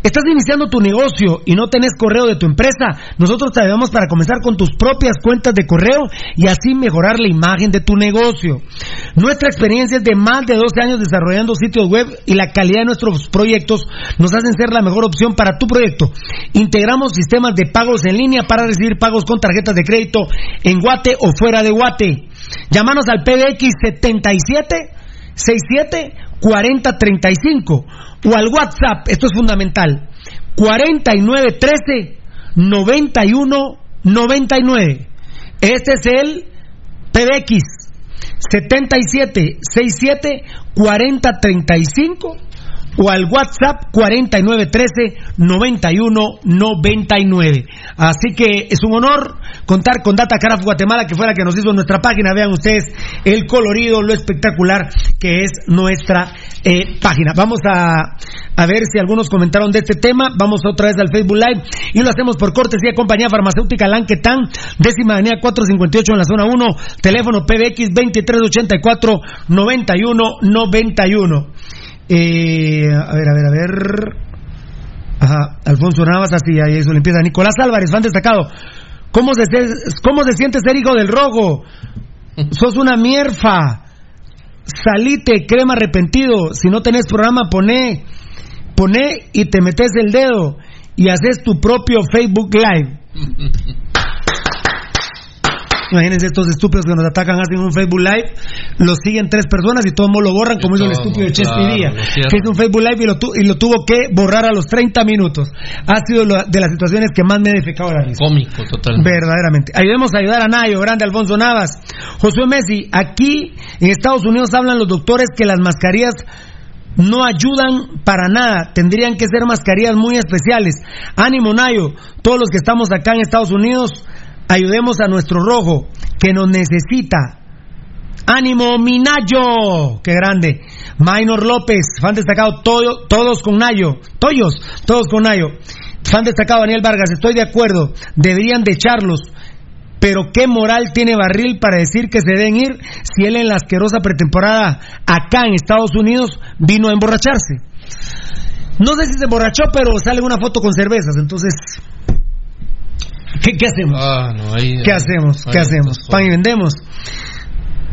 Estás iniciando tu negocio y no tenés correo de tu empresa. Nosotros te ayudamos para comenzar con tus propias cuentas de correo y así mejorar la imagen de tu negocio. Nuestra experiencia es de más de 12 años desarrollando sitios web y la calidad de nuestros proyectos nos hacen ser la mejor opción para tu proyecto. Integramos sistemas de pagos en línea para recibir pagos con tarjetas de crédito en Guate o fuera de Guate. Llámanos al PBX 77 67 40 35 o al WhatsApp, esto es fundamental, 49 13 91 99. Este es el PBX 77 67 40 35 o al WhatsApp 4913 91 99. Así que es un honor contar con Datacraft Guatemala, que fue la que nos hizo nuestra página. Vean ustedes el colorido, lo espectacular que es nuestra eh, página. Vamos a, a ver si algunos comentaron de este tema. Vamos otra vez al Facebook Live y lo hacemos por cortesía compañía farmacéutica Lanquetán, décima avenida 458 en la zona 1, teléfono PBX 2384 91 91. Eh, a ver, a ver, a ver. Ajá, Alfonso Navas, así, ahí eso limpieza. Nicolás Álvarez, fan destacado. ¿Cómo se, ¿Cómo se siente ser hijo del rojo? Sos una mierfa. Salite, crema arrepentido. Si no tenés programa, poné, poné y te metes el dedo y haces tu propio Facebook Live. Imagínense estos estúpidos que nos atacan, hacen un Facebook Live, lo siguen tres personas y todo el mundo lo borran, como hizo el estúpido de Chespi claro, que hizo un Facebook Live y lo, tu- y lo tuvo que borrar a los 30 minutos. Ha sido lo- de las situaciones que más me he defecado la risa. Cómico, totalmente. Verdaderamente. Ayudemos a ayudar a Nayo, grande Alfonso Navas. Josué Messi, aquí en Estados Unidos hablan los doctores que las mascarillas no ayudan para nada. Tendrían que ser mascarillas muy especiales. Ánimo, Nayo. Todos los que estamos acá en Estados Unidos, ayudemos a nuestro rojo, que nos necesita. Ánimo, Minayo. Qué grande. Minor López, fan destacado, todo- todos con Nayo. Toyos, todos con Nayo. Fan destacado, Daniel Vargas, estoy de acuerdo. Deberían de echarlos. Pero qué moral tiene Barril para decir que se deben ir si él en la asquerosa pretemporada acá en Estados Unidos vino a emborracharse. No sé si se emborrachó, pero sale una foto con cervezas, entonces... ¿Qué, qué hacemos? Ah, no, ahí- ¿Qué hacemos? ahí ¿Qué hacemos? Pan y vendemos.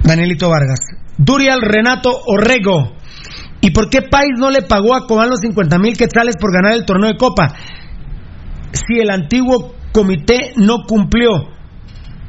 Danielito Vargas. Durial Renato Orrego. ¿Y por qué País no le pagó a Cobán los 50 mil quetzales por ganar el torneo de Copa? Si el antiguo comité no cumplió.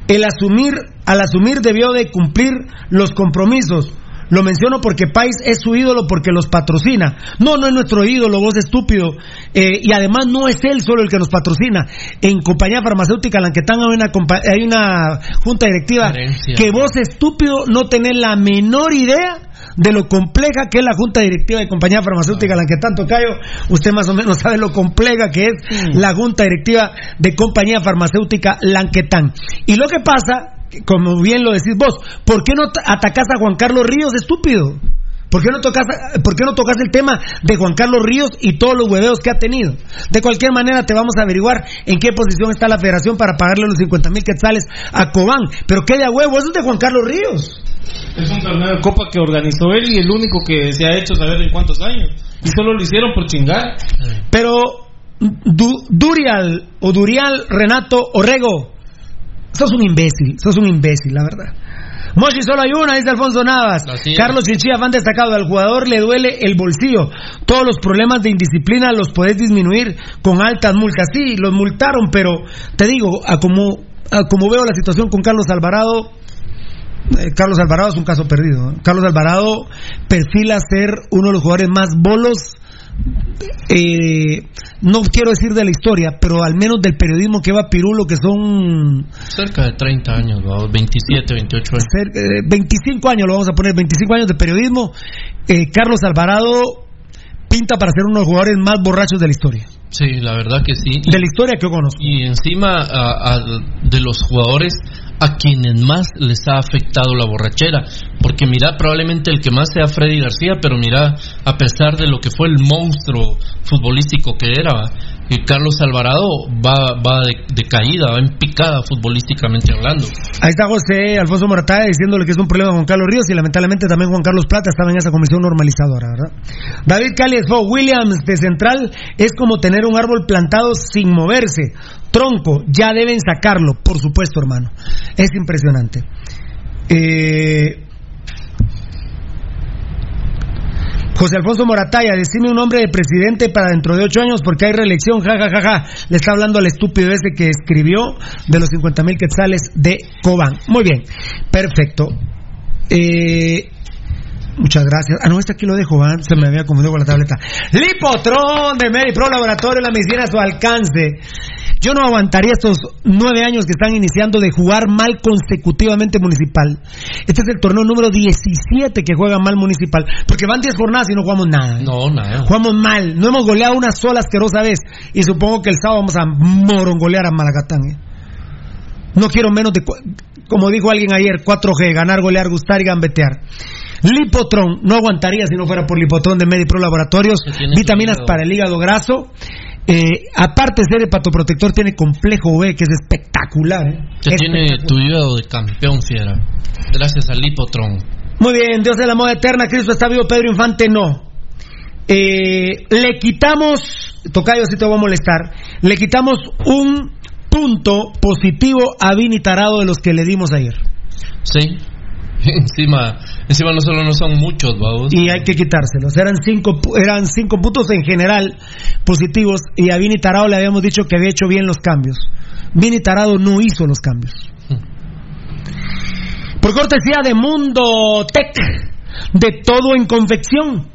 El asumir, al asumir debió de cumplir los compromisos. Lo menciono porque Pais es su ídolo porque los patrocina. No, no es nuestro ídolo, vos estúpido. Eh, y además no es él solo el que nos patrocina. En compañía farmacéutica Lanquetán hay una, hay una junta directiva que vos estúpido no tenés la menor idea de lo compleja que es la junta directiva de compañía farmacéutica Lanquetán Tocayo. Usted más o menos sabe lo compleja que es la junta directiva de compañía farmacéutica Lanquetán. Y lo que pasa, como bien lo decís vos, ¿por qué no atacás a Juan Carlos Ríos, estúpido? ¿Por qué, no tocas, ¿Por qué no tocas el tema de Juan Carlos Ríos y todos los hueveos que ha tenido? De cualquier manera, te vamos a averiguar en qué posición está la federación para pagarle los 50 mil quetzales a Cobán. Pero qué de huevo, eso es de Juan Carlos Ríos. Es un torneo de copa que organizó él y el único que se ha hecho saber en cuántos años. Y solo lo hicieron por chingar. Pero Du- Durial o Durial Renato Orrego, sos un imbécil, sos un imbécil, la verdad. Mochi solo hay una, dice Alfonso Navas. Carlos Chinchilla, fan destacado. Al jugador le duele el bolsillo. Todos los problemas de indisciplina los podés disminuir con altas multas. Sí, los multaron, pero te digo, a como, a como veo la situación con Carlos Alvarado, eh, Carlos Alvarado es un caso perdido. ¿eh? Carlos Alvarado perfila ser uno de los jugadores más bolos. Eh, no quiero decir de la historia, pero al menos del periodismo que va Pirulo, que son Cerca de 30 años, ¿no? 27, 28 años. cerca de 25 años, lo vamos a poner, 25 años de periodismo. eh, Carlos Alvarado pinta para ser uno de los jugadores más borrachos de la historia. Sí, la verdad que sí. De la historia que yo conozco. Y encima a- a- de los jugadores a quienes más les ha afectado la borrachera. Porque mira, probablemente el que más sea Freddy García, pero mira, a pesar de lo que fue el monstruo futbolístico que era, y Carlos Alvarado va, va de, caída, va en picada futbolísticamente hablando. Ahí está José Alfonso Morataya diciéndole que es un problema con Carlos Ríos y lamentablemente también Juan Carlos Plata estaba en esa comisión normalizadora, ¿verdad? David Cali Esfo, Williams de Central es como tener un árbol plantado sin moverse. Tronco, ya deben sacarlo, por supuesto, hermano. Es impresionante. Eh, José Alfonso Morataya, decime un nombre de presidente para dentro de ocho años porque hay reelección, ja, ja, ja, ja. Le está hablando al estúpido ese que escribió de los 50 mil quetzales de Cobán. Muy bien, perfecto. Eh, muchas gracias. Ah, no, este aquí lo dejo, ¿va? se me había confundido con la tableta. Lipotron de Medipro Laboratorio, la medicina a su alcance. Yo no aguantaría estos nueve años que están iniciando de jugar mal consecutivamente municipal. Este es el torneo número 17 que juega mal municipal. Porque van 10 jornadas y no jugamos nada. ¿eh? No, nada. Jugamos mal. No hemos goleado una sola asquerosa vez. Y supongo que el sábado vamos a morongolear a Malacatán. ¿eh? No quiero menos de, como dijo alguien ayer, 4G, ganar, golear, gustar y gambetear. Lipotron, no aguantaría si no fuera por Lipotron de Medipro Laboratorios. Vitaminas para el hígado graso. Eh, aparte de ser hepatoprotector, tiene complejo B, que es espectacular. ¿eh? Que tiene Espectacular. tu hígado de campeón, fiera. Gracias al Lipotron. Muy bien, Dios de la moda eterna, Cristo está vivo, Pedro Infante no. Eh, le quitamos, Tocayo, si te voy a molestar, le quitamos un punto positivo a Vini Tarado de los que le dimos ayer. Sí. Encima, encima no solo no son muchos, vamos. Y hay que quitárselos. Eran cinco, eran cinco puntos en general positivos y a Vini Tarado le habíamos dicho que había hecho bien los cambios. Vini Tarado no hizo los cambios. Por cortesía de Mundo Tech, de todo en confección.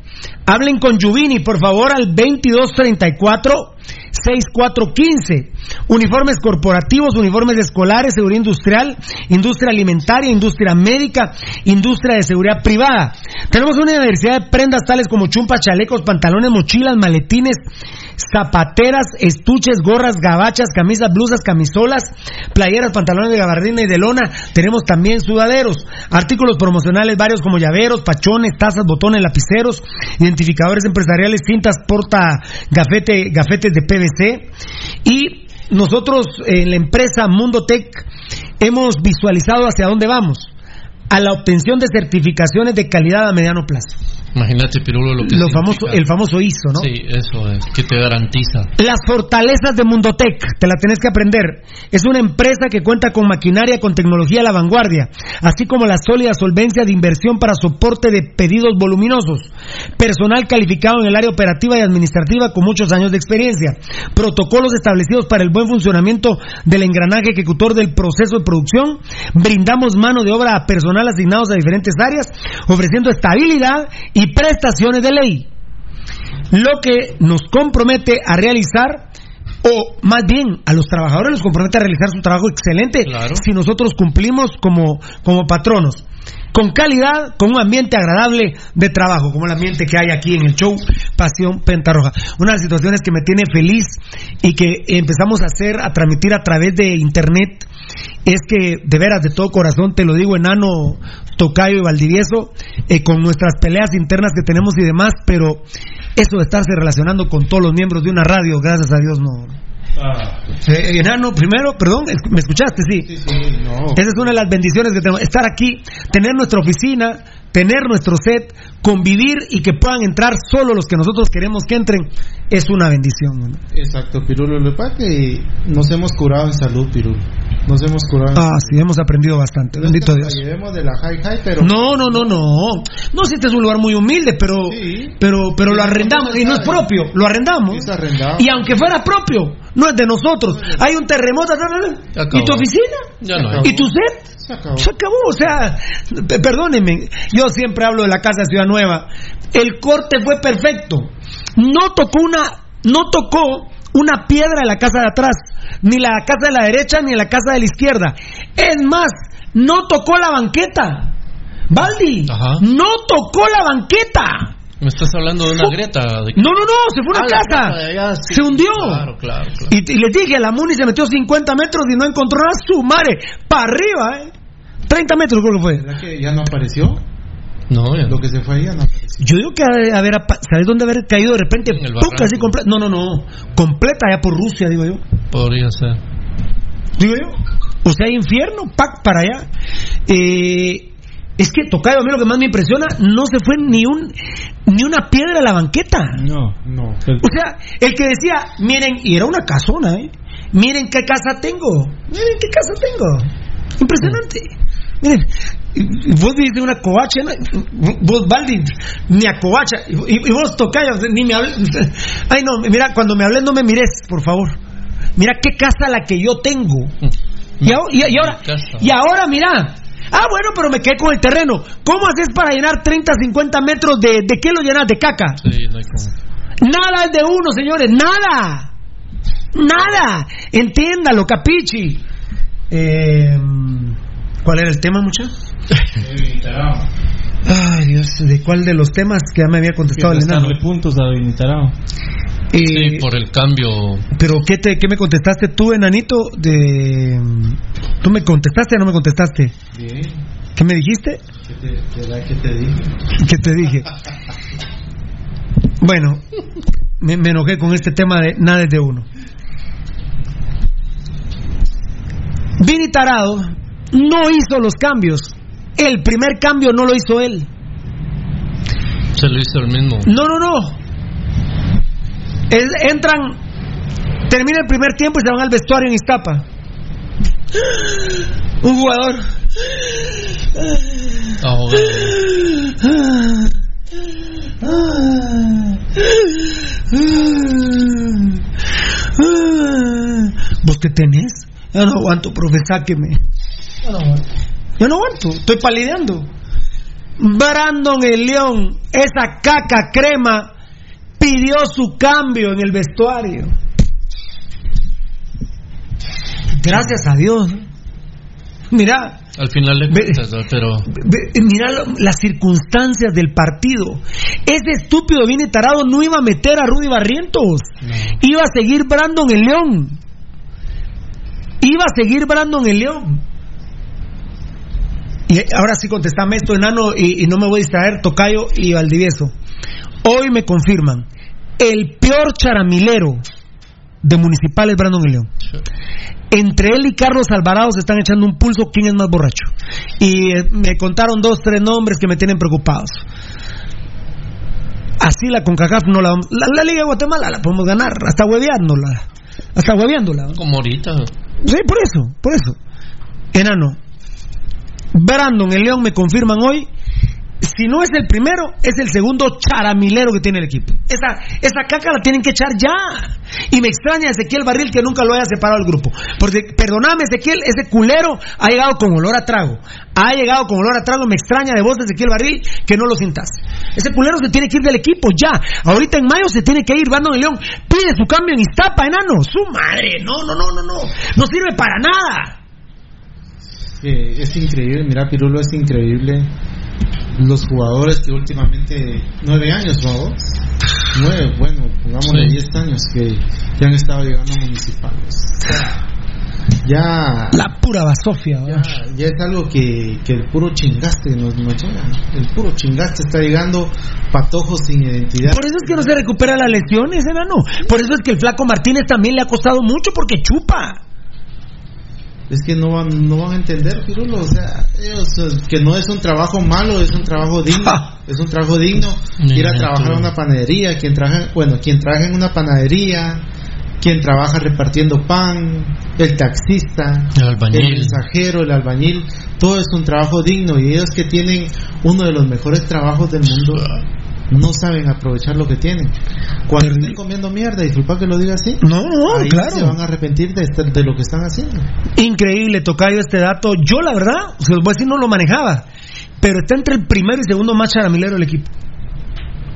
Hablen con Yuvini, por favor, al 2234 6415. Uniformes corporativos, uniformes escolares, seguridad industrial, industria alimentaria, industria médica, industria de seguridad privada. Tenemos una diversidad de prendas tales como chumpas, chalecos, pantalones, mochilas, maletines, zapateras, estuches, gorras, gabachas, camisas, blusas, camisolas, playeras, pantalones de gabardina y de lona. Tenemos también sudaderos, artículos promocionales varios como llaveros, pachones, tazas, botones, lapiceros, identificadores empresariales, cintas, porta, gafete, gafetes de PVC y nosotros en la empresa Mundo Tech hemos visualizado hacia dónde vamos a la obtención de certificaciones de calidad a mediano plazo. Imagínate, Pirulo, lo que Lo significa. famoso, el famoso ISO, ¿no? Sí, eso es, que te garantiza. Las fortalezas de Mundotech, te la tenés que aprender. Es una empresa que cuenta con maquinaria con tecnología a la vanguardia, así como la sólida solvencia de inversión para soporte de pedidos voluminosos. Personal calificado en el área operativa y administrativa con muchos años de experiencia. Protocolos establecidos para el buen funcionamiento del engranaje ejecutor del proceso de producción. Brindamos mano de obra a personal asignados a diferentes áreas, ofreciendo estabilidad y prestaciones de ley. Lo que nos compromete a realizar o más bien a los trabajadores los compromete a realizar su trabajo excelente si nosotros cumplimos como, como patronos con calidad, con un ambiente agradable de trabajo, como el ambiente que hay aquí en el show Pasión Pentarroja. Una de las situaciones que me tiene feliz y que empezamos a hacer, a transmitir a través de internet, es que de veras, de todo corazón, te lo digo, enano, tocayo y valdivieso, eh, con nuestras peleas internas que tenemos y demás, pero eso de estarse relacionando con todos los miembros de una radio, gracias a Dios, no. Eh, enano, primero, perdón, ¿me escuchaste? Sí. Esa es una de las bendiciones que tenemos. Estar aquí, tener nuestra oficina, tener nuestro set, convivir y que puedan entrar solo los que nosotros queremos que entren, es una bendición. ¿no? Exacto, Pirulo. Lo que nos hemos curado en salud, Pirulo. Nos hemos curado. Ah, sí, hemos aprendido bastante. Bendito Dios. Llevemos de la high high, pero. No, no, no, no. No, si este es un lugar muy humilde, pero. Pero, pero lo arrendamos. Y no es propio, lo arrendamos. Es arrendado. Y aunque fuera propio, no es de nosotros. Hay un terremoto. ¿Y tu oficina? Ya. ¿Y tu set? Se acabó. Se acabó, o sea, perdónenme, yo siempre hablo de la casa de Ciudad Nueva. El corte fue perfecto. No tocó una, no tocó una piedra en la casa de atrás, ni la casa de la derecha, ni en la casa de la izquierda. Es más, no tocó la banqueta. Baldi, no tocó la banqueta. Me estás hablando de una grieta. De... No, no, no, se fue una Ah, casa. casa de allá, sí. Se hundió. Claro, claro, claro. Y, y les dije, la Muni se metió 50 metros y no encontró nada. Su madre, para arriba, ¿eh? 30 metros creo que fue. ¿Verdad que ya no apareció? No, ya. Lo que se fue ahí no. Yo digo que ha de haber, ¿sabes dónde haber caído de repente? En el ¡puc! barranco. así completa. No, no, no. Completa ya por Rusia, digo yo. Podría ser. Digo yo. O sea, hay infierno, pac, para allá. Eh, es que Tocayo, a mí lo que más me impresiona, no se fue ni un ni una piedra a la banqueta. No. No. O sea, el que decía, miren, y era una casona, ¿eh? Miren qué casa tengo. Miren qué casa tengo. Impresionante. Miren, vos dices una covacha, vos Baldi, ni a covacha, y, y vos Tocayo, ni me hables. Ay, no, mira, cuando me hables no me mires, por favor. Mira qué casa la que yo tengo. Y, ahora- y- y ahora, y ahora mira. Ah, bueno, pero me quedé con el terreno. ¿Cómo haces para llenar 30, 50 metros de... ¿De qué lo llenas? ¿De caca? Sí, no hay como. Nada es de uno, señores, nada. Nada. Entiéndalo, capichi. Eh, ¿Cuál era el tema, mucha? Ay, Dios, ¿de cuál de los temas que ya me había contestado el enano? Puntos a Vinitarao. Eh, Sí, por el cambio. Pero ¿qué, te, ¿qué me contestaste tú, enanito? De... ¿Tú me contestaste o no me contestaste? Bien. ¿Qué me dijiste? ¿Qué te, ¿Verdad que te dije? ¿Qué te dije? Bueno, me, me enojé con este tema de nada es de uno. Vini Tarado no hizo los cambios. El primer cambio no lo hizo él. Se lo hizo el mismo. No, no, no. Es- entran, termina el primer tiempo y se van al vestuario en Iztapa. Un jugador. ¿Vos qué tenés? Ya no aguanto, profe, sáqueme. Ya no aguanto. Ya no aguanto, estoy palideando. Brandon el León, esa caca crema, pidió su cambio en el vestuario. Gracias a Dios. Mira, Al final de cuentas, ¿no? pero. Ve- Mira lo- las circunstancias del partido. Ese estúpido viene tarado no iba a meter a Rudy Barrientos. Iba a seguir Brandon el León. Iba a seguir Brandon el León. Y ahora sí contestame esto, enano, y, y no me voy a distraer, Tocayo y Valdivieso. Hoy me confirman, el peor charamilero de Municipal es Brandon el León. Entre él y Carlos Alvarado se están echando un pulso quién es más borracho. Y eh, me contaron dos, tres nombres que me tienen preocupados. Así la CONCACAF no la vamos... La, la Liga de Guatemala la podemos ganar, hasta hueveándola. Hasta hueveándola. Como ahorita. Sí, por eso, por eso. Enano. Brandon, el León me confirman hoy. Si no es el primero, es el segundo charamilero que tiene el equipo. Esa, esa caca la tienen que echar ya. Y me extraña Ezequiel Barril que nunca lo haya separado del grupo. Porque, perdóname, Ezequiel, ese culero ha llegado con olor a trago. Ha llegado con olor a trago. Me extraña de vos, Ezequiel Barril, que no lo sintas. Ese culero se tiene que ir del equipo ya. Ahorita en mayo se tiene que ir. Brandon León pide su cambio en Iztapa, enano. Su madre. No, no, no, no, no. No sirve para nada. Que es increíble, mira Pirulo, es increíble los jugadores que últimamente, nueve años, ¿no? Nueve, bueno, pongámosle Sí. diez años que ya han estado llegando a municipales. Ya, La pura basofia. ya, ya es algo que, que el puro chingaste nos, nos llega. El puro chingaste está llegando patojos sin identidad. Por eso es que no se recupera las lesiones, enano. Por eso es que el flaco Martínez también le ha costado mucho porque chupa. Es que no van, no van a entender, Pirulo. O sea, ellos, eh, que no es un trabajo malo, es un trabajo digno. es un trabajo digno. Ir a trabajar en una panadería, quien trabaja, bueno, quien trabaja en una panadería, quien trabaja repartiendo pan, el taxista, El albañil. mensajero, el albañil, todo es un trabajo digno y ellos que tienen uno de los mejores trabajos del mundo no saben aprovechar lo que tienen. Cuando estén comiendo mierda, disculpa que lo diga así, No, no, ahí claro. se van a arrepentir de, este- de lo que están haciendo. Increíble, Tocayo, este dato. Yo, la verdad, se los voy a decir, no lo manejaba. Pero está entre el primero y segundo más charamilero del equipo.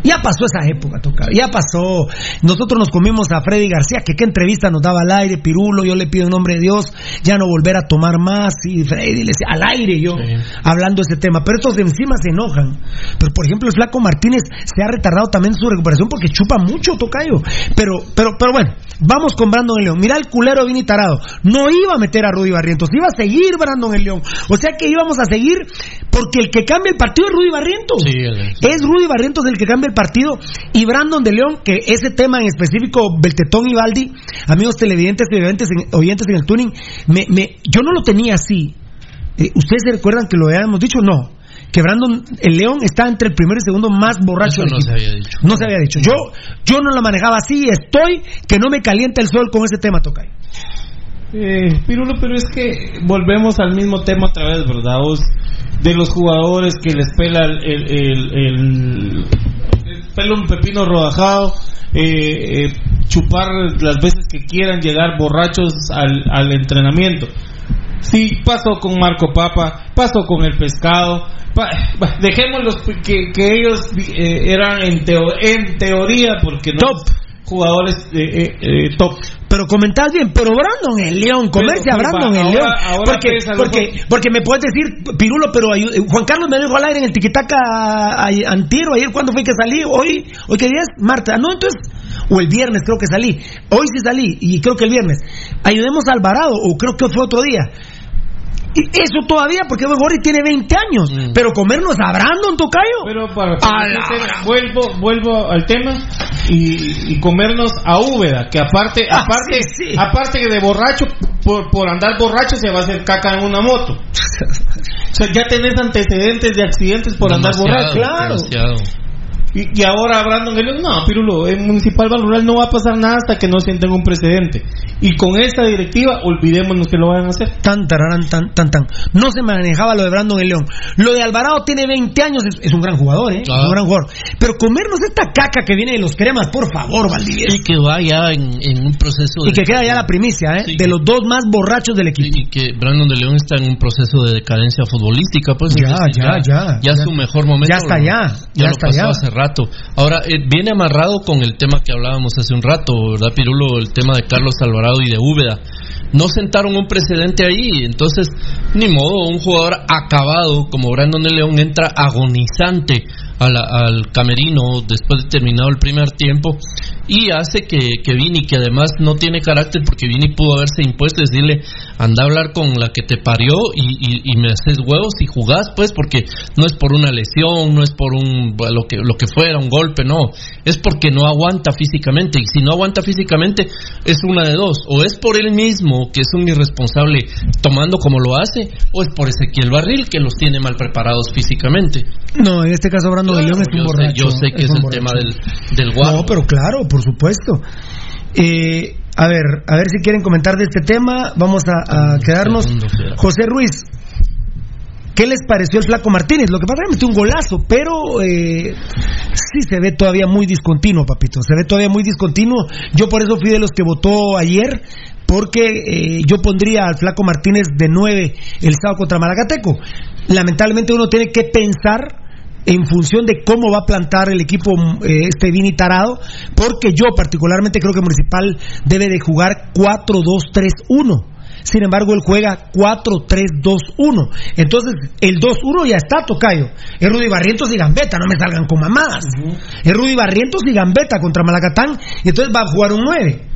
Ya pasó esa época, Tocayo. Ya pasó. Nosotros nos comimos a Freddy García, que qué entrevista nos daba al aire, Pirulo. Yo le pido en nombre de Dios ya no volver a tomar más. Y Freddy le decía, al aire yo, hablando de ese tema. Pero estos de encima se enojan. Pero, por ejemplo, el Flaco Martínez se ha retardado también su recuperación porque chupa mucho, Tocayo. Pero, pero, pero bueno, vamos con Brandon el León. Mira el culero Vini Tarado. No iba a meter a Rudy Barrientos, iba a seguir Brandon el León. O sea que íbamos a seguir porque el que cambia el partido es Rudy Barrientos. Es Rudy Barrientos el que cambia el partido y Brandon de León, que ese tema en específico, Beltetón y Baldi, amigos televidentes y oyentes en, oyentes en el tuning, me, me- yo no lo tenía así. Eh, ¿Ustedes se recuerdan que lo habíamos dicho? No. Que Brandon el León está entre el primero y segundo más borracho Eso no se había dicho. No se había dicho. Yo, yo no lo manejaba así y estoy que no me calienta el sol con ese tema, Tocay. Eh, Pirulo, pero es que volvemos al mismo tema otra vez, ¿verdad? Vos, de los jugadores que les pela el, el, el, el- el pelo un pepino rodajado, eh, eh, chupar las veces que quieran llegar borrachos al, al entrenamiento. Sí, pasó con Marco Papa, pasó con el pescado. pa- dejémoslos que, que ellos eh, eran en, teo- en teoría, porque no jugadores eh, eh, eh, top. Pero comentás bien, pero Brandon el León, comerse a Pero, Brandon va, el León. porque, porque, porque me puedes decir, Pirulo, pero eh, Juan Carlos me dijo al aire en el tiquitaca a- a- antier o ayer, ¿cuándo fue que salí? Hoy, hoy qué día es? Martes. Ah, no, entonces, o el viernes creo que salí. Hoy sí salí, y creo que el viernes. Ayudemos a Alvarado, o creo que fue otro día. Y eso todavía, porque Gori tiene 20 años. Pero comernos a Brandon, Tocayo. Pero para A la vuelvo vuelvo al tema y, y comernos a Úbeda que aparte Ah, aparte sí, sí. aparte que de borracho por, por andar borracho se va a hacer caca en una moto o sea ya tenés antecedentes de accidentes por andar borracho demasiado. Y, y ahora Brandon Galeón, no, Pirulo, en Municipal Rural no va a pasar nada hasta que no sienten un precedente. Y con esta directiva, olvidémonos que lo vayan a hacer. Tan, tararán, tan, tan, tan. No se manejaba lo de Brandon el León. Lo de Alvarado tiene 20 años, es, es un gran jugador, ¿eh? Es un gran jugador. Pero comernos esta caca que viene de los cremas, por favor, Valdivieso. Y que va ya en, en un proceso Y que queda ya la primicia, ¿eh? Sí. De los dos más borrachos del equipo. y que Brandon de León está en un proceso de decadencia futbolística, pues Ya, entonces ya, ya, ya, ya. su mejor momento. Ya está lo- ya, ya, ya lo está pasó ya. Rato. Ahora eh, viene amarrado con el tema que hablábamos hace un rato, ¿verdad, Pirulo? El tema de Carlos Alvarado y de Úbeda. No sentaron un precedente ahí, entonces ni modo, un jugador acabado como Brandon León entra agonizante al camerino después de terminado el primer tiempo y hace que, que Vini, que además no tiene carácter porque Vini pudo haberse impuesto decirle, anda a hablar con la que te parió y, me haces huevos y jugás, pues, porque no es por una lesión, no es por un lo que, lo que fuera, un golpe, no, es porque no aguanta físicamente y si no aguanta físicamente es una de dos, o es por él mismo que es un irresponsable tomando como lo hace, o es por Ezequiel Barril que los tiene mal preparados físicamente. No, en este caso Brandon el León es un Yo sé, borracho. yo sé que es, el borracho. tema del, del guapo. No, pero claro, por supuesto. Eh, a ver, a ver si quieren comentar de este tema. Vamos a, a quedarnos. José Ruiz, ¿qué les pareció el Flaco Martínez? Lo que pasa es que metió un golazo, pero eh, sí se ve todavía muy discontinuo, papito. Se ve todavía muy discontinuo. Yo por eso fui de los que votó ayer. Porque eh, yo pondría al Flaco Martínez de 9 el sábado contra Malagateco. Lamentablemente uno tiene que pensar en función de cómo va a plantar el equipo eh, este Vini Tarado, porque yo particularmente creo que Municipal debe de jugar 4-2-3-1. Sin embargo, él juega 4-3-2-1. Entonces, el 2-1 ya está, Tocayo. Es Rudy Barrientos y Gambetta, no me salgan con mamadas. Es Rudy Barrientos y Gambetta contra Malacatán, y entonces va a jugar un 9.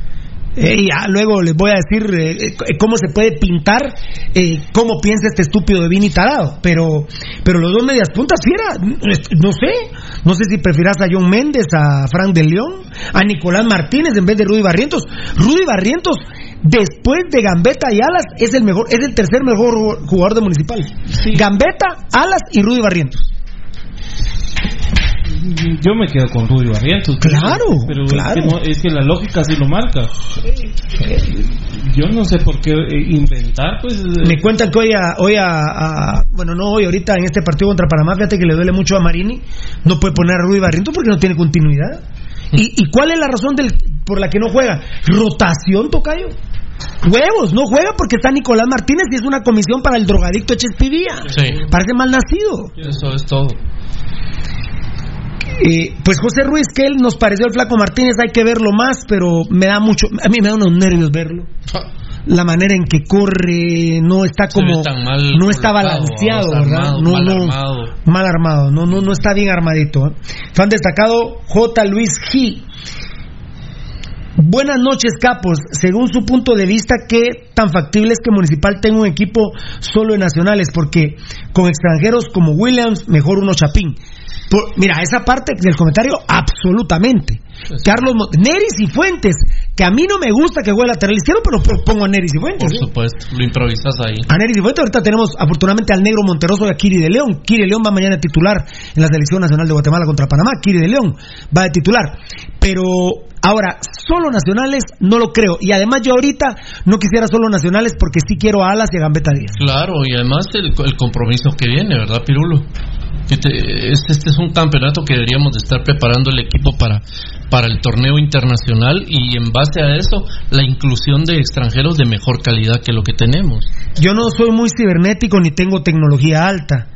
Eh, y luego les voy a decir eh, eh, cómo se puede pintar eh, cómo piensa este estúpido de Vini Tarado. Pero, pero los dos medias puntas, fiera, no sé. No sé si prefieras a John Méndez, a Frank de León, a Nicolás Martínez en vez de Rudy Barrientos. Rudy Barrientos, después de Gambetta y Alas, es el mejor, es el tercer mejor jugador de Municipal. Gambetta, Alas y Rudy Barrientos. Yo me quedo con Rudy Barrientos. Claro, pero claro. Es, que no- es que la lógica sí lo marca. Yo no sé por qué eh, inventar, pues. eh, Me cuentan que hoy, a, hoy a, a- bueno, no hoy, ahorita en este partido contra Panamá, fíjate que le duele mucho a Marini, no puede poner a Rudy Barrientos porque no tiene continuidad. ¿Y, y cuál es la razón del, por la que no juega? Rotación, Tocayo. Huevos, no juega porque está Nicolás Martínez y es una comisión para el drogadicto Echespivía. Sí. Parece mal nacido. Eso es todo. Eh, pues José Ruiz, que él nos pareció el Flaco Martínez, hay que verlo más, pero me da mucho, a mí me da unos nervios verlo. La manera en que corre no está como, tan mal no está balanceado, vamos, ¿verdad? armado, no, mal no, armado. mal armado, no, no, no está bien armadito. ¿eh? Fan destacado J. Luis G. Buenas noches, capos. Según su punto de vista, ¿qué tan factible es que Municipal tenga un equipo solo de nacionales? Porque con extranjeros como Williams, mejor uno Chapín. Por- mira, esa parte del comentario, absolutamente. Carlos Mo- Neris y Fuentes, que a mí no me gusta que juegue lateral izquierdo, pero po- pongo a Neris y Fuentes. Por supuesto, lo improvisas ahí. A Neris y Fuentes, ahorita tenemos afortunadamente al negro Monterroso y a Kiri de León. Kiri de León va mañana a titular en la selección nacional de Guatemala contra Panamá. Kiri de León va de titular. Pero ahora, solo nacionales no lo creo. Y además yo ahorita no quisiera solo nacionales porque sí quiero a Alas y a Gambetta Díaz. Claro, y además el, el compromiso que viene, ¿verdad, Pirulo? Este, este es un campeonato que deberíamos de estar preparando el equipo para, para el torneo internacional y en base a eso, la inclusión de extranjeros de mejor calidad que lo que tenemos. Yo no soy muy cibernético ni tengo tecnología alta,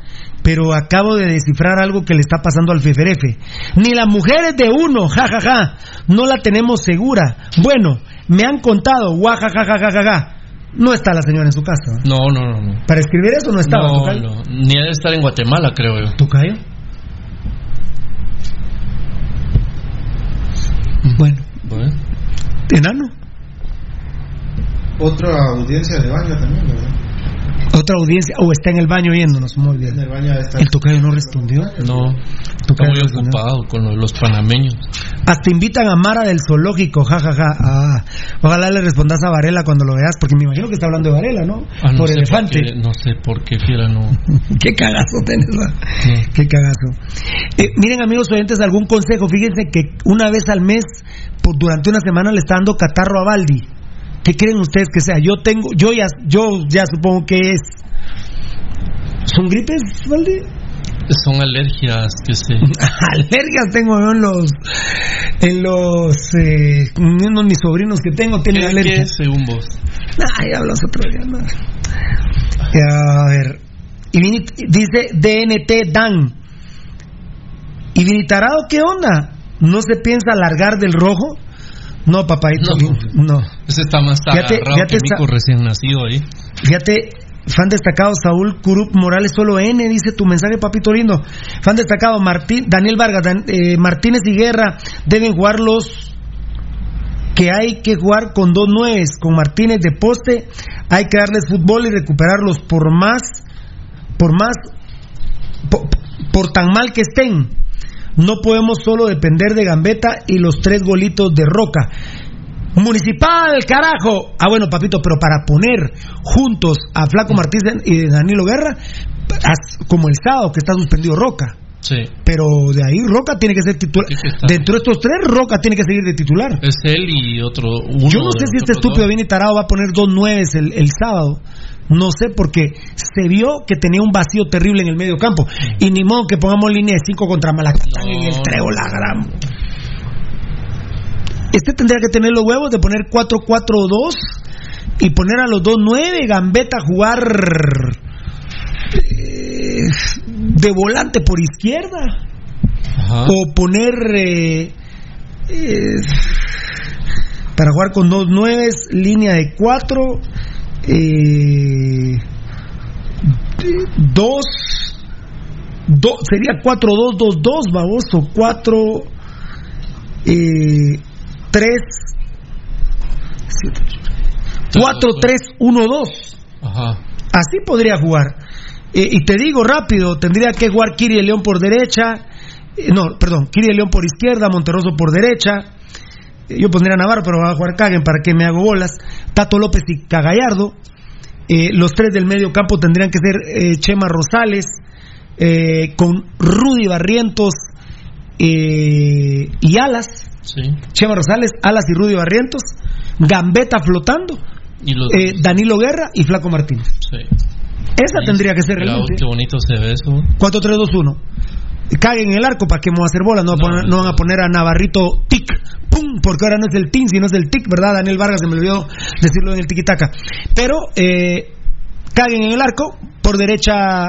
pero acabo de descifrar algo que le está pasando al FFRF. Ni las mujeres de uno, jajaja, no la tenemos segura. Bueno, me han contado, guajajajajaja. No está la señora en su casa. No, no, no. no. Para escribir eso no estaba. No, Tocayo. no, ni ha de estar en Guatemala, creo yo. ¿Tocayo? Bueno, Bueno. enano. Otra audiencia de baño también, ¿verdad? Otra audiencia, o está en el baño viéndonos, muy bien. En el baño está. El tocayo no respondió. No, está muy ocupado con los panameños. Hasta invitan a Mara del zoológico, jajaja. Ah, ojalá le respondas a Varela cuando lo veas, porque me imagino que está hablando de Varela, ¿no? Ah, no Por elefante. qué- no sé por qué fiera no. Qué cagazo tenés. Qué cagazo. Eh, miren, amigos oyentes, algún consejo. Fíjense que una vez al mes, por, durante una semana, le está dando catarro a Baldi. ¿Qué creen ustedes que sea? Yo tengo, yo ya, yo ya supongo que es. ¿Son gripes, Baldi? Son alergias que se. Alergias tengo yo en los, en los, eh, uno de mis sobrinos que tengo tienen ¿Qué, alergias. qué es según vos? Ay, hablas otro día, no. Ya, A ver. Y dice DNT Dan. ¿Y Vinitarado qué onda? ¿No se piensa largar del rojo? No, papadito. No. No. Ese está más agarrado fíjate que Mico recién nacido ahí. Fíjate, fan destacado Saúl Curup Morales, solo N, dice tu mensaje, papito lindo. Fan destacado Martín, Daniel Vargas, eh, Martínez y Guerra deben jugar los que hay que jugar con dos nueves, con Martínez de poste, hay que darles fútbol y recuperarlos por más, por más, por, por tan mal que estén. No podemos solo depender de Gambetta y los tres golitos de Roca. Municipal, carajo. Ah, bueno, papito, pero para poner juntos a Flaco Martínez y Danilo Guerra, como el sábado que está suspendido Roca. Sí. Pero de ahí Roca tiene que ser titular. Dentro de estos tres, Roca tiene que seguir de titular. Es él y otro. Uno Yo no sé si este estúpido viene tarado va a poner dos nueves el, el sábado. No sé, porque se vio que tenía un vacío terrible en el medio campo. Y ni modo que pongamos línea de cinco contra Malacatán en el treo, la gran. Este tendría que tener los huevos de poner 4-4-2 y poner a los dos nueve, Gambetta a jugar eh, de volante por izquierda. O poner eh, eh, para jugar con dos nueves, línea de cuatro, eh, dos, do- sería 4-2-2-2, baboso, 4, eh, 3, 4-3-1-2. Ajá. Así podría jugar. Eh, y te digo rápido, tendría que jugar Kiri de León por derecha, eh, no, perdón, Kiri de León por izquierda, Monterroso por derecha. Eh, yo pondría a Navarro, pero va a jugar Caguen para que me hago bolas. Tato López y Cagallardo. Los tres del medio campo tendrían que ser Chema Rosales, con Rudy Barrientos y Alas. Sí. Chema Rosales, Alas y Rudy Barrientos. Gambetta flotando. Y los eh, Danilo Guerra y Flaco Martínez. Sí. Esa tendría que ser realmente. qué bonito se ve eso. 4-3-2-1. Caguen en el arco para que vamos a hacer bola. No, poner- no van a poner a Navarrito tic, pum, porque ahora no es el tin, sino es el tic, ¿verdad? Daniel Vargas se me olvidó decirlo en el tiquitaca. Pero eh, caguen en el arco. Por derecha,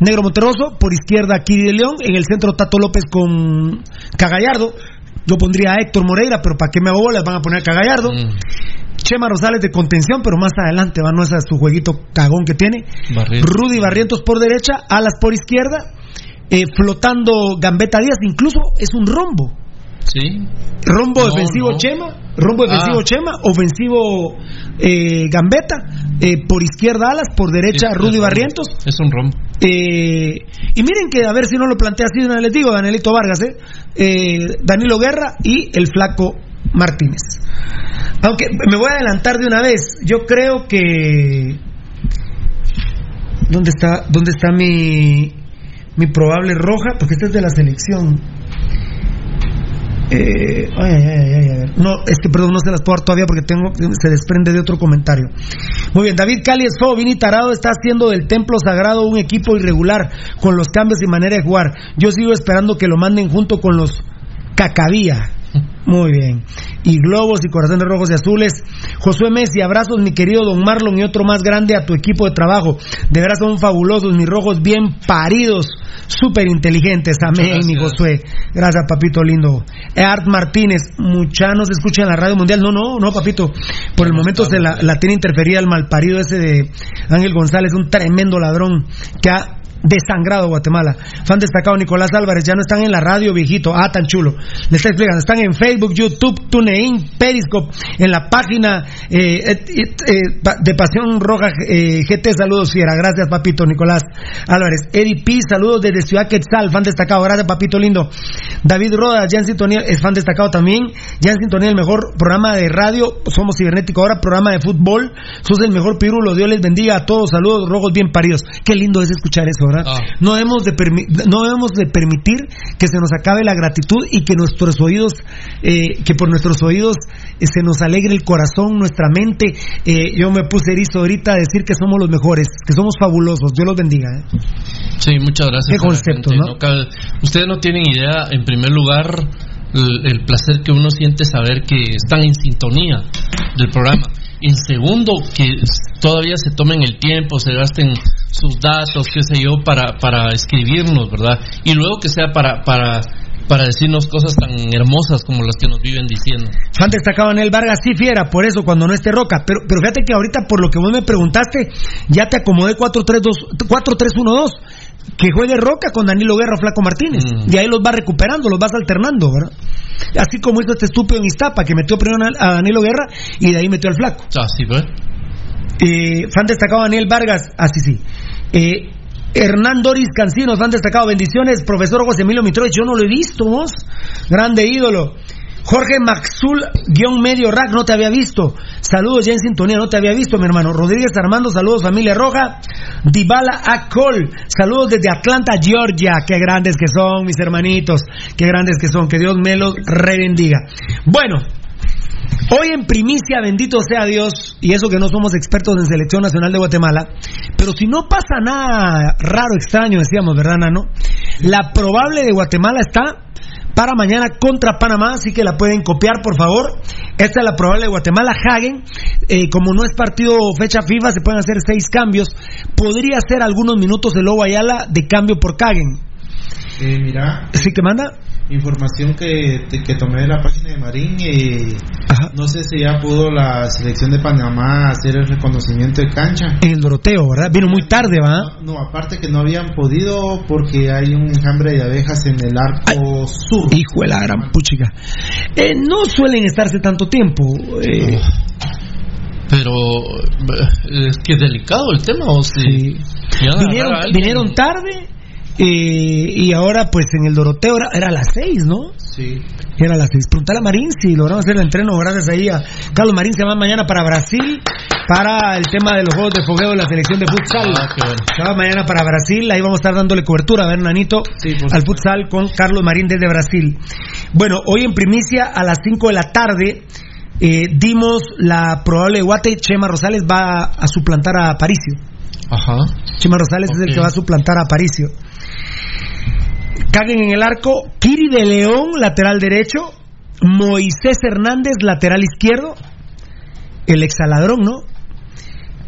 Negro Monterroso. Por izquierda, Kiri de León. En el centro, Tato López con Cagallardo. Yo pondría a Héctor Moreira, pero ¿para qué me hago bolas? Van a poner a Cagallardo. Chema Rosales de contención, pero más adelante va, no es a su jueguito cagón que tiene. Barrientos. Rudy Barrientos por derecha, Alas por izquierda, eh, flotando Gambetta Díaz, incluso es un rombo. Sí. Rombo No, defensivo no. Chema, rombo defensivo Ah. Chema, ofensivo eh, Gambetta, eh, por izquierda Alas, por derecha Sí, Rudy es- Barrientos. Es un rombo. Eh, y miren que a ver si no lo plantea así, de una vez les digo, Danielito Vargas, eh, eh, Danilo Guerra y el flaco Martínez. Aunque me voy a adelantar de una vez, yo creo que ¿dónde está dónde está mi mi probable roja? Porque esta es de la selección. Eh, ay, ay, ay, ay, a ver. No, es que perdón, no se las puedo dar todavía porque tengo, se desprende de otro comentario. Muy bien, David Cali Esfo, Vini Tarado está haciendo del templo sagrado un equipo irregular con los cambios y manera de jugar. Yo sigo esperando que lo manden junto con los Cacabía. Muy bien. Y globos y corazones rojos y azules. Josué Messi, abrazos, mi querido don Marlon y otro más grande a tu equipo de trabajo. De veras son fabulosos, mis rojos bien paridos, súper inteligentes. Amén, mi Josué. Gracias, papito lindo. Art Martínez, mucha nos escucha en la radio mundial. No, no, no, papito. Por el momento se la, la tiene interferida el malparido ese de Ángel González, un tremendo ladrón que ha desangrado Guatemala. Fan destacado Nicolás Álvarez, ya no están en la radio, viejito. Ah, tan chulo. Le está explicando, están en Facebook, YouTube, TuneIn, Periscope, en la página eh, eh, de Pasión Roja eh, GT. Saludos, fiera. Gracias, papito Nicolás Álvarez. Eddie P, saludos desde Ciudad Quetzal, fan destacado. Gracias, papito lindo. David Rodas, ya en sintonía, es fan destacado también. Ya en sintonía, el mejor programa de radio. Somos cibernético ahora, programa de fútbol. Sos el mejor pirulo. Dios les bendiga a todos. Saludos, rojos bien paridos. Qué lindo es escuchar eso, ¿verdad? No, debemos de no debemos de permitir que se nos acabe la gratitud y que nuestros oídos, eh, que por nuestros oídos eh, se nos alegre el corazón, nuestra mente. Eh, yo me puse erizo ahorita a decir que somos los mejores, que somos fabulosos. Dios los bendiga. ¿eh? Sí, muchas gracias. Qué concepto, Ustedes no tienen idea, en primer lugar, el, el placer que uno siente saber que están en sintonía del programa. En segundo, que todavía se tomen el tiempo, se gasten sus datos, qué sé yo, para, para escribirnos, ¿verdad? Y luego que sea para, para, para decirnos cosas tan hermosas como las que nos viven diciendo. Fan destacado en el Vargas, sí fiera, por eso cuando no esté Roca. Pero, pero fíjate que ahorita por lo que vos me preguntaste, ya te acomodé 4-3-2 4-3-1-2. Que juegue Roca con Danilo Guerra o Flaco Martínez. Y ahí los vas recuperando, los vas alternando, ¿verdad? Así como hizo este estúpido en Iztapa, que metió primero a Danilo Guerra y de ahí metió al Flaco. Así, ¿ves? Eh, fan destacado Daniel Vargas, así sí. Eh, Hernán Doris Cancinos, fan destacado, bendiciones. Profesor José Emilio Mitrovich, yo no lo he visto, vos. Grande ídolo. Jorge Maxul, guion medio rack, no te había visto. Saludos ya en sintonía, no te había visto, mi hermano. Rodríguez Armando, saludos, familia roja. Dybala Acol, saludos desde Atlanta, Georgia. Qué grandes que son, mis hermanitos. Qué grandes que son. Que Dios me los rebendiga. Bueno, Hoy en primicia, bendito sea Dios, y eso que no somos expertos en selección nacional de Guatemala, pero si no pasa nada raro, extraño, decíamos, ¿verdad, Nano? La probable de Guatemala está para mañana contra Panamá, así que la pueden copiar, por favor. Esta es la probable de Guatemala. Hagen, eh, como no es partido fecha FIFA, se pueden hacer seis cambios. Podría ser algunos minutos el Lobo Ayala de cambio por Hagen. Eh, mira, ¿Sí que manda? Información que, que tomé de la página de Marín. eh, no sé si ya pudo la selección de Panamá hacer el reconocimiento de cancha. En el Doroteo, ¿verdad? Vino muy tarde, ¿va? No, aparte que no habían podido porque hay un enjambre de abejas en el arco sur. Hijo de la gran puchica. Eh, no suelen estarse tanto tiempo. eh, Pero eh, es que es delicado el tema, ¿o sí? Agarrar vinieron, vinieron tarde eh, y ahora pues en el Doroteo era, era a las seis, ¿no? Sí. Era a las seis. Preguntale a Marín si lograron hacer el entreno gracias ahí a Carlos Marín se va mañana para Brasil para el tema de los juegos de fogueo de la selección de futsal. Cada mañana para Brasil, ahí vamos a estar dándole cobertura, a ver, Nanito, al futsal con Carlos Marín desde Brasil. Bueno, hoy en primicia a las 5 de la tarde eh, dimos la probable guate, Chema Rosales va a suplantar a Aparicio. Ajá. Chema Rosales es el que va a suplantar a Aparicio. Caguen en el arco, Kiri de León, lateral derecho, Moisés Hernández, lateral izquierdo, el exaladrón, ¿no?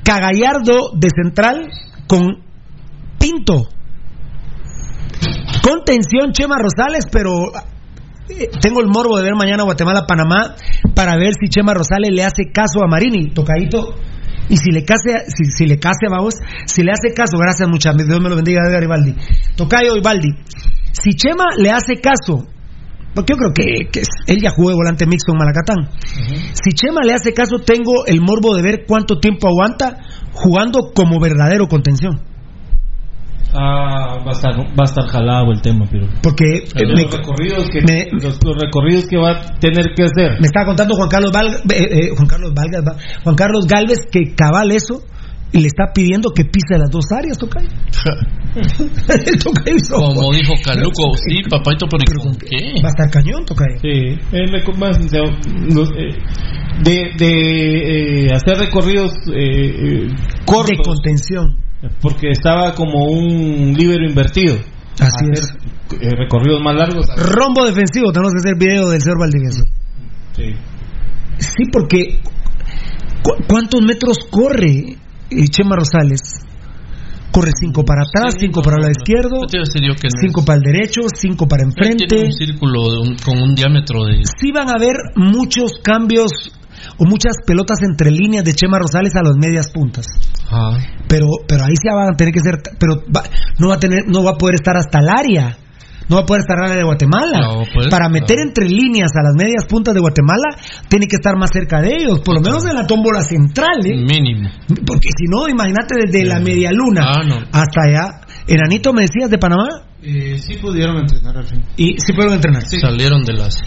Cagallardo de central con Pinto. Contención Chema Rosales, pero eh, tengo el morbo de ver mañana Guatemala-Panamá para ver si Chema Rosales le hace caso a Marini, tocadito. Y si le case, si, si le case, vamos, si le hace caso, gracias muchas, Dios me lo bendiga, Edgar Ibaldi. Tocayo Ibaldi. Si Chema le hace caso, porque yo creo que, que él ya jugó de volante mixto en Malacatán. Si Chema le hace caso, tengo el morbo de ver cuánto tiempo aguanta jugando como verdadero contención. Ah, va a estar, va a estar jalado el tema, pero. Porque los, recorridos que, me- los, los recorridos que va a tener que hacer. Me estaba contando Juan Carlos Val- eh, eh, Juan Carlos Valgas, va- Juan Carlos Galvez que cabal eso le está pidiendo que pise las dos áreas, Tocayo. El Tocayo hizo- Como dijo Caluco, sí, papito, pero ¿y con qué? Va a estar cañón, Tocayo. Sí, eh, más de, eh, de, de, eh, hacer recorridos eh, eh, cortos. De contención. Porque estaba como un libero invertido. Así Hacer, eh, recorridos más largos. Rombo defensivo, tenemos que hacer video del señor Valdivieso. Sí. Sí, porque ¿cu- ¿cuántos metros corre eh, Chema Rosales? Corre cinco para atrás, cinco para el lado izquierdo, Yo te iba a decir yo que no. cinco para el derecho, cinco para Él tiene enfrente. un círculo de un- con un diámetro de... Sí van a haber muchos cambios o muchas pelotas entre líneas de Chema Rosales a las medias puntas. Ajá. Pero pero ahí sí van a tener que ser pero va- no va a tener no va a poder estar hasta el área. No va a poder estar al área de Guatemala. No, pues, Para no. meter entre líneas a las medias puntas de Guatemala, tiene que estar más cerca de ellos, por lo menos en la tómbola central, ¿eh? Mínimo. Porque si no, imagínate desde la media luna Ah, no. hasta allá. Enanito, me decías de Panamá Eh, sí pudieron entrenar al fin. y sí pueden entrenar. Salieron de las...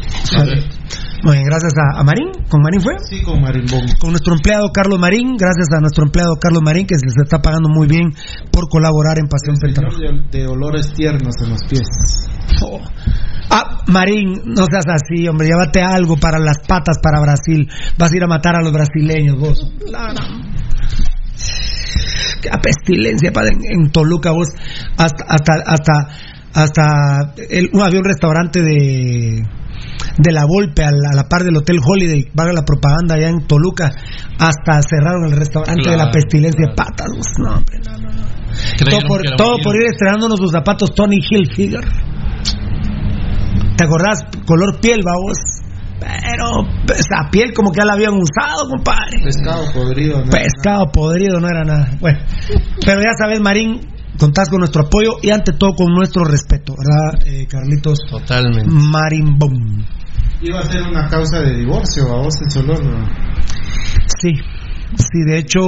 Muy bien, gracias a, a Marín. ¿Con Marín fue? Sí, con Marimbón. Con nuestro empleado Carlos Marín. Gracias a nuestro empleado Carlos Marín, que se les está pagando muy bien por colaborar en Pasión Pentarroja. De, de olores tiernos en los pies. Oh. Ah, Marín, no seas así, hombre. Llévate algo para las patas para Brasil. Vas a ir a matar a los brasileños, vos. Qué pestilencia, padre. En, en Toluca, vos. Hasta, hasta, hasta, hasta. El, había un restaurante de de la Volpe a la, a la par del Hotel Holiday, valga la propaganda allá en Toluca, hasta cerraron el restaurante de la pestilencia de vos. No, hombre, no, no, no. Todo por, todo por ir estrenándonos sus zapatos Tony Hilfiger. ¿Te acordás? Color piel, vamos. Pero esa piel como que ya la habían usado, compadre. Pescado podrido. ¿no? Pescado podrido no era nada. Bueno, pero ya sabes, Marín, contás con nuestro apoyo y ante todo con nuestro respeto, ¿verdad, eh, Carlitos? Totalmente. Marín Boom. Iba a ser una causa de divorcio, a vos olor. ¿no? Sí, sí, de hecho,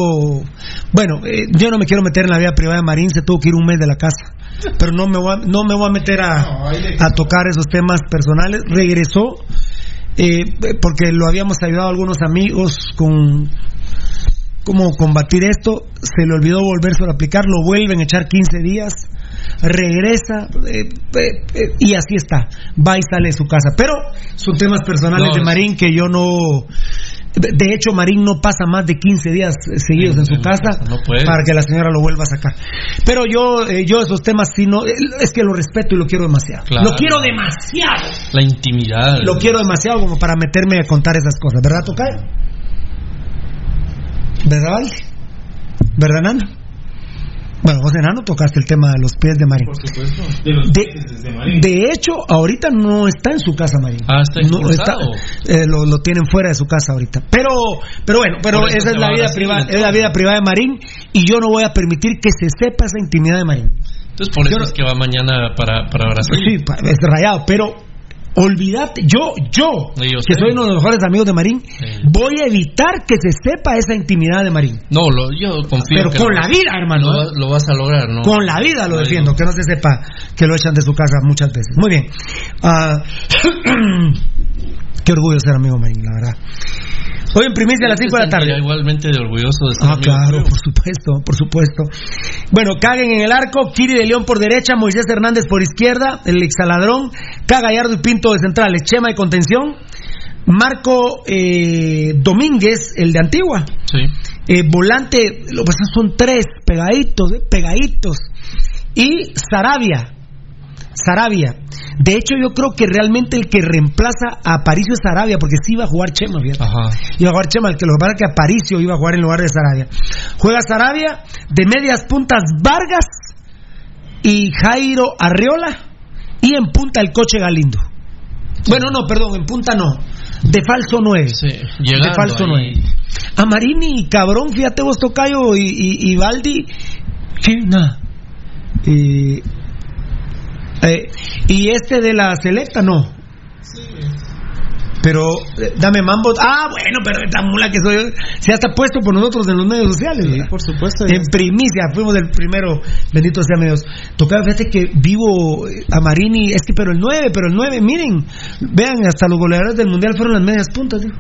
bueno, eh, yo no me quiero meter en la vida privada de Marín, se tuvo que ir un mes de la casa, pero no me voy a, no me voy a meter a, a tocar esos temas personales. Regresó eh, porque lo habíamos ayudado a algunos amigos con cómo combatir esto, se le olvidó volverse a aplicar, lo vuelven a echar 15 días, regresa eh, eh, eh, y así está, va y sale de su casa. Pero son temas personales No, de Marín que yo no... De hecho, Marín no pasa más de 15 días seguidos en su casa no puede. para que la señora lo vuelva a sacar. Pero yo, eh, yo esos temas sí no, es que lo respeto y lo quiero demasiado. Claro. Lo quiero demasiado. La intimidad. Lo quiero demasiado como para meterme a contar esas cosas, ¿verdad, Tocayo? ¿Verdad, Valdi? ¿Verdad, Nano? Bueno, vos, enano, tocaste el tema de los pies de Marín. Por supuesto. De los De, pies de Marín. de hecho, ahorita no está en su casa, Marín. Ah, está no expulsado. eh, lo, lo tienen fuera de su casa ahorita. Pero, pero bueno, pero esa es la vida privada, es la vida privada de Marín y yo no voy a permitir que se sepa esa intimidad de Marín. Entonces por eso Yo es que va mañana para, para Brasil. Sí, es rayado, pero olvídate, yo, yo, que soy uno de los mejores amigos de Marín, Sí. voy a evitar que se sepa esa intimidad de Marín. No, lo, yo confío Pero que con lo- la vida, hermano. Lo, ¿eh? lo vas a lograr, ¿no? Con la vida lo defiendo, que no se sepa que lo echan de su casa muchas veces. Muy bien. Ah, qué orgullo ser amigo Marín, la verdad. Hoy en primicia a las 5 de la tarde. Igualmente de orgulloso de ser Ah, claro, por supuesto, por supuesto. Bueno, Caguen en el arco, Kiri de León por derecha, Moisés Hernández por izquierda, el exaladrón, K. Gallardo y Pinto de centrales, Chema de contención, Marco eh, Domínguez, el de Antigua. Sí. Eh, volante, lo que pasa son tres, pegaditos, eh, pegaditos. Y Sarabia. Sarabia. De hecho, yo creo que realmente el que reemplaza a Aparicio es Sarabia, porque sí iba a jugar Chema, fíjate. Ajá. Iba a jugar Chema, el que lo que pasa es que Aparicio iba a jugar en lugar de Sarabia. Juega Sarabia, de medias puntas Vargas y Jairo Arriola, y en punta el coche Galindo. Bueno, no, perdón, en punta no. De falso 9. llegando de falso ahí. 9. A Marini, cabrón, fíjate vos, Tocayo y, y, y Baldi. ¿Qué? Nada. Eh, eh, y este de la selecta, no. Pero eh, dame mambo. Ah, bueno, pero esta mula que soy se ha puesto por nosotros en los medios sociales. por supuesto. En primicia, fuimos el primero, bendito sea medios. Tocaba, fíjate que vivo eh, a Marini, es que pero el 9, pero el 9, miren, vean, hasta los goleadores del mundial fueron las medias puntas, digo.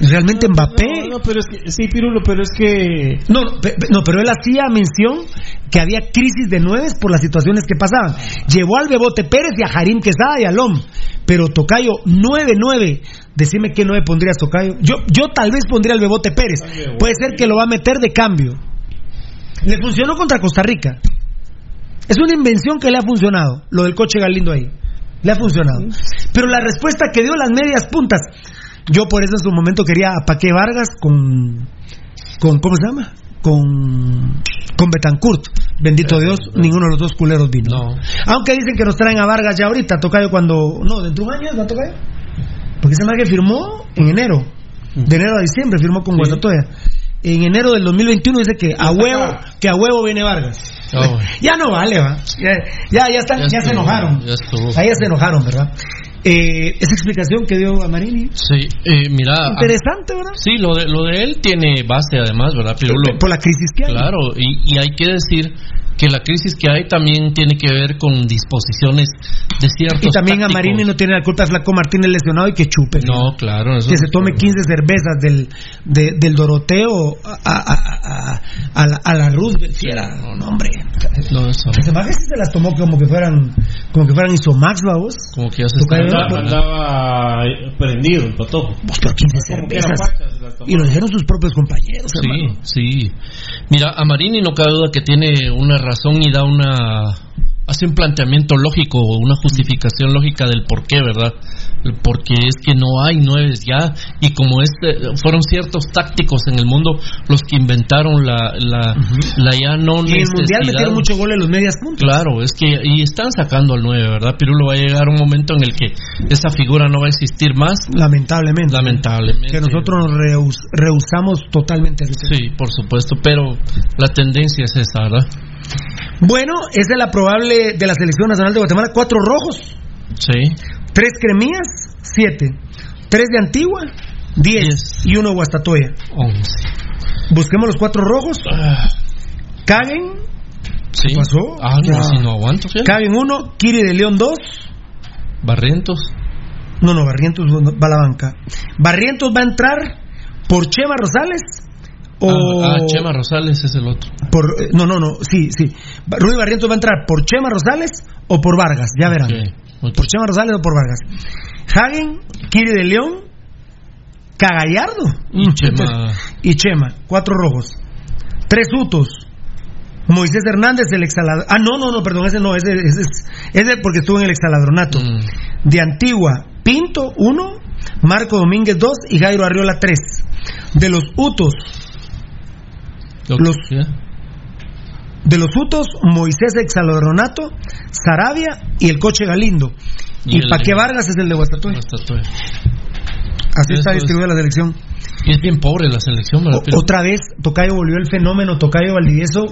Realmente Mbappé. No, no, pero es que, sí, Pirulo, pero es que. No, no, pe- pe- no, pero él hacía mención que había crisis de nueves por las situaciones que pasaban. Llevó al Bebote Pérez y a Jarim Quesada y a Lom. Pero Tocayo, 9-9. Decime qué 9 pondrías, Tocayo. Yo, yo tal vez pondría al Bebote Pérez. Puede ser que lo va a meter de cambio. Le funcionó contra Costa Rica. Es una invención que le ha funcionado, lo del coche Galindo ahí. Le ha funcionado. Pero la respuesta que dio las medias puntas, yo por eso en su momento quería a Paqué Vargas con, con ¿cómo se llama? Con, con Betancourt. Bendito Dios, ninguno de los dos culeros vino. Aunque dicen que nos traen a Vargas ya ahorita, Tocayo cuando... No, dentro de un año, ¿no, Tocayo? Porque ese que firmó en enero, de enero a diciembre, firmó con Guatatoya. En enero del 2021 dice que a huevo, que a huevo viene Vargas. Oh. Ya no vale, va. Ya, ya, ya están, ya, se estuvo, enojaron. ya estuvo. Ahí ya se enojaron, ¿verdad? Eh, esa explicación que dio a Marini. Sí, eh, mira. Interesante, ¿verdad? Sí, lo de, lo de él tiene base además, ¿verdad, Pirulo? Por la crisis que hay. Claro, y, y hay que decir que la crisis que hay también tiene que ver con disposiciones de ciertos Y también a. Marini no tiene la culpa de Flaco Martínez lesionado y que chupe. No, claro. eso que no se tome problema. 15 cervezas del, de- del Doroteo a, a, a, a- a la, a la Roosevelt. Fiera, no, no, hombre. No, eso. Maje sí se las tomó como que fueran como que fueran Isomax, ¿va vos? Como que ya se. ¿no? Andaba prendido el patojo. Vos por 15 Como que era cervezas. Y lo dijeron sus propios compañeros, Sí, hermano. sí. Mira, a Marini no cabe duda que tiene una razón y da una hace un planteamiento lógico, una justificación lógica del por qué, ¿verdad? Porque es que no hay nueves ya y como este fueron ciertos tácticos en el mundo los que inventaron la la, la ya no Y en el mundial metieron mucho gol en los medias puntas. Claro, es que y están sacando al 9, ¿verdad? Pirulo va a llegar un momento en el que esa figura no va a existir más. Lamentablemente. Lamentablemente. Que nosotros nos rehus- rehusamos totalmente. Sí, por supuesto, pero la tendencia es esa, ¿verdad? Bueno, esa es la probable de la selección nacional de Guatemala. Cuatro rojos, Sí. tres cremías, siete. Tres de Antigua, diez. Y uno de Guastatoya. Once. Busquemos los cuatro rojos. Caguen. Sí. ¿Qué pasó? Ah, no, Ah. si no aguanto. Caguen uno, Kiri de León dos. Barrientos. No, no, Barrientos va a la banca. Barrientos va a entrar por Chema Rosales o Ah, ah, Chema Rosales es el otro. por eh, no, no, no, sí, sí. Rudy Barrientos va a entrar por Chema Rosales o por Vargas, ya verán. Por Chema Rosales o por Vargas. Hagen, Kiri de León, Cagallardo Y Chema. y Chema, cuatro rojos. Tres utos. Moisés Hernández, el exhalador. Ah, no, no, no, perdón, ese no, ese, es porque estuvo en el exhaladronato. Mm. De Antigua, Pinto, uno. Marco Domínguez, dos. Y Jairo Arriola, tres. De los utos, los, de los utos, Moisés Exaladronato, Sarabia y el coche Galindo. Y Y, de- Vargas es el de Guastatoya. Así está es. distribuida la selección. Y es bien pobre la selección, ¿verdad? O- otra vez, Tocayo volvió el fenómeno Tocayo Valdivieso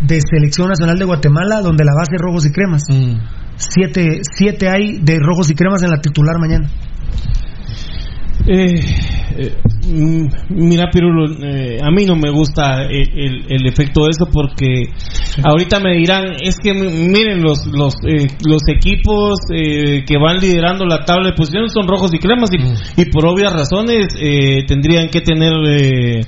de Selección Nacional de Guatemala, donde la base es rojos y cremas. Mm. Siete, siete hay de rojos y cremas en la titular mañana. Eh, eh, mm, mira, Pirulo, eh, a mí no me gusta el, el- el efecto de eso porque ahorita me dirán, es que miren, los los, eh, los equipos eh, que van liderando la tabla de posiciones son rojos y cremas y, y por obvias razones eh, tendrían que tener eh,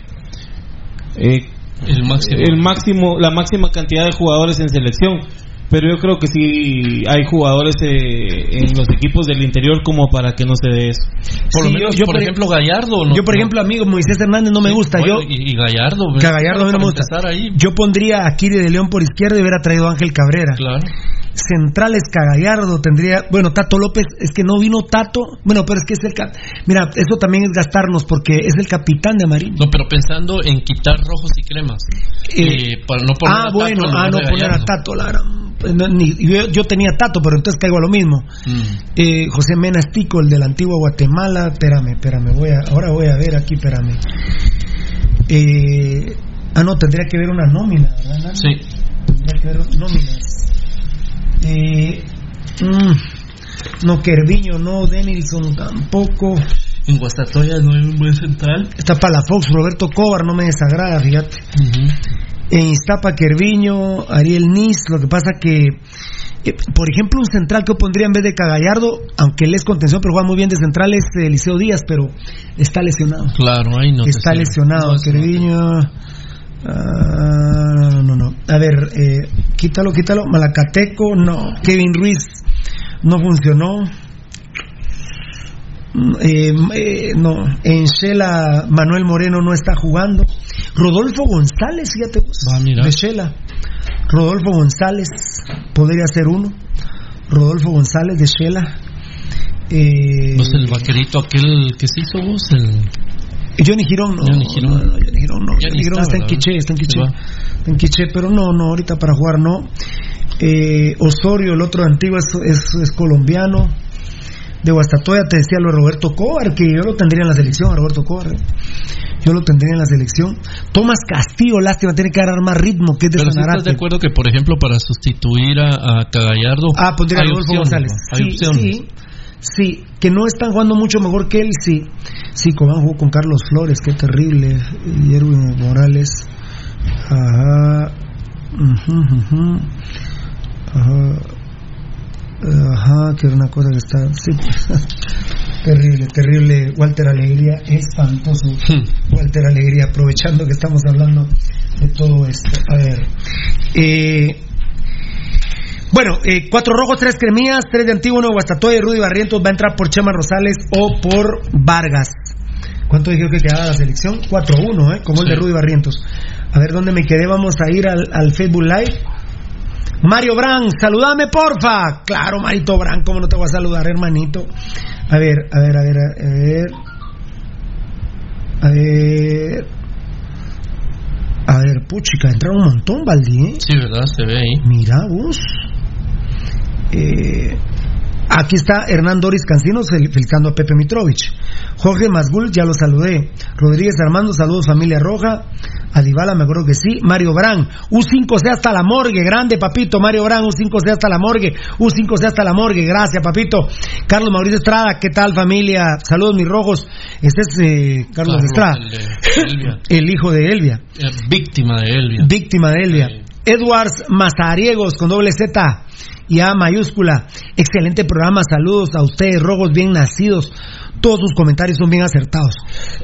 eh, el máximo. el máximo, la máxima cantidad de jugadores en selección. Pero yo creo que sí hay jugadores eh, en los equipos del interior como para que no se dé eso. Por lo menos, yo- por por- ejemplo, Gallardo. no- Yo, por no- ejemplo, amigo, Moisés Hernández no me gusta. Bueno, yo, y, y Gallardo. que a Gallardo no me gusta. Ahí. Yo pondría a Kiri de León por izquierda y hubiera traído a Ángel Cabrera. Claro. Centrales Cagallardo tendría, bueno, Tato López, es que no vino Tato, bueno, pero es que es el cap, mira, eso también es gastarnos porque es el capitán de Amarillo. No, pero pensando en quitar rojos y cremas. Eh, Eh, para no poner ah, a Tato bueno, en ah, no poner a Gallardo. Tato, la gran- pues, no, ni- yo, yo tenía Tato, pero entonces caigo a lo mismo. Mm. Eh, José Mena Estico, el de la antigua Guatemala, espérame, espérame, voy a, ahora voy a ver aquí, espérame. Eh, ah, no, tendría que ver una nómina, ¿verdad? Sí. Tendría que ver nóminas. Eh, mm, no, Kerviño, no, Denilson tampoco. En Guastatoya no hay un buen central. Está Palafox, Roberto Cobar, no me desagrada, fíjate. En Iztapa, Kerviño, Ariel Nis, lo que pasa que, eh, por ejemplo, un central que yo pondría en vez de Cagallardo, aunque él es contención, pero juega muy bien de central, es eh, Eliseo Díaz, pero está lesionado. Claro, ahí no. está lesionado, No, Kerviño. Ah, no, no, no. A ver, eh, quítalo, quítalo. Malacateco, no. Kevin Ruiz, no funcionó. Mm, eh, eh, no, en Shela Manuel Moreno no está jugando. Rodolfo González, fíjate vos, mira. de Shela. Rodolfo González podría ser uno. Rodolfo González de Shela. Eh, Pues el vaquerito aquel que se hizo vos, el... Johnny Girón no. Johnny Girón. no, no, Johnny Girón no. Johnny Girón está en Quiché, está en Quiché. Está en Quiché, pero no, no, ahorita para jugar no. Eh, Osorio, el otro antiguo, es, es, es colombiano. De Guastatoya te decía lo de Roberto Cobar, que yo lo tendría en la selección, a Roberto Cobar. ¿eh? Yo lo tendría en la selección. Tomás Castillo, lástima, tiene que agarrar más ritmo, que es de Pero si estás Sanarate. de acuerdo que, por ejemplo, para sustituir a, a Cagallardo... Ah, pondría a Rodolfo González. ¿no? Sí, sí, que no están jugando mucho mejor que él, sí. Sí, Cobán jugó con Carlos Flores, qué terrible. Y Erwin Morales. Ajá. Ujú, ujú. Ajá. Ajá, que era una cosa que está. Sí, terrible, terrible. Walter Alegría, espantoso. Walter Alegría, aprovechando que estamos hablando de todo esto. A ver. Eh. Bueno, eh, cuatro rojos, tres cremías, tres de Antiguo, Nuevo Guastatoya y Rudy Barrientos va a entrar por Chema Rosales o por Vargas. ¿Cuánto dijeron que quedaba la selección? 4-1, ¿eh? Como el de Rudy Barrientos. A ver dónde me quedé, vamos a ir al, al Facebook Live. Mario Bran, saludame porfa. Claro, Marito Bran, ¿cómo no te voy a saludar, hermanito? A ver, a ver, a ver, a ver. A ver. A ver, puchica, entraron un montón, Valdi, ¿eh? Sí, ¿verdad? Se ve ahí. Mira vos. Eh, aquí está Hernán Doris Cancinos fel- felicitando a Pepe Mitrovich. Jorge Masgul, ya lo saludé. Rodríguez Armando, saludos familia roja. Adibala, me acuerdo que sí. Mario Brán, U5C hasta la morgue. Grande, papito. Mario Brán, U5C hasta la morgue. U5C hasta la morgue. Gracias, papito. Carlos Mauricio Estrada, ¿qué tal, familia? Saludos, mis rojos. Este es eh, Carlos Carlos, Estrada, el hijo de Elvia Eh, víctima de Elvia. víctima de Elvia. Edwards Mazariegos con doble Z y A mayúscula. Excelente programa, saludos a ustedes, rojos bien nacidos. Todos sus comentarios son bien acertados.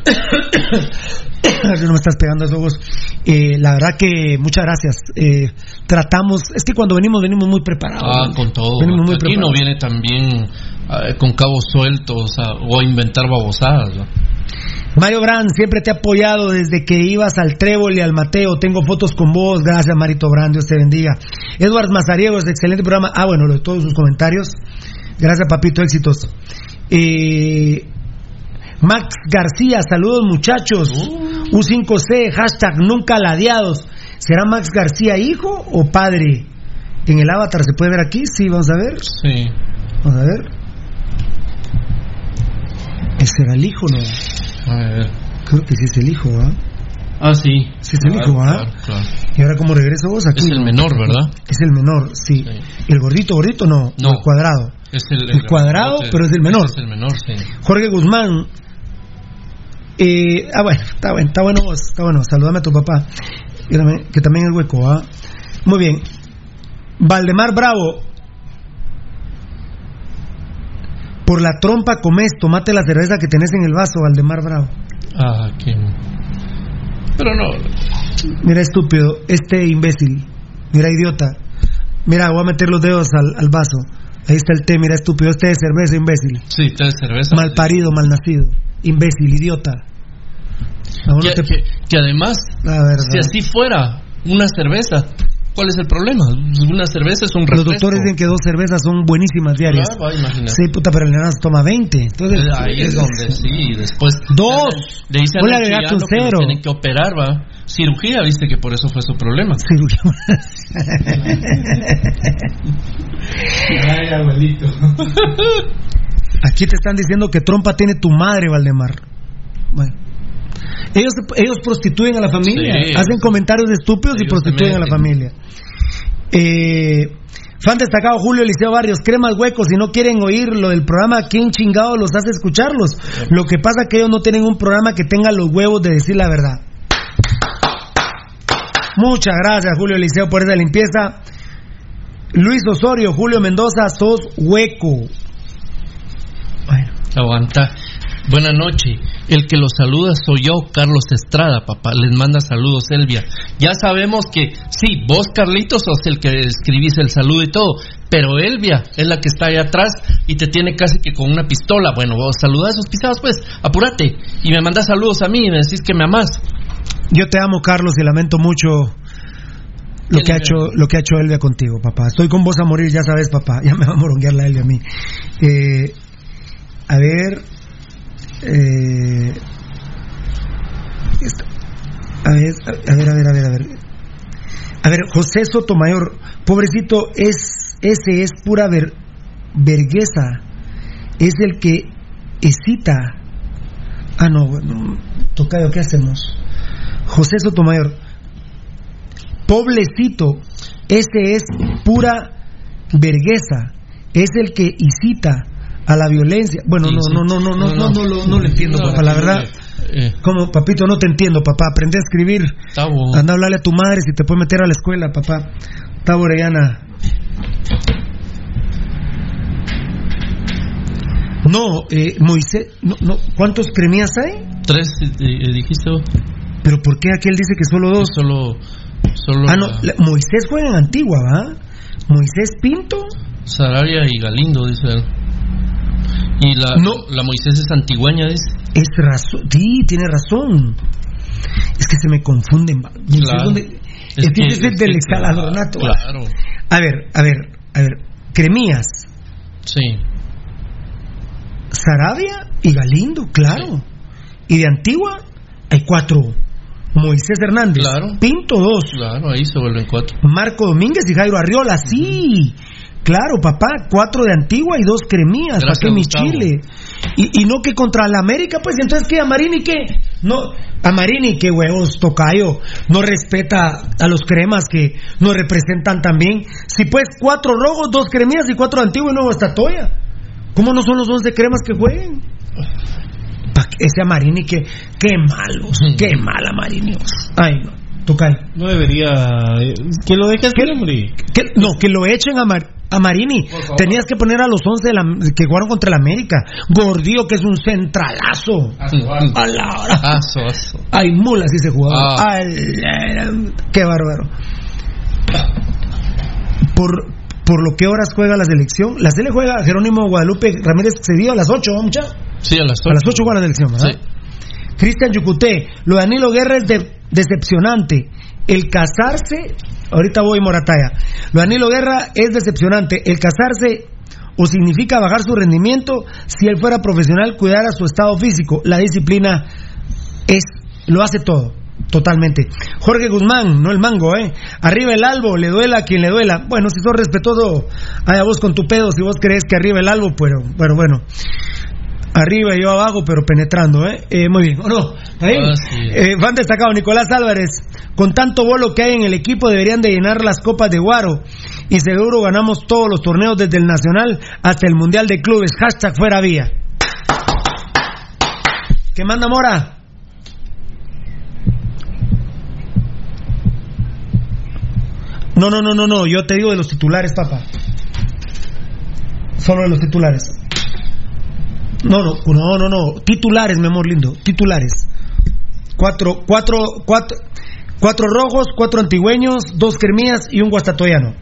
no me estás pegando los ojos. Eh, la verdad que muchas gracias. Eh, tratamos, es que cuando venimos, venimos muy preparados. Ah, con todo. Venimos muy Aquí no viene también eh, con cabos sueltos a- o a inventar babosadas. ¿no? Mario Brand, siempre te he apoyado desde que ibas al Trébol y al Mateo. Tengo fotos con vos. Gracias, Marito Brand. Dios te bendiga. Edward Mazariegos, excelente programa. Ah, bueno, lo de todos sus comentarios. Gracias, papito. Éxitos. Eh, Max García, saludos, muchachos. U5C, hashtag nunca ladeados. ¿Será Max García hijo o padre? En el avatar se puede ver aquí. Sí, vamos a ver. Sí. Vamos a ver. ¿Ese era el hijo no? A ver. Creo que sí es el hijo, ¿ah? Ah, sí. Sí es el Claro, hijo, ¿ah? claro, claro. Y ahora, ¿cómo regreso vos aquí? Es el menor, ¿verdad? Es el menor, sí. El gordito, gordito, no. No. El cuadrado. Es el, El cuadrado, pero es el menor. Es el menor, sí. Jorge Guzmán. Eh, ah, bueno, está bueno, está bueno vos, está bueno. Saludame a tu papá, que también, que también es hueco, ¿ah? Muy bien. Valdemar Bravo. Por la trompa comes, tomate la cerveza que tenés en el vaso, Valdemar Bravo. Ah, qué. Pero no. Mira, estúpido, este imbécil. Mira, idiota. Mira, voy a meter los dedos al, al vaso. Ahí está el té, mira, estúpido. Este es cerveza, imbécil. Sí, té de cerveza. Mal parido, mal nacido. Imbécil, idiota. Que, te- que- que además, si así fuera una cerveza, ¿cuál es el problema? Una cerveza es un Los refresco. doctores dicen que dos cervezas son buenísimas diarias. Claro, imagínate. Sí, puta, pero el se toma 20. Entonces, Ahí es donde sí, después. Dos. Le dice un cero. Tienen que operar, va. Cirugía, viste que por eso fue su problema. Ay, abuelito. Aquí te están diciendo que trompa tiene tu madre, Valdemar. Bueno. Ellos, ellos prostituyen a la familia, Sí. hacen comentarios estúpidos y prostituyen a la familia. Eh, fan destacado Julio Eliseo Barrios, cremas huecos, si no quieren oír lo del programa, ¿quién chingado los hace escucharlos? Lo que pasa es que ellos no tienen un programa que tenga los huevos de decir la verdad. Muchas gracias Julio Eliseo por esa limpieza. Luis Osorio, Julio Mendoza, sos hueco. Aguanta. Buenas noches. El que los saluda soy yo, Carlos Estrada, papá. Les manda saludos, Elvia. Ya sabemos que, sí, vos, Carlitos, sos el que escribís el saludo y todo. Pero Elvia es la que está ahí atrás y te tiene casi que con una pistola. Bueno, vos saluda a esos pisados, pues, apúrate. Y me mandas saludos a mí y me decís que me amás. Yo te amo, Carlos, y lamento mucho lo ¿Qué que ha hecho lo que ha hecho Elvia contigo, papá. Estoy con vos a morir, ya sabes, papá. Ya me va a moronguear la Elvia a mí. Eh, a ver, eh, esta- a ver, a ver, a ver, a ver, a ver. A ver, José Sotomayor, pobrecito, es ese es pura ver. Es el que excita. Ah, no, no, tocayo, ¿qué hacemos? José Sotomayor, pobrecito, ese es pura vergueza, es el que incita a la violencia. Bueno, no, no, no, no, no, no, no, lo- no lo entiendo, papá, la verdad. Eh, Como, papito, no te entiendo, papá. Aprende a escribir. Anda a hablarle a tu madre si te puede meter a la escuela, papá. Está Orellana. No, eh, Moisés, no, no, ¿cuántos cremías hay? Tres, eh, eh, dijiste vos. Pero ¿por qué aquel dice que solo dos? Solo, solo Ah, no, la- Moisés juega en Antigua, ¿va? Moisés Pinto. Sarabia y Galindo, dice él. Y la, la Moisés es antigüeña, dice. Es razón, sí, tiene razón. Es que se me confunden. Claro. ¿dónde- Es Es que es el es del que- escalalonato. Claro. A ver, a ver, a ver. Cremías, Sí. Sarabia y Galindo, claro. Y de Antigua hay cuatro. Moisés Hernández. Claro. Pinto dos. Claro, ahí se vuelven cuatro. Marco Domínguez y Jairo Arriola, sí. Claro, papá, cuatro de Antigua y dos cremías, ¿para qué mi Gustavo. Chile? Y, y no que contra la América, pues entonces qué, Amarini qué? No, Amarini qué huevos, tocayo, no respeta a los cremas que nos representan también. Si pues cuatro rojos, dos cremías y cuatro de Antigua y nuevo Estatoya. ¿Cómo no son los once cremas que jueguen? Pa- Ese Amarini que, qué malos, qué mala Amarini. Ay, no, tocayo. No debería. eh, Que lo deje así, hombre. Que- no, que lo echen a, Mar- a Marini. Tenías que poner a los 11 de la- que jugaron contra el América. Gordillo, que es un centralazo. A la hora. Aso, aso. Ay, mula, sí se jugaba. Ah. Qué bárbaro. Por, por lo que horas juega la selección. La selección juega Jerónimo Guadalupe Ramírez Cedillo a las 8, ¿no, mucha? Sí, a las A las 8 juega la selección, ¿verdad? Cristian Yucuté, lo de Danilo Guerra es de- decepcionante. El casarse, ahorita voy Morataya, lo de Guerra es decepcionante. El casarse o significa bajar su rendimiento si él fuera profesional, cuidar a su estado físico. La disciplina es, lo hace todo. Totalmente. Jorge Guzmán, no el mango, ¿eh? Arriba el albo, le duela a quien le duela. Bueno, si sos respetuoso, allá vos con tu pedo, si vos crees que arriba el albo, pero, pero bueno arriba y yo abajo, pero penetrando, ¿eh? eh muy bien, ¿o no? Ah, eh, van destacado Nicolás Álvarez, con tanto bolo que hay en el equipo deberían de llenar las copas de Guaro y seguro ganamos todos los torneos desde el Nacional hasta el Mundial de Clubes. Hashtag fuera vía. ¿Qué manda Mora? No, no, no, no, no, yo te digo de los titulares, papá. Solo de los titulares. No, no, no, no, no. Titulares, mi amor lindo. Titulares. Cuatro, cuatro, cuatro, cuatro rojos, cuatro antigüeños, dos cremías y un guastatoyano.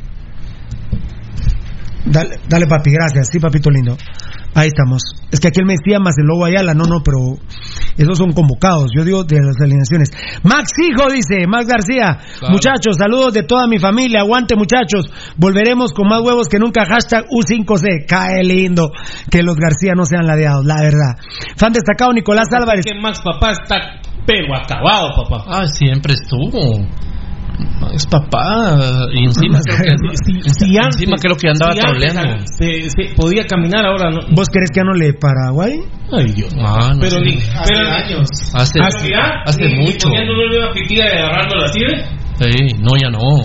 Dale, dale, papi, gracias. Sí, papito lindo. Ahí estamos. Es que aquí él me decía más el Lobo Ayala. No, no, pero esos son convocados. Yo digo de las alineaciones. Max Hijo dice, Max García. Claro. Muchachos, saludos de toda mi familia. Aguante, muchachos. Volveremos con más huevos que nunca. Hashtag U5C. Cae lindo que los García no sean ladeados, la verdad. Fan destacado Nicolás Álvarez. Que Max papá está pero acabado, papá. Ah, siempre estuvo. Es papá. Y encima creo que, antes, creo que andaba troleando. Se, se podía caminar, ahora no. ¿Vos querés que anule Paraguay? Ay, Dios. Ah, no pero ni, pero años. Hace, Hace, hace mucho. Una pitilla y agarrando la. Sí, no, ya no.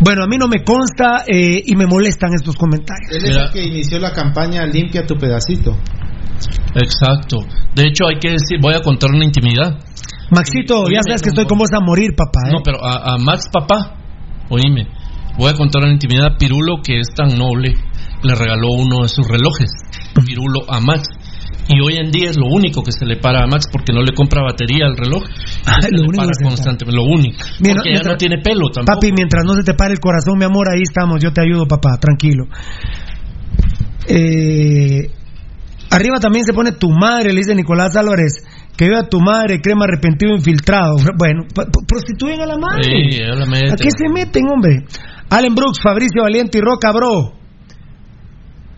Bueno, a mí no me consta eh, y me molestan estos comentarios. Él es el que inició la campaña Limpia tu pedacito. Exacto. De hecho, hay que decir, voy a contar una intimidad. Maxito, ya sabes que estoy con vos a morir, papá. ¿eh? No, pero a, a Max papá, oíme, voy a contar una intimidad. Pirulo, que es tan noble, le regaló uno de sus relojes, Pirulo a Max. Y hoy en día es lo único que se le para a Max porque no le compra batería al reloj. Ah, se lo le único para se constantemente, lo único. Mira, porque ya mientras- no tiene pelo tampoco. Papi, mientras no se te pare el corazón, mi amor, ahí estamos. Yo te ayudo, papá, tranquilo. Eh, arriba también se pone tu madre, le dice Nicolás Álvarez. Que vea tu madre, crema arrepentido infiltrado. Bueno, prostituyen a la madre. Sí, ya la. ¿A qué se meten, hombre? Allen Brooks, Fabricio Valiente y Roca, bro.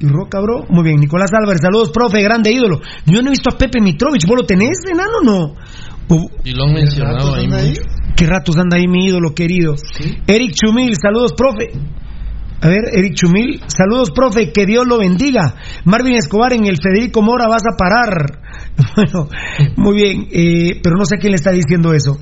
Y Roca, bro. Muy bien, Nicolás Álvarez, saludos, profe, grande ídolo. Yo no he visto a Pepe Mitrovich, ¿vos lo tenés, enano o no? Y lo han mencionado ahí mucho. ¿Qué ratos anda ahí mi ídolo querido? Eric Chumil, saludos, profe. A ver, Eric Chumil, saludos, profe, que Dios lo bendiga. Marvin Escobar, en el Federico Mora vas a parar. Bueno, muy bien, eh, pero no sé quién le está diciendo eso.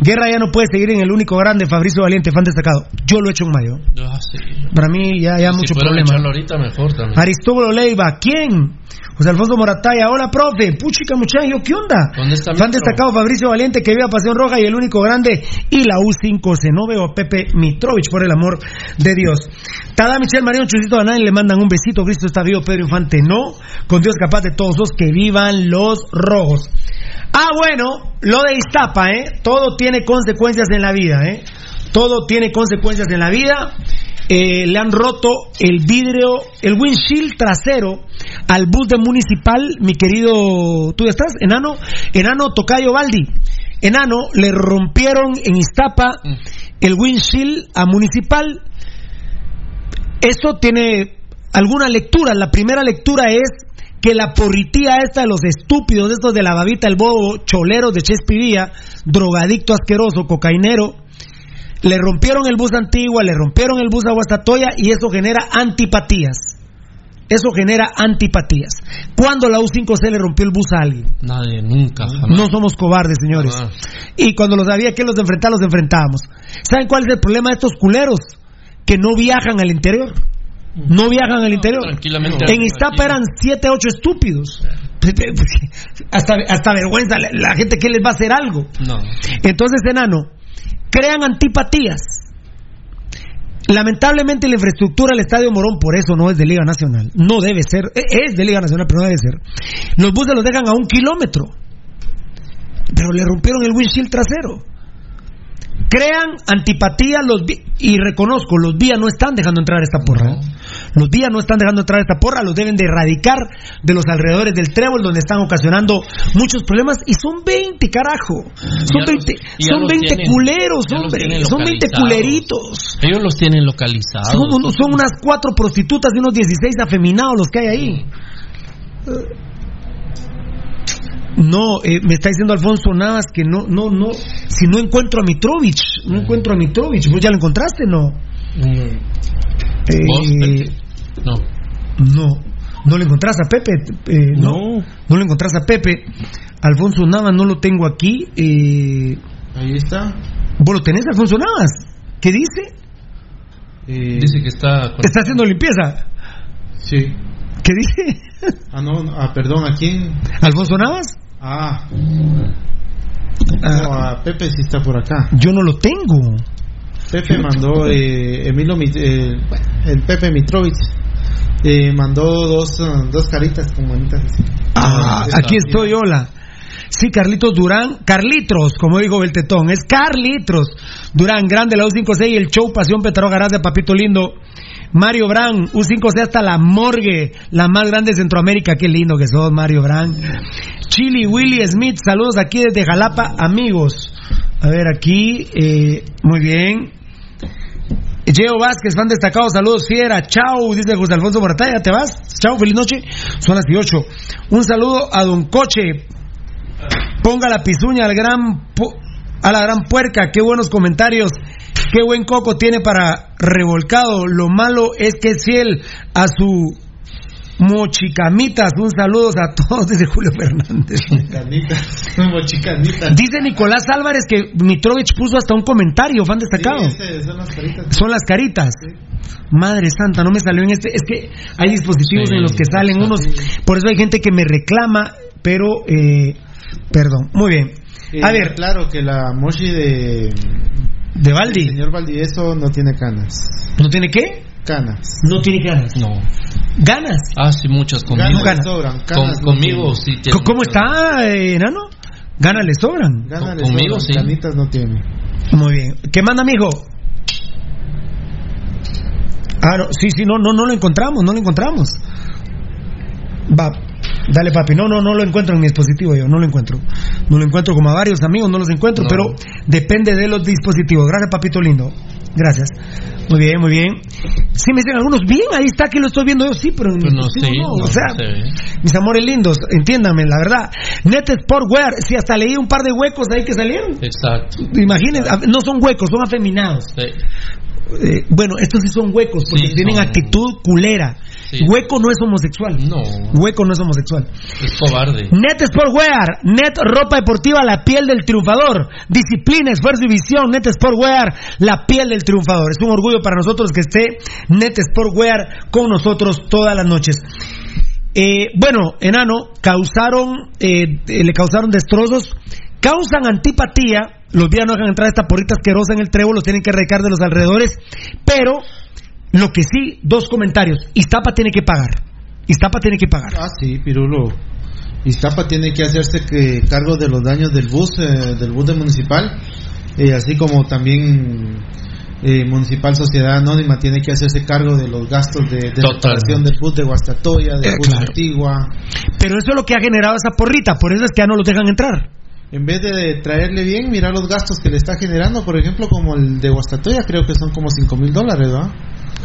Guerra ya no puede seguir en el único grande, Fabricio Valiente, fan destacado. Yo lo he hecho en mayo. Ah, sí. Para mí ya, ya si mucho problema. ahorita, mejor también. Aristóbulo Leiva, ¿quién? José Alfonso Morataya, hola profe, puchica muchacho, ¿qué onda? ¿Dónde está Fan destacado Fabricio Valiente que vive a Pasión Roja y el único grande y la U5C. No veo a Pepe Mitrovich, por el amor de Dios. Tada Michelle Marión, Chusito Banán le mandan un besito. Cristo está vivo, Pedro Infante no. Con Dios capaz de todos los que vivan los rojos. Ah, bueno, lo de Iztapa, ¿eh? Todo tiene consecuencias en la vida, ¿eh? Todo tiene consecuencias en la vida. Eh, le han roto el vidrio, el windshield trasero al bus de municipal, mi querido, ¿tú estás? Enano, enano Tocayo Baldi. Enano, le rompieron en Iztapa el windshield a municipal. Esto tiene alguna lectura. La primera lectura es que la porritía esta de los estúpidos, estos de la babita, el bobo, choleros de Chespivía, drogadicto asqueroso, cocainero, le rompieron el bus Antigua, le rompieron el bus a Guastatoya y eso genera antipatías. Eso genera antipatías. Cuando la U5C le rompió el bus a alguien. Nadie, nunca, jamás. No somos cobardes, señores. Jamás. Y cuando los había que los enfrentar, los enfrentábamos. ¿Saben cuál es el problema de estos culeros? Que no viajan al interior. No viajan al interior. tranquilamente. En Iztapa eran 7, 8 estúpidos. Hasta, hasta vergüenza, la, la gente que les va a hacer algo. No. Entonces, enano, crean antipatías. Lamentablemente la infraestructura del Estadio Morón por eso no es de Liga Nacional. No debe ser. Eh, Es de Liga Nacional, pero no debe ser. Los buses los dejan a un kilómetro. Pero le rompieron el windshield trasero. Crean antipatía los vi- y reconozco, los vías no están dejando entrar esta porra. ¿eh? Los vías no están dejando entrar esta porra, los deben de erradicar de los alrededores del trébol donde están ocasionando muchos problemas y son 20, carajo. Son Ya los- 20, y ya son los 20 tienen, culeros, hombre. Son 20 localizados. culeritos. Ellos los tienen localizados. Son, son unas cuatro prostitutas y unos 16 afeminados los que hay ahí. No, eh, me está diciendo Alfonso Navas que no, no, no. Si no encuentro a Mitrovich, no encuentro a Mitrovich. ¿Vos ya lo encontraste? No. Eh, ¿Vos, Pepe? No. no. ¿No le encontrás a Pepe? Eh, no. No le encontrás a Pepe. Alfonso Navas no lo tengo aquí. Eh, Ahí está. ¿Vos lo tenés, Alfonso Navas? ¿Qué dice? Eh, Dice que está. con- ¿Está haciendo limpieza? Sí. ¿Qué dice? Ah, no, no, ah, perdón, ¿a quién? ¿Alfonso Navas? Ah. No, a Pepe sí está por acá. Yo no lo tengo. Pepe mandó, eh, Emilio, eh, el Pepe Mitrovic, eh, mandó dos, dos caritas con manitas así. Ah, aquí estoy, hola. Sí, Carlitos Durán, Carlitos, como dijo Beltetón, es Carlitos Durán, grande la U56 y el show Pasión Petaro Gracias, papito lindo. Mario Brand, U5C hasta la morgue, la más grande de Centroamérica, qué lindo que sos, Mario Brand. Chili Willy Smith, saludos aquí desde Jalapa, amigos. A ver, aquí, eh, muy bien. Geo Vázquez, fan destacado, saludos fiera, chao, dice José Alfonso Morataya, ¿te vas? Chao, feliz noche, son las 18. Un saludo a Don Coche, ponga la pizuña al gran, a la gran puerca, qué buenos comentarios, qué buen coco tiene para revolcado, lo malo es que es fiel a su mochicamitas, un saludo a todos desde Julio Fernández. Canitas, mochicanita. Dice Nicolás Álvarez que Mitrovich puso hasta un comentario, fan destacado. Sí, ese, son las caritas. Son las caritas. Madre santa, no me salió en este. Es que hay dispositivos Sí, en los que salen unos. Por eso hay gente que me reclama, pero. Eh, perdón. Muy bien. A Eh, ver, Claro que la mochi de. De Valdi. El señor Valdivieso no tiene canas. ¿no tiene qué? Canas. No tiene ganas. No. ¿Ganas? Ah, sí, muchas conmigo. Ganas sobran, Con- canas no conmigo tiene. sí tiene ¿Cómo muchas. está, eh, enano? Ganas le sobran. Ganas le conmigo, sobran, sí. Canitas no tiene. Muy bien. ¿Qué manda, mijo? Ah, no, sí, sí, no, no, no lo encontramos, no lo encontramos. Va, dale, papi. No, no, no lo encuentro en mi dispositivo yo, no lo encuentro. No lo encuentro como a varios amigos, no los encuentro, No. pero depende de los dispositivos. Gracias, papito lindo. Gracias. Muy bien, muy bien. Sí, me dicen algunos, bien, ahí está que lo estoy viendo yo, sí, pero en mi Pues no, sí, no. o sea, mis amores lindos, entiéndanme, la verdad. Net Sportwear, sí, hasta leí un par de huecos ahí que salieron. Exacto. Imagínense, no son huecos, son afeminados. Sí. Eh, bueno, estos sí son huecos porque Sí, tienen son- actitud culera. Sí. Hueco no es homosexual. No, Hueco no es homosexual. es cobarde. Net Sportwear, Net Ropa Deportiva, la piel del triunfador. Disciplina, esfuerzo y visión. Net Sportwear, la piel del triunfador. Es un orgullo para nosotros que esté Net Sportwear con nosotros todas las noches. Eh, bueno, enano, causaron, eh, le causaron destrozos, causan antipatía. Los días no dejan entrar esta porrita asquerosa en el trébol, los tienen que recar de los alrededores. Pero, lo que sí, dos comentarios. Iztapa tiene que pagar. Iztapa tiene que pagar. Ah, sí, Pirulo. Iztapa tiene que hacerse que cargo de los daños del bus, eh, del bus de municipal, eh, así como también eh, Municipal Sociedad Anónima tiene que hacerse cargo de los gastos de, de reparación del bus de Guastatoya, del Eh, bus claro. de Antigua. Pero eso es lo que ha generado esa porrita, por eso es que ya no los dejan entrar. En vez de traerle bien, mira los gastos que le está generando, por ejemplo, como el de Guastatoya, creo que son como 5 mil dólares, ¿verdad?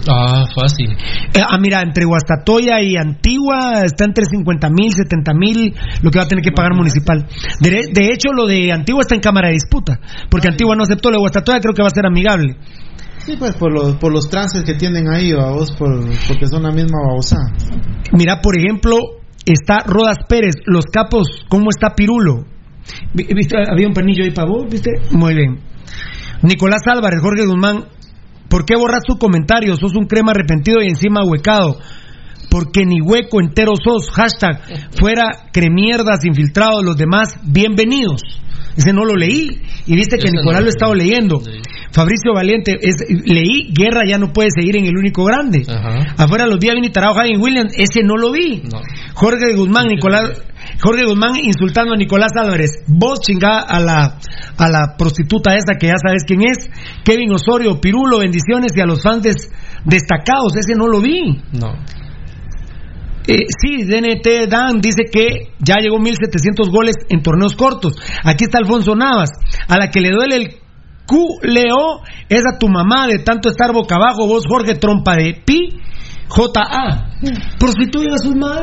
Ah, fácil. Eh, ah, mira, entre Guastatoya y Antigua está entre 50 mil, 70 mil, lo que va a tener que pagar municipal. De, de hecho, lo de Antigua está en cámara de disputa, porque Antigua no aceptó lo de Guastatoya, creo que va a ser amigable. Sí, pues por los, por los trances que tienen ahí, vos, por, porque son la misma babosa. Mira, por ejemplo, está Rodas Pérez, los capos, ¿cómo está Pirulo? Vi- ¿Viste? Había un pernillo ahí para vos, ¿viste? Muy bien. Nicolás Álvarez, Jorge Guzmán, ¿por qué borras tu comentario? Sos un crema arrepentido y encima huecado. Porque ni hueco entero sos. Hashtag, fuera cremierdas infiltrados los demás, bienvenidos. Ese no lo leí. Y viste que Nicolás no lo lo estaba leyendo. Fabricio Valiente, es- leí, Guerra ya no puede seguir en el único grande. Ajá. Afuera los días viene Tarao Javi Williams, ese no lo vi. No. Jorge Guzmán, Nicolás, Jorge Guzmán insultando a Nicolás Álvarez. Vos chingá a la, a la prostituta esa que ya sabes quién es. Kevin Osorio, Pirulo, bendiciones y a los fans des- destacados, ese no lo vi. No. Eh, sí, DNT Dan dice que ya llegó 1700 goles en torneos cortos. Aquí está Alfonso Navas, a la que le duele el culeo es a tu mamá de tanto estar boca abajo, vos Jorge Trompa de Pi. JA. Prostituyen a sus madres.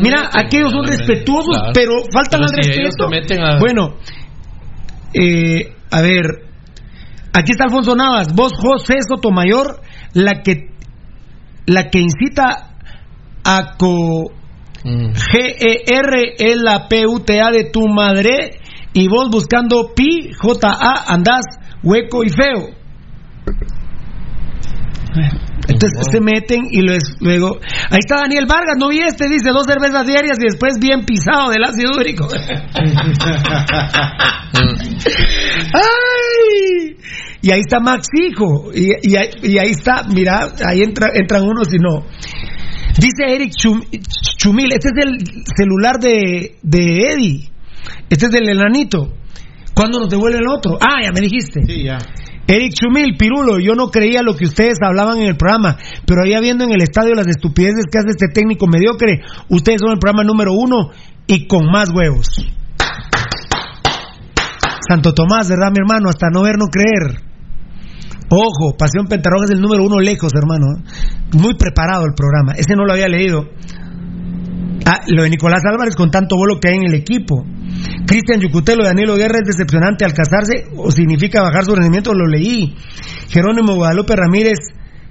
Mira, aquellos son respetuosos, claro. pero faltan al si respeto. a- Bueno, eh, a ver, aquí está Alfonso Navas, vos José Sotomayor, la que la que incita a co Mm. G-E-R es la P-U-T-A de tu madre y vos buscando Pi, J-A, andás hueco y feo. Entonces se meten y luego. Ahí está Daniel Vargas, no vi este, dice dos cervezas diarias y después bien pisado del ácido úrico. ¡Ay! Y ahí está Max Hijo. Y, y ahí está, mira, ahí entra, entran unos y no. Dice Eric Chum- Chumil, este es el celular de, de Eddie. Este es del enanito. ¿Cuándo nos devuelve el otro? Ah, ya me dijiste. Sí, ya. Eric Chumil, Pirulo, yo no creía lo que ustedes hablaban en el programa, pero ahí viendo en el estadio las estupideces que hace este técnico mediocre, ustedes son el programa número uno y con más huevos. Santo Tomás, ¿verdad, mi hermano? Hasta no ver, no creer. Ojo, Pasión Pentarroja es el número uno lejos, hermano. Muy preparado el programa. Ese no lo había leído. Ah, lo de Nicolás Álvarez con tanto vuelo que hay en el equipo. Cristian Yucutelo, Danilo Guerra es decepcionante al casarse o significa bajar su rendimiento, lo leí. Jerónimo Guadalupe Ramírez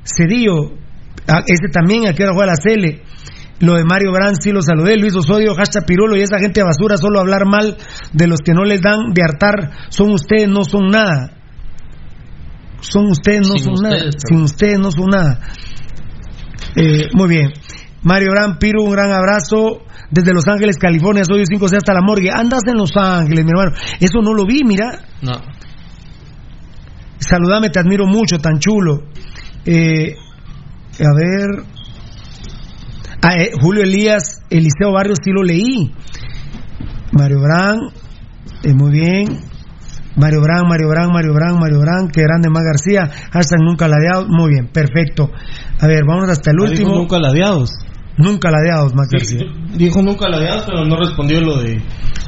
Cedillo, ah, ese también, a qué hora juega la Cele. Lo de Mario Brand sí lo saludé. Luis Osorio, hashtag Pirulo y esa gente basura, solo hablar mal de los que no les dan de hartar. Son ustedes, no son nada. Son ustedes, no Sin son nada. Sin ustedes, no son nada. Eh, muy bien. Mario Brand, Piru, un gran abrazo. Desde Los Ángeles, California, soy 5C hasta la morgue. Andas en Los Ángeles, mi hermano. Eso no lo vi, mira. No. Saludame, te admiro mucho, tan chulo. Eh, a ver. Ah, eh, Julio Elías, Eliseo Barrios, sí lo leí. Mario Brand, eh, muy bien. Mario Brand, Mario Brand, Mario Brand, Mario Brand, que grande más García, hashtag nunca ladeados, muy bien, perfecto. A ver, vamos hasta el Ah, último. Dijo nunca ladeados. Nunca ladeados, Max García. Dijo nunca ladeados, pero no respondió lo de.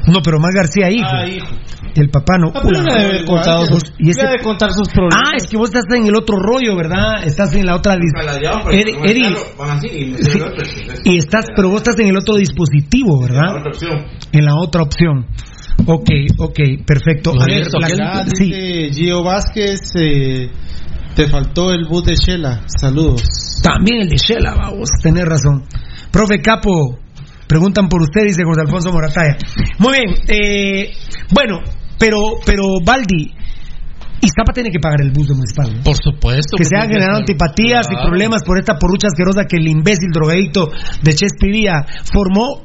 No, pero más García, hijo. Ah, hijo. El papá no. Ah, pero le debe haber contado sus- y ese- le debe contar sus problemas. Ah, es que vos estás en el otro rollo, ¿verdad? Estás en la otra. dis- Edi- Eddie, sí, y estás, pero vos estás en el otro dispositivo, ¿verdad? En la otra opción. Ok, ok, perfecto. A ver, la- sí. dice Gio Vázquez, eh, te faltó el bus de Shela. Saludos. También el de Shela, vamos, tenés razón. Profe Capo, preguntan por usted, dice José Alfonso Morataya. Muy bien, eh, bueno, pero, pero Baldi, Iztapa tiene que pagar el bus de municipal. ¿no? Por supuesto. Que se han generado antipatías y problemas por esta porucha asquerosa que el imbécil drogadicto de Chespivía formó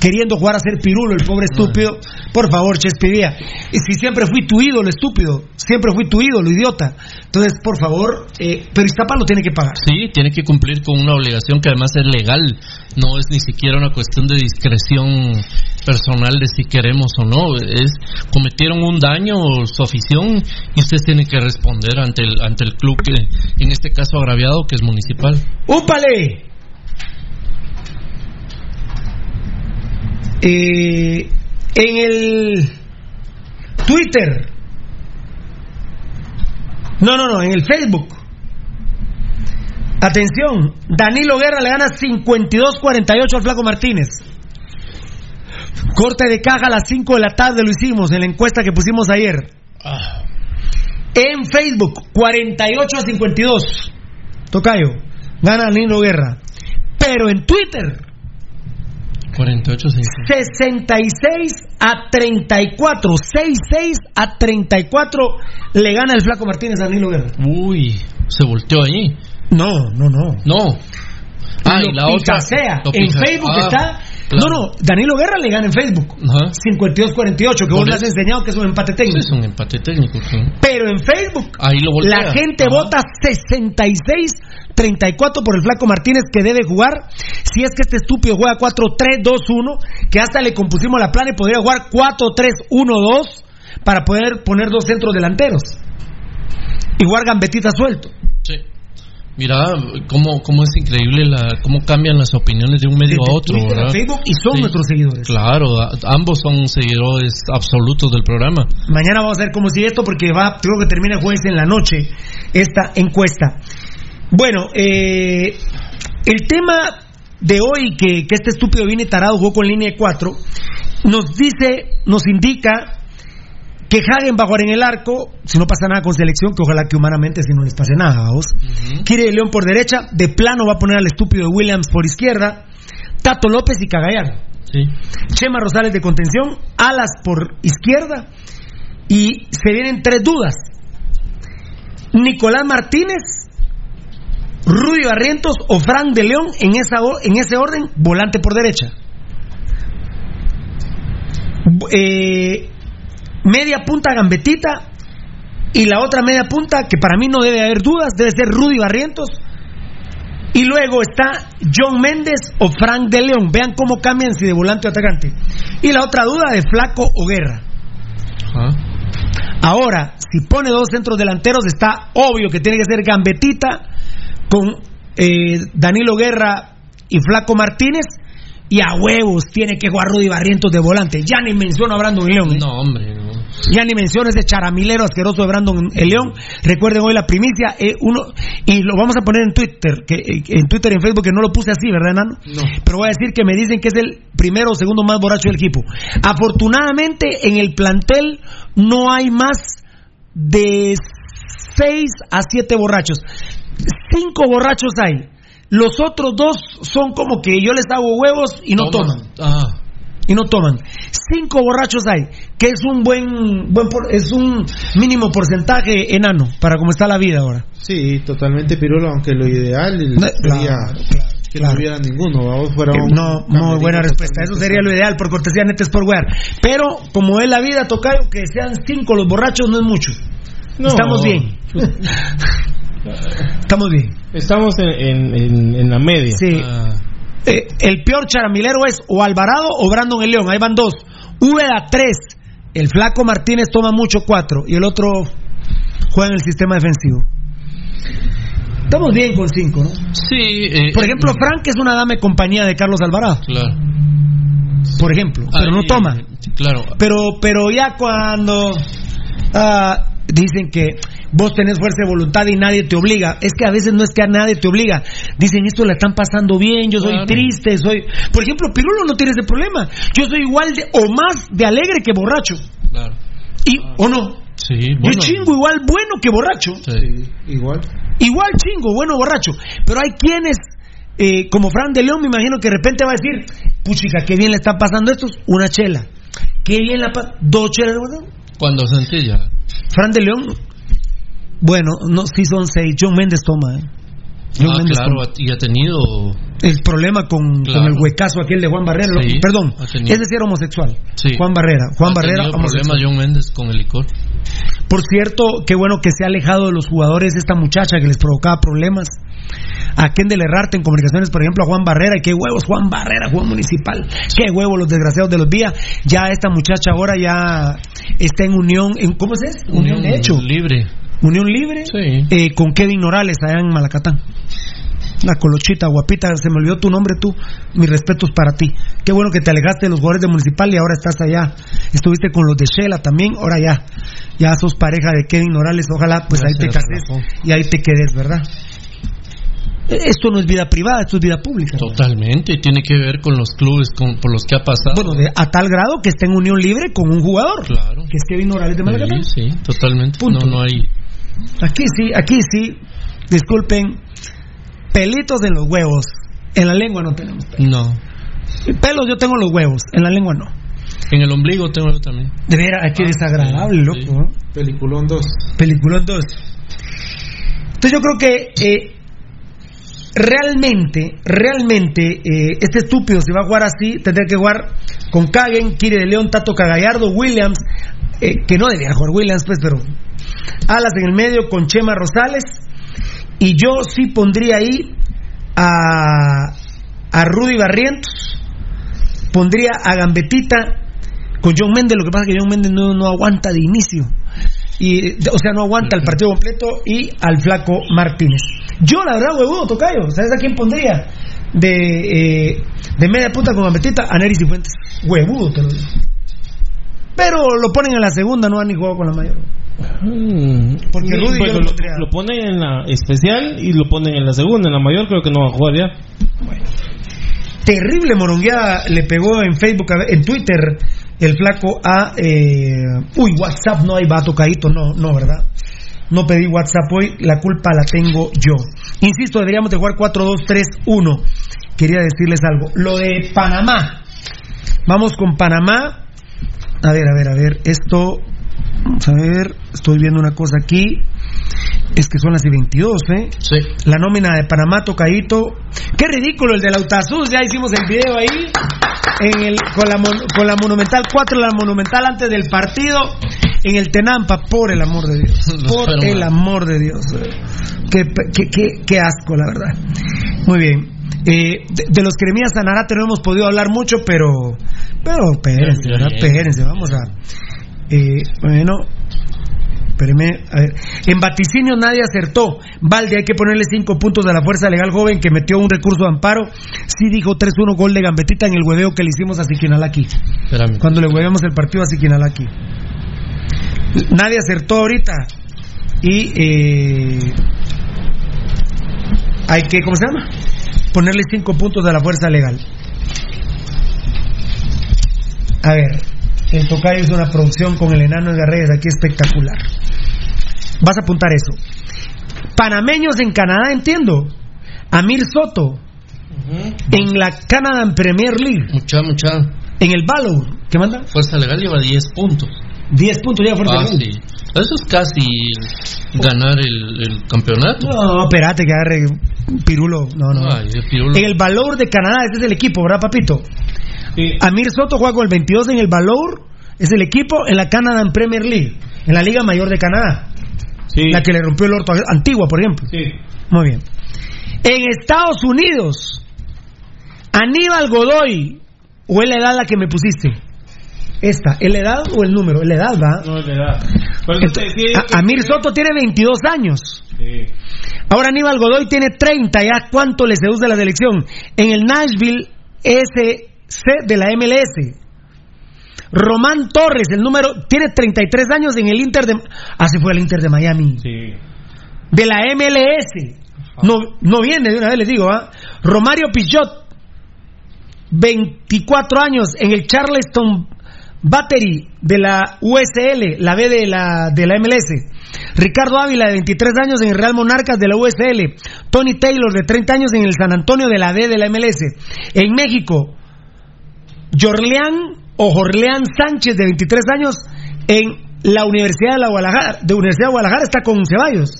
queriendo jugar a ser pirulo, el pobre estúpido. Por favor, Chespivía. Y si siempre fui tu ídolo, estúpido. Siempre fui tu ídolo, idiota. Entonces, por favor, eh, pero Iztapa lo tiene que pagar. Sí, tiene que cumplir con una obligación que además es legal. No es ni siquiera una cuestión de discreción personal de si queremos o no. Es cometieron un daño su afición y ustedes tienen que responder ante el ante el club que en este caso agraviado que es municipal. ¡Úpale! Eh, en el Twitter. No, no, no, en el Facebook. Atención, Danilo Guerra le gana 52-48 al Flaco Martínez. Corte de caja a las 5 de la tarde lo hicimos en la encuesta que pusimos ayer. En Facebook, 48 a 52. Tocayo, gana Danilo Guerra. Pero en Twitter, 48 sí. 66 a 34. 6-6 a 34 le gana el Flaco Martínez a Danilo Guerra. Uy, se volteó ahí. No, no, no. No. Ah, Lo y la otra. lo En Facebook ah, está. Claro. No, no, Danilo Guerra le gana en Facebook. Ajá. 52-48, que vos le has enseñado que es un empate técnico. Sí, es un empate técnico. sí. Pero en Facebook, Ahí lo la gente Ajá. vota 66-34 por el Flaco Martínez que debe jugar. Si es que este estúpido juega 4-3-2-1, que hasta le compusimos la plana y podría jugar 4-3-1-2 para poder poner dos centros delanteros. Y jugar gambetita suelto. Mira cómo, cómo es increíble la, cómo cambian las opiniones de un medio Desde a otro. Twitter ¿verdad? Facebook y son Sí. nuestros seguidores. Claro, a- ambos son seguidores absolutos del programa. Mañana vamos a ver cómo sigue esto porque va, creo que termina el jueves en la noche esta encuesta. Bueno, eh, el tema de hoy que, que este estúpido viene tarado jugó con línea de 4 nos dice, nos indica que Hagen va a jugar en el arco, si no pasa nada con selección, que ojalá que humanamente si no les pase nada, vamos. Quiere de León por derecha, de plano va a poner al estúpido de Williams por izquierda, Tato López y Cagayar. Sí. Chema Rosales de contención, Alas por izquierda y se vienen tres dudas. Nicolás Martínez, Rudy Barrientos o Frank de León en, esa, en ese orden, volante por derecha. Eh, media punta gambetita, Y la otra media punta, que para mí no debe haber dudas, debe ser Rudy Barrientos. Y luego está John Méndez o Frank de León. Vean cómo cambian si de volante o atacante. Y la otra duda de Flaco o Guerra. Ahora, si pone dos centros delanteros, está obvio que tiene que ser Gambetita con eh, Danilo Guerra y Flaco Martínez. Y a huevos tiene que jugar Rudy Barrientos de volante. Ya ni menciono a Brandon León. ¿eh? No, hombre, no. Ya ni menciono ese charamilero asqueroso de Brandon el León. Recuerden hoy la primicia. eh, uno Y lo vamos a poner en Twitter. que eh, En Twitter y en Facebook, que no lo puse así, ¿verdad, Nano? Pero voy a decir que me dicen que es el primero o segundo más borracho del equipo. Afortunadamente, en el plantel no hay más de 6 a 7 borrachos. Cinco borrachos hay. Los otros dos son como que yo les hago huevos y no toman. Ah, Y no toman. Cinco borrachos hay, que es un buen, buen por- es un mínimo porcentaje enano para cómo está la vida ahora. Sí, totalmente pirulo, aunque lo ideal sería que no hubiera ninguno, vamos fuera Que un no, muy buena respuesta. Eso sería lo ideal por cortesía Netes por Wear. Pero como es la vida, Tocayo, que sean cinco los borrachos no es mucho. No. Estamos bien. Estamos bien. Estamos en, en, en- en la media. Sí. Eh, el peor charamilero es o Alvarado o Brandon el León. Ahí van dos. Úbeda tres. El flaco Martínez toma mucho cuatro. Y el otro juega en el sistema defensivo. Estamos bien con cinco, ¿no? Sí. eh, Por ejemplo, Frank es una dame compañía de Carlos Alvarado. Claro. Por ejemplo. Pero no toma. Claro. Pero, pero ya cuando ah, dicen que vos tenés fuerza de voluntad y nadie te obliga, es que a veces no es que a nadie te obliga. Dicen esto la están pasando bien, yo soy Claro. triste, soy. Por ejemplo, Pirulo no tiene ese problema. Yo soy igual de o más de alegre que borracho. Claro. Y o no. Sí, Yo bueno. chingo igual bueno que borracho. Sí. Igual. Igual chingo, bueno borracho. Pero hay quienes, eh, como Fran de León, me imagino que de repente va a decir, puchica, qué bien le están pasando estos, una chela. Qué bien la pasa, dos chelas. Cuando sencilla. Fran de León, bueno, no, sí son seis. John Méndez toma, ¿eh? John Ah, claro, toma. y ha tenido. El problema con, Claro. con el huecazo aquel de Juan Barrera. lo- perdón, sí era homosexual. Sí. Juan Barrera. Juan ha Barrera, problemas John Méndez con el licor. Por cierto, qué bueno que se ha alejado de los jugadores esta muchacha que les provocaba problemas. A Kendall Herrarte en comunicaciones, por ejemplo, a Juan Barrera. Y qué huevos, Juan Barrera, Juan Municipal. Qué huevos los desgraciados de los días. Ya esta muchacha ahora ya está en unión. En, ¿Cómo es? eso? Unión, de hecho. Libre. Unión libre Sí. eh, con Kevin Morales allá en Malacatán. La colochita, guapita, se me olvidó tu nombre tú. Mis respetos para ti. Qué bueno que te alejaste de los jugadores de Municipal y ahora estás allá. Estuviste con los de Shela también, ahora ya. Ya sos pareja de Kevin Morales. Ojalá pues ahí te cases y ahí te quedes, ¿verdad? Esto no es vida privada, esto es vida pública. Totalmente. Y tiene que ver con los clubes con, por los que ha pasado. Bueno, de- a tal grado que está en unión libre con un jugador, Claro. que es Kevin Morales de Malacatán. Sí, sí, totalmente. Punto. No, no hay. Aquí sí, aquí sí. Disculpen, pelitos en los huevos. En la lengua no tenemos pelos. No. Pelos yo tengo en los huevos, en la lengua no. En el ombligo tengo yo también. De veras, qué desagradable, loco. Peliculón 2. Peliculón 2. Entonces yo creo que eh, realmente, realmente, eh, este estúpido si va a jugar así, tendría que jugar con Kagen, Kiri de León, Tato Cagallardo, Williams, eh, que no debía jugar Williams, pues, pero Alas en el medio con Chema Rosales. Y yo sí pondría ahí a, a Rudy Barrientos, pondría a Gambetita con John Méndez. Lo que pasa es que John Méndez no, no aguanta de inicio. Y, o sea, no aguanta el partido completo y al flaco Martínez. Yo, la verdad, huevudo, tocayo. ¿Sabes a quién pondría? De, eh, de media punta con Gambetita a Neris y Fuentes. Huevudo, te lo digo. Pero lo ponen en la segunda, no han ni jugado con la mayor. Porque Sí, Rudy pues lo, lo pondría- lo ponen en la especial y lo ponen en la segunda. En la mayor creo que no va a jugar ya. terrible morongueada le pegó en Facebook, en Twitter, el flaco a. eh, uy, WhatsApp no hay vato caíto, no, no, ¿verdad? No pedí WhatsApp hoy, la culpa la tengo yo. Insisto, deberíamos de jugar 4-2-3-1. Quería decirles algo. Lo de Panamá. Vamos con Panamá. A ver, a ver, a ver. Esto. Vamos a ver. Estoy viendo una cosa aquí. Es que son las y 22, ¿eh? Sí. La nómina de Panamá, tocadito. Qué ridículo el de Lautazuz. Ya hicimos el video ahí. En el, con, la, mon- con la Monumental 4, la Monumental antes del partido. en el Tenampa, por el amor de Dios. Por el amor de Dios. Qué, qué, qué- qué asco, la verdad. Muy bien. Eh, de, de los Cremías Sanarate no hemos podido hablar mucho, pero. Pero espérense, ¿verdad? Espérense, vamos a. Eh, bueno. Espéreme, a ver. En vaticinio nadie acertó. Valde, hay que ponerle cinco puntos de la fuerza legal joven que metió un recurso de amparo. Sí dijo 3-1 gol de Gambetita en el hueveo que le hicimos a Siquinalaki. Espérame. Cuando le hueveamos el partido a Siquinalaki. Nadie acertó ahorita. Y eh, hay que, ¿cómo se llama? Ponerle cinco puntos de la fuerza legal. A ver, el tocayo es una producción con el enano de Reyes aquí espectacular. Vas a apuntar eso. Panameños en Canadá, entiendo. Amir Soto en la Canadian Premier League. Mucha, mucha. En el Valor, ¿qué manda? Fuerza Legal lleva 10 puntos. 10 puntos ya fuerza Ah, legal. sí. Eso es casi ganar el, el campeonato. No, espérate que agarre Pirulo. No, no. Ay, el Pirulo. En el Valor de Canadá, ese es el equipo, ¿verdad, papito? Amir Soto juega con el 22 en el Valor, es el equipo en la Canadian Premier League, en la Liga Mayor de Canadá. La que le rompió el orto Antigua, por ejemplo. Muy bien. En Estados Unidos, Aníbal Godoy, o es la edad la que me pusiste. Esta, ¿es la edad o el número? Es la edad, ¿va? No, es A- Amir Soto tiene 22 años. Sí. Ahora Aníbal Godoy tiene 30, ya cuánto le seduce la selección. En el Nashville SC de la MLS. Román Torres, el número, tiene 33 años en el Inter de... Ah, se fue al Inter de Miami. De la MLS. No, no viene de una vez, les digo, ¿ah? Romario Pichot, 24 años en el Charleston Battery de la USL, la B de la, de la MLS. Ricardo Ávila, de 23 años en el Real Monarcas de la USL. Tony Taylor, de 30 años en el San Antonio de la D de la MLS. En México, Jorleán o Jorleán Sánchez, de 23 años, en la Universidad de la Guadalajara, de Universidad de Guadalajara, está con Ceballos.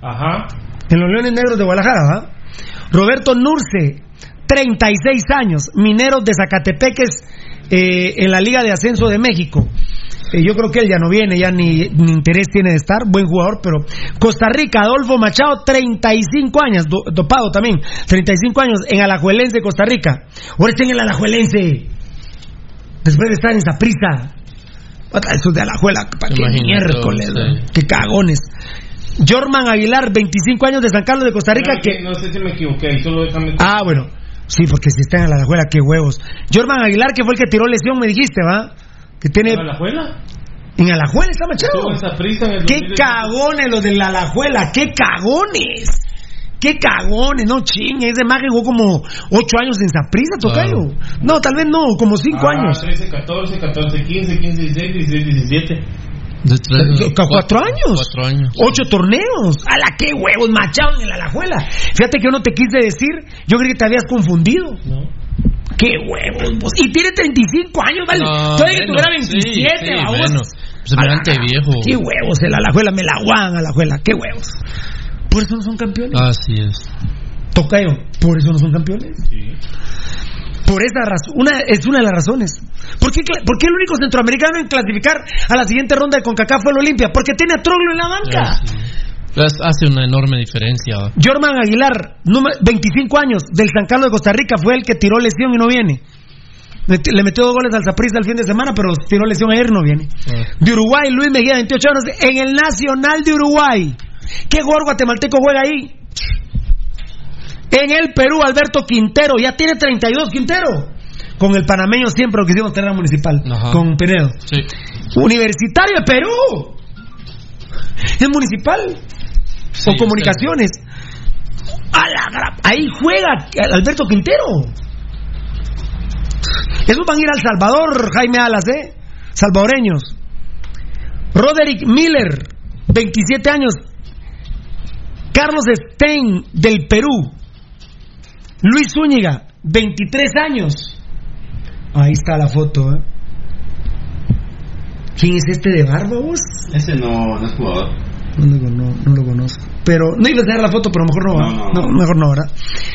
Ajá. En los Leones Negros de Guadalajara, ¿va? Roberto Nurce, 36 años, Mineros de Zacatepeques eh, en la Liga de Ascenso de México. Eh, yo creo que él ya no viene, ya ni, ni interés tiene de estar, buen jugador, pero Costa Rica, Adolfo Machado, 35 años, do- dopado también, 35 años en Alajuelense, Costa Rica. Ahora está en el Alajuelense, después de estar en Saprisa. Esos de Alajuela, ¿para qué miércoles? sí. Qué cagones. Jorman Aguilar, 25 años de San Carlos de Costa Rica, No, que... No sé si me equivoqué, ahí solo déjame. Ah, bueno. Sí, porque si está en la Alajuela, qué huevos. Jorman Aguilar, que fue el que tiró lesión, me dijiste, ¿va? Que tiene... ¿En la juela? En Alajuela está Machado. ¡Qué 2018. cagones los de la Alajuela! ¡Qué cagones! ¡Qué cagones! No chingue, ese que jugó como 8 años en Saprissa, tocayo. No, tal vez no, como 5 Ah, años. 13, 14, 14, 15, 15, 16, 16, 17. De tres- ¿Cu- ¿Cuatro años? Cuatro años. Ocho torneos. ¡A la qué huevos, Machado en el Alajuela! Fíjate que yo no te quise decir, yo creí que te habías confundido. ¡Qué huevos! vos! Y tiene 35 años, ¿vale? No, Todavía que tuviera 27, sí, sí, A la- viejo. ¡Qué huevos! El Alajuela me la aguan, Alajuela. ¡Qué huevos! Por eso no son campeones. Así es. Tocayo, por eso no son campeones. Por esa razón, una, es una de las razones. ¿Por qué, cla- por qué el único centroamericano en clasificar a la siguiente ronda de CONCACAF fue el Olimpia? Porque tiene a Troglio en la banca. Es- hace una enorme diferencia. Jorman Aguilar, número- 25 años, del San Carlos de Costa Rica, fue el que tiró lesión y no viene. Le metió dos goles al Zaprisa el fin de semana, pero tiró lesión ayer y no viene. De Uruguay, Luis Mejía, 28 años, en el Nacional de Uruguay. ¿Qué jugador guatemalteco juega ahí? En el Perú, Alberto Quintero, ya tiene 32 Quintero. Con el panameño siempre lo quisimos tener a municipal, Ajá. con Pinedo. Sí. Universitario de Perú. Es municipal. o comunicaciones. A la gra- Ahí juega Alberto Quintero. Esos van a ir al Salvador, Jaime Alas, ¿eh? Salvadoreños. Roderick Miller, 27 años. Carlos Stein, del Perú. Luis Zúñiga, 23 años. Ahí está la foto, ¿eh? ¿Quién es este de barba, vos? Ese no, no es jugador. No lo, cono- no lo conozco. Pero no iba a enseñar la foto, pero mejor no, no, mejor no, ¿verdad?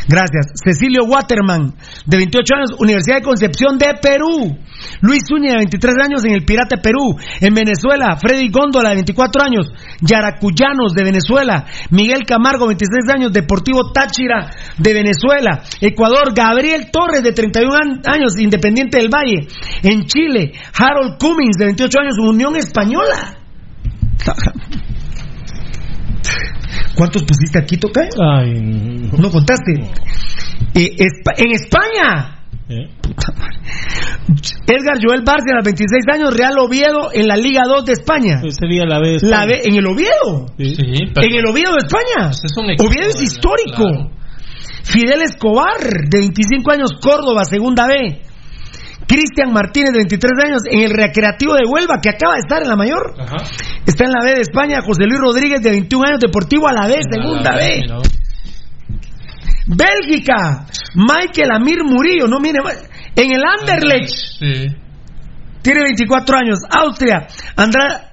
Gracias. Cecilio Waterman, de 28 años, Universidad de Concepción de Perú. Luis Zúñiga, de 23 años, en el Pirate Perú. En Venezuela, Freddy Góndola, de 24 años, Yaracuyanos, de Venezuela. Miguel Camargo, 26 años, Deportivo Táchira, de Venezuela. Ecuador, Gabriel Torres, de 31 años, Independiente del Valle. En Chile, Harold Cummings, de 28 años, Unión Española. ¿Cuántos pusiste aquí, Toca? Ay, no contaste. Eh, Espa- en España. ¿Eh? Puta madre. Edgar Joel Bárcena, 26 años, Real Oviedo en la Liga 2 de España. Sería la vez. La B, en el Oviedo. Sí. En el Oviedo de España. Pues es un equipo Oviedo es de- histórico. claro. Fidel Escobar, de 25 años, Córdoba, segunda B. Cristian Martínez, de 23 años, en el Recreativo de Huelva, que acaba de estar en la mayor. Ajá. Está en la B de España. José Luis Rodríguez, de 21 años, Deportivo a la B, segunda B. Bélgica, Michael Amir Murillo, no mire, en el Anderlecht, Sí. tiene 24 años. Austria, Andra-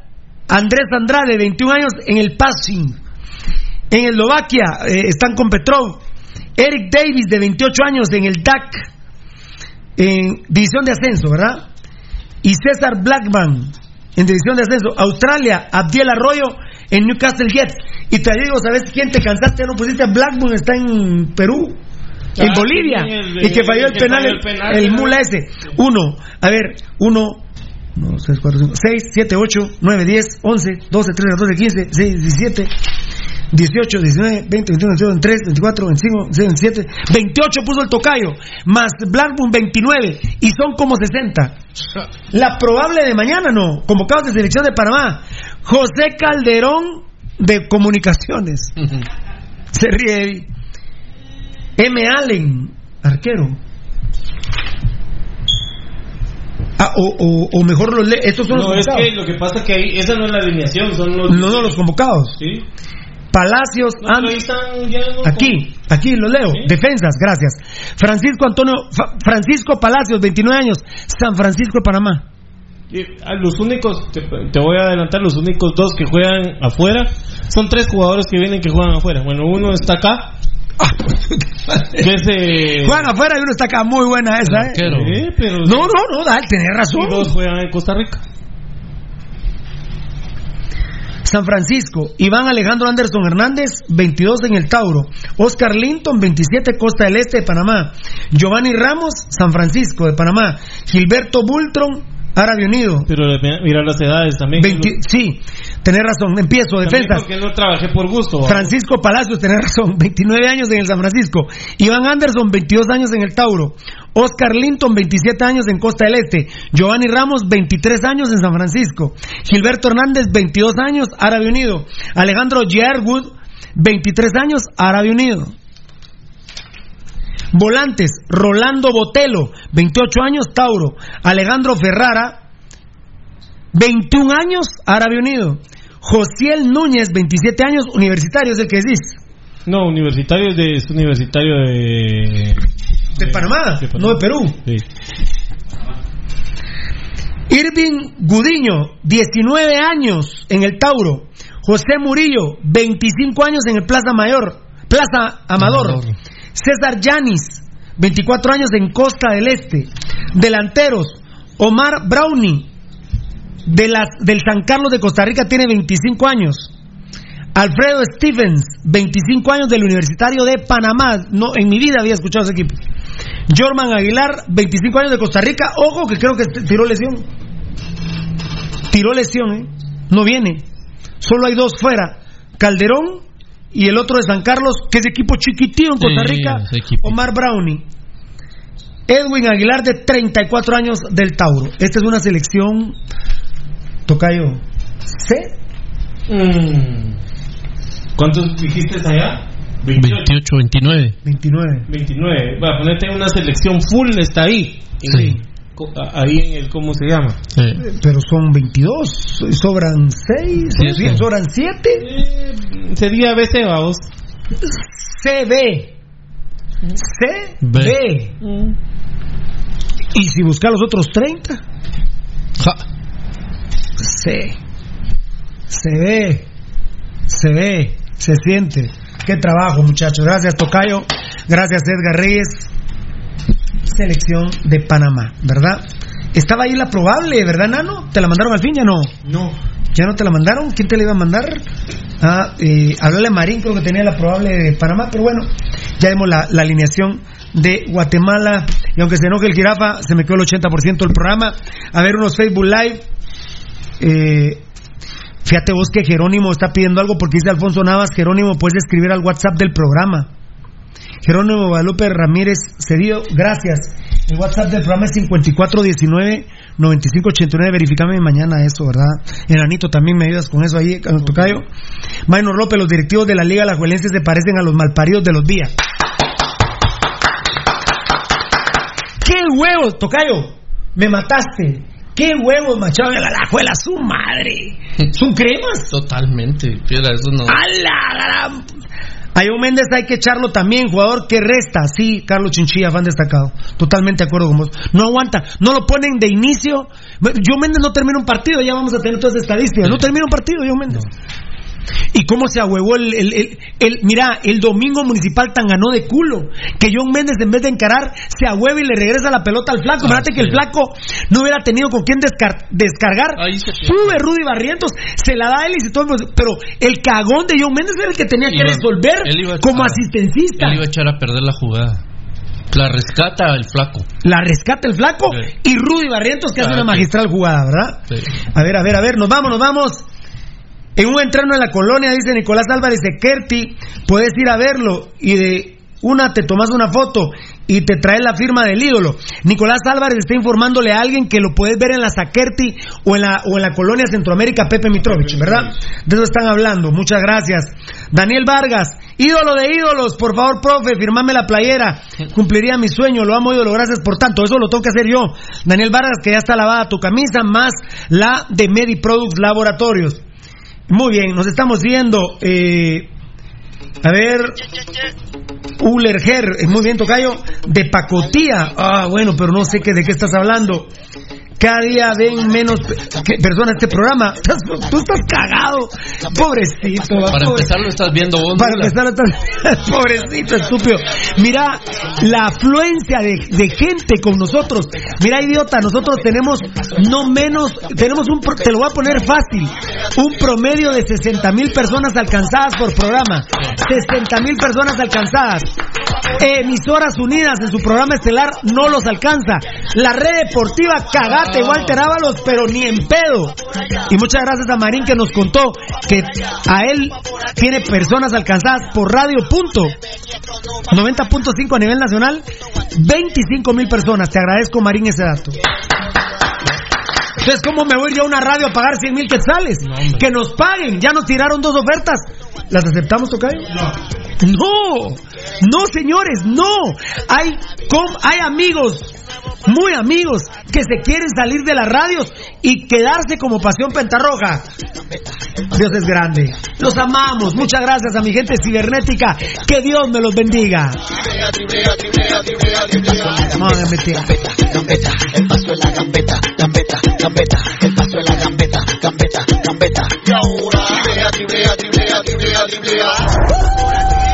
Andrés Andrade, 21 años, en el Passing. En Eslovaquia eh, están con Petrov. Eric Davis, de 28 años, en el DAC, en División de Ascenso, ¿verdad? Y César Blackman, en División de Ascenso. Australia, Abdiel Arroyo, en Newcastle Jets. Y te digo, ¿sabes quién te cansaste? No pusiste a Blackman, está en Perú. En Ah, Bolivia. el- y que falló el penal, el, el penal, el ¿no? mula ese. Uno, a ver, uno, 1, 6, 4, 5, 6, 7, 8, 9, 10, 11, 12, 13, 14, 15, 16, 17, 18, 19, 20, 21, 22, 23, 24, 25, 26, 27, 28 puso el tocayo, más Blackburn 29, y son como 60. La probable de mañana no, convocados de selección de Panamá, José Calderón de Comunicaciones. Se ríe. M. Allen, arquero. Ah, o, o, o mejor los lee. Estos son No, los es convocados. que lo que pasa es que ahí, esa no es la alineación, son los. No, no, los convocados. Sí. Palacios, No, And- están Aquí, aquí lo leo. Defensas, gracias. Francisco Antonio, Francisco Palacios, 29 años, San Francisco de Panamá. Ah, Los únicos, te, te voy a adelantar, los únicos dos que juegan afuera son tres jugadores que vienen que juegan afuera. Bueno, uno está acá, que es eh, Juegan afuera y uno está acá, muy buena esa, ¿eh? Sí, pero No, no, no, dale, tenés razón. y dos juegan en Costa Rica. San Francisco, Iván Alejandro Anderson Hernández, 22 en el Tauro. Oscar Linton, 27 Costa del Este de Panamá. Giovanni Ramos, San Francisco de Panamá. Gilberto Bultron, Árabe Unido. Pero mira las edades también. 20 sí, tenés razón, empiezo, defensas. porque no trabajé por gusto. ¿va? Francisco Palacios, tenés razón, 29 años en el San Francisco. Iván Anderson, 22 años en el Tauro. Oscar Linton, 27 años en Costa del Este. Giovanni Ramos, 23 años en San Francisco. Gilberto Hernández, 22 años, Árabe Unido. Alejandro Yerwood, 23 años, Árabe Unido. Volantes, Rolando Botelo, 28 años, Tauro. Alejandro Ferrara, 21 años, Árabe Unido. Josiel Núñez, 27 años, universitario, es el que decís. No, universitario es de, es universitario de. De Panamá, no de Perú. Sí. Irving Gudiño, 19 años en el Tauro. José Murillo, 25 años en el Plaza Mayor, Plaza Amador. Amador. César Yanis, 24 años en Costa del Este. Delanteros, Omar Brownie, de las, del San Carlos de Costa Rica, tiene 25 años. Alfredo Stevens, 25 años del Universitario de Panamá. No, en mi vida había escuchado ese equipo. Jorman Aguilar, 25 años de Costa Rica. Ojo que creo que tiró lesión. Tiró lesión, ¿eh? No viene. Solo hay dos fuera. Calderón y el otro de San Carlos, que es equipo chiquitito en Costa Rica. Omar Brownie. Edwin Aguilar, de 34 años del Tauro. Esta es una selección. Tocayo. ¿C? Mm. ¿Cuántos dijiste allá? 28, 29. 29. 29. Va, ponete una selección full, está ahí. Sí. Ahí en el, ¿cómo se llama? Sí. Pero son 22. Sobran 6. Siete. Sobran 7. Eh, sería BC, vamos. CB. CB. B. Y si busca los otros 30. Ja. C. CB. CB. Se siente. Qué trabajo, muchachos. Gracias, Tocayo. Gracias, Edgar Reyes. Selección de Panamá, ¿verdad? Estaba ahí la probable, ¿verdad, Nano? ¿Te la mandaron al fin? Ya no. No. ¿Ya no te la mandaron? ¿Quién te la iba a mandar? Ah, eh, Marín, creo que tenía la probable de Panamá, pero bueno, ya vimos la, la alineación de Guatemala. Y aunque se enoje el jirafa, se me quedó el 80% del programa. A ver, unos Facebook Live. Eh, fíjate vos que Jerónimo está pidiendo algo porque dice Alfonso Navas, Jerónimo, puedes escribir al WhatsApp del programa. Jerónimo Guadalupe Ramírez Cedillo, gracias. El WhatsApp del programa es 5419-9589. Verifícame mañana eso, ¿verdad? Enanito, también me ayudas con eso ahí, Tocayo. Maynor López, los directivos de la Liga Alajuelense se parecen a los malparidos de los días. ¡Qué huevos, Tocayo! Me mataste. ¡Qué huevos, machado de la Alajuela! ¡Su madre! ¿Son cremas? Totalmente. Fiera, eso no. ¡A la gran... A John Méndez hay que echarlo también, jugador que resta. Sí, Carlos Chinchilla, fan destacado. Totalmente de acuerdo con vos. No aguanta. No lo ponen de inicio. John Méndez no termina un partido. Ya vamos a tener todas las estadísticas. No termina un partido, John Méndez. ¿Y cómo se ahuevó el, el, el, el- Mira, el domingo municipal tan ganó de culo. Que John Méndez, en vez de encarar, se ahueva y le regresa la pelota al flaco. Fíjate que el flaco no hubiera tenido con quién descar- descargar. Sube Rudy Barrientos, se la da a él y se toma. Pero el cagón de John Méndez era el que tenía que resolver a como asistencista. Él iba a echar a perder la jugada. La rescata el flaco. La rescata el flaco y Rudy Barrientos que hace Ah, una sí. magistral jugada, ¿verdad? Sí. A ver, a ver, a ver, nos vamos, nos vamos. En un entreno en la colonia, dice Nicolás Álvarez de Kerti, puedes ir a verlo y de una te tomas una foto y te trae la firma del ídolo. Nicolás Álvarez está informándole a alguien que lo puedes ver en la Sakerti o en la, o en la colonia Centroamérica Pepe Mitrovich, ¿verdad? De eso están hablando. Muchas gracias. Daniel Vargas, ídolo de ídolos, por favor, profe, firmame la playera. Cumpliría mi sueño, lo amo ídolo, gracias por tanto. Eso lo tengo que hacer yo. Daniel Vargas, que ya está lavada tu camisa, más la de Mediproducts Laboratorios. Muy bien, nos estamos viendo. eh, a ver. Ulerger, muy bien, Tocayo. De pacotía. Ah, bueno, pero no sé qué, de qué estás hablando. Cada día ven menos pe- personas este programa. Estás- Tú estás cagado. Pobrecito. Para pobre- empezar lo estás viendo vos. para empezar, estás- pobrecito, estúpido. Mira la afluencia de, de gente con nosotros. Mira, idiota, nosotros tenemos no menos, tenemos un, te lo voy a poner fácil, un promedio de 60 mil personas alcanzadas por programa. 60 mil personas alcanzadas. Emisoras unidas en su programa estelar no los alcanza. La red deportiva, cagate, Walter Ábalos, pero ni en pedo. Y muchas gracias a Marín que nos contó que a él tiene personas alcanzadas por radio punto. 90.5 a nivel nacional 25 mil personas. Te agradezco Marín ese dato. Entonces cómo me voy yo a una radio a pagar 100 mil quetzales que nos paguen. Ya nos tiraron dos ofertas. Las aceptamos Tocayo? no. No señores no. Hay com- hay amigos muy amigos que se quieren salir de las radios y quedarse como pasión pentarroja Dios es grande. Los amamos. Muchas gracias a mi gente cibernética. Que Dios me los bendiga. Meter. El paso gambeta, gambeta. El paso de la gambeta, gambeta, gambeta. Y ahora, driblea, driblea, driblea.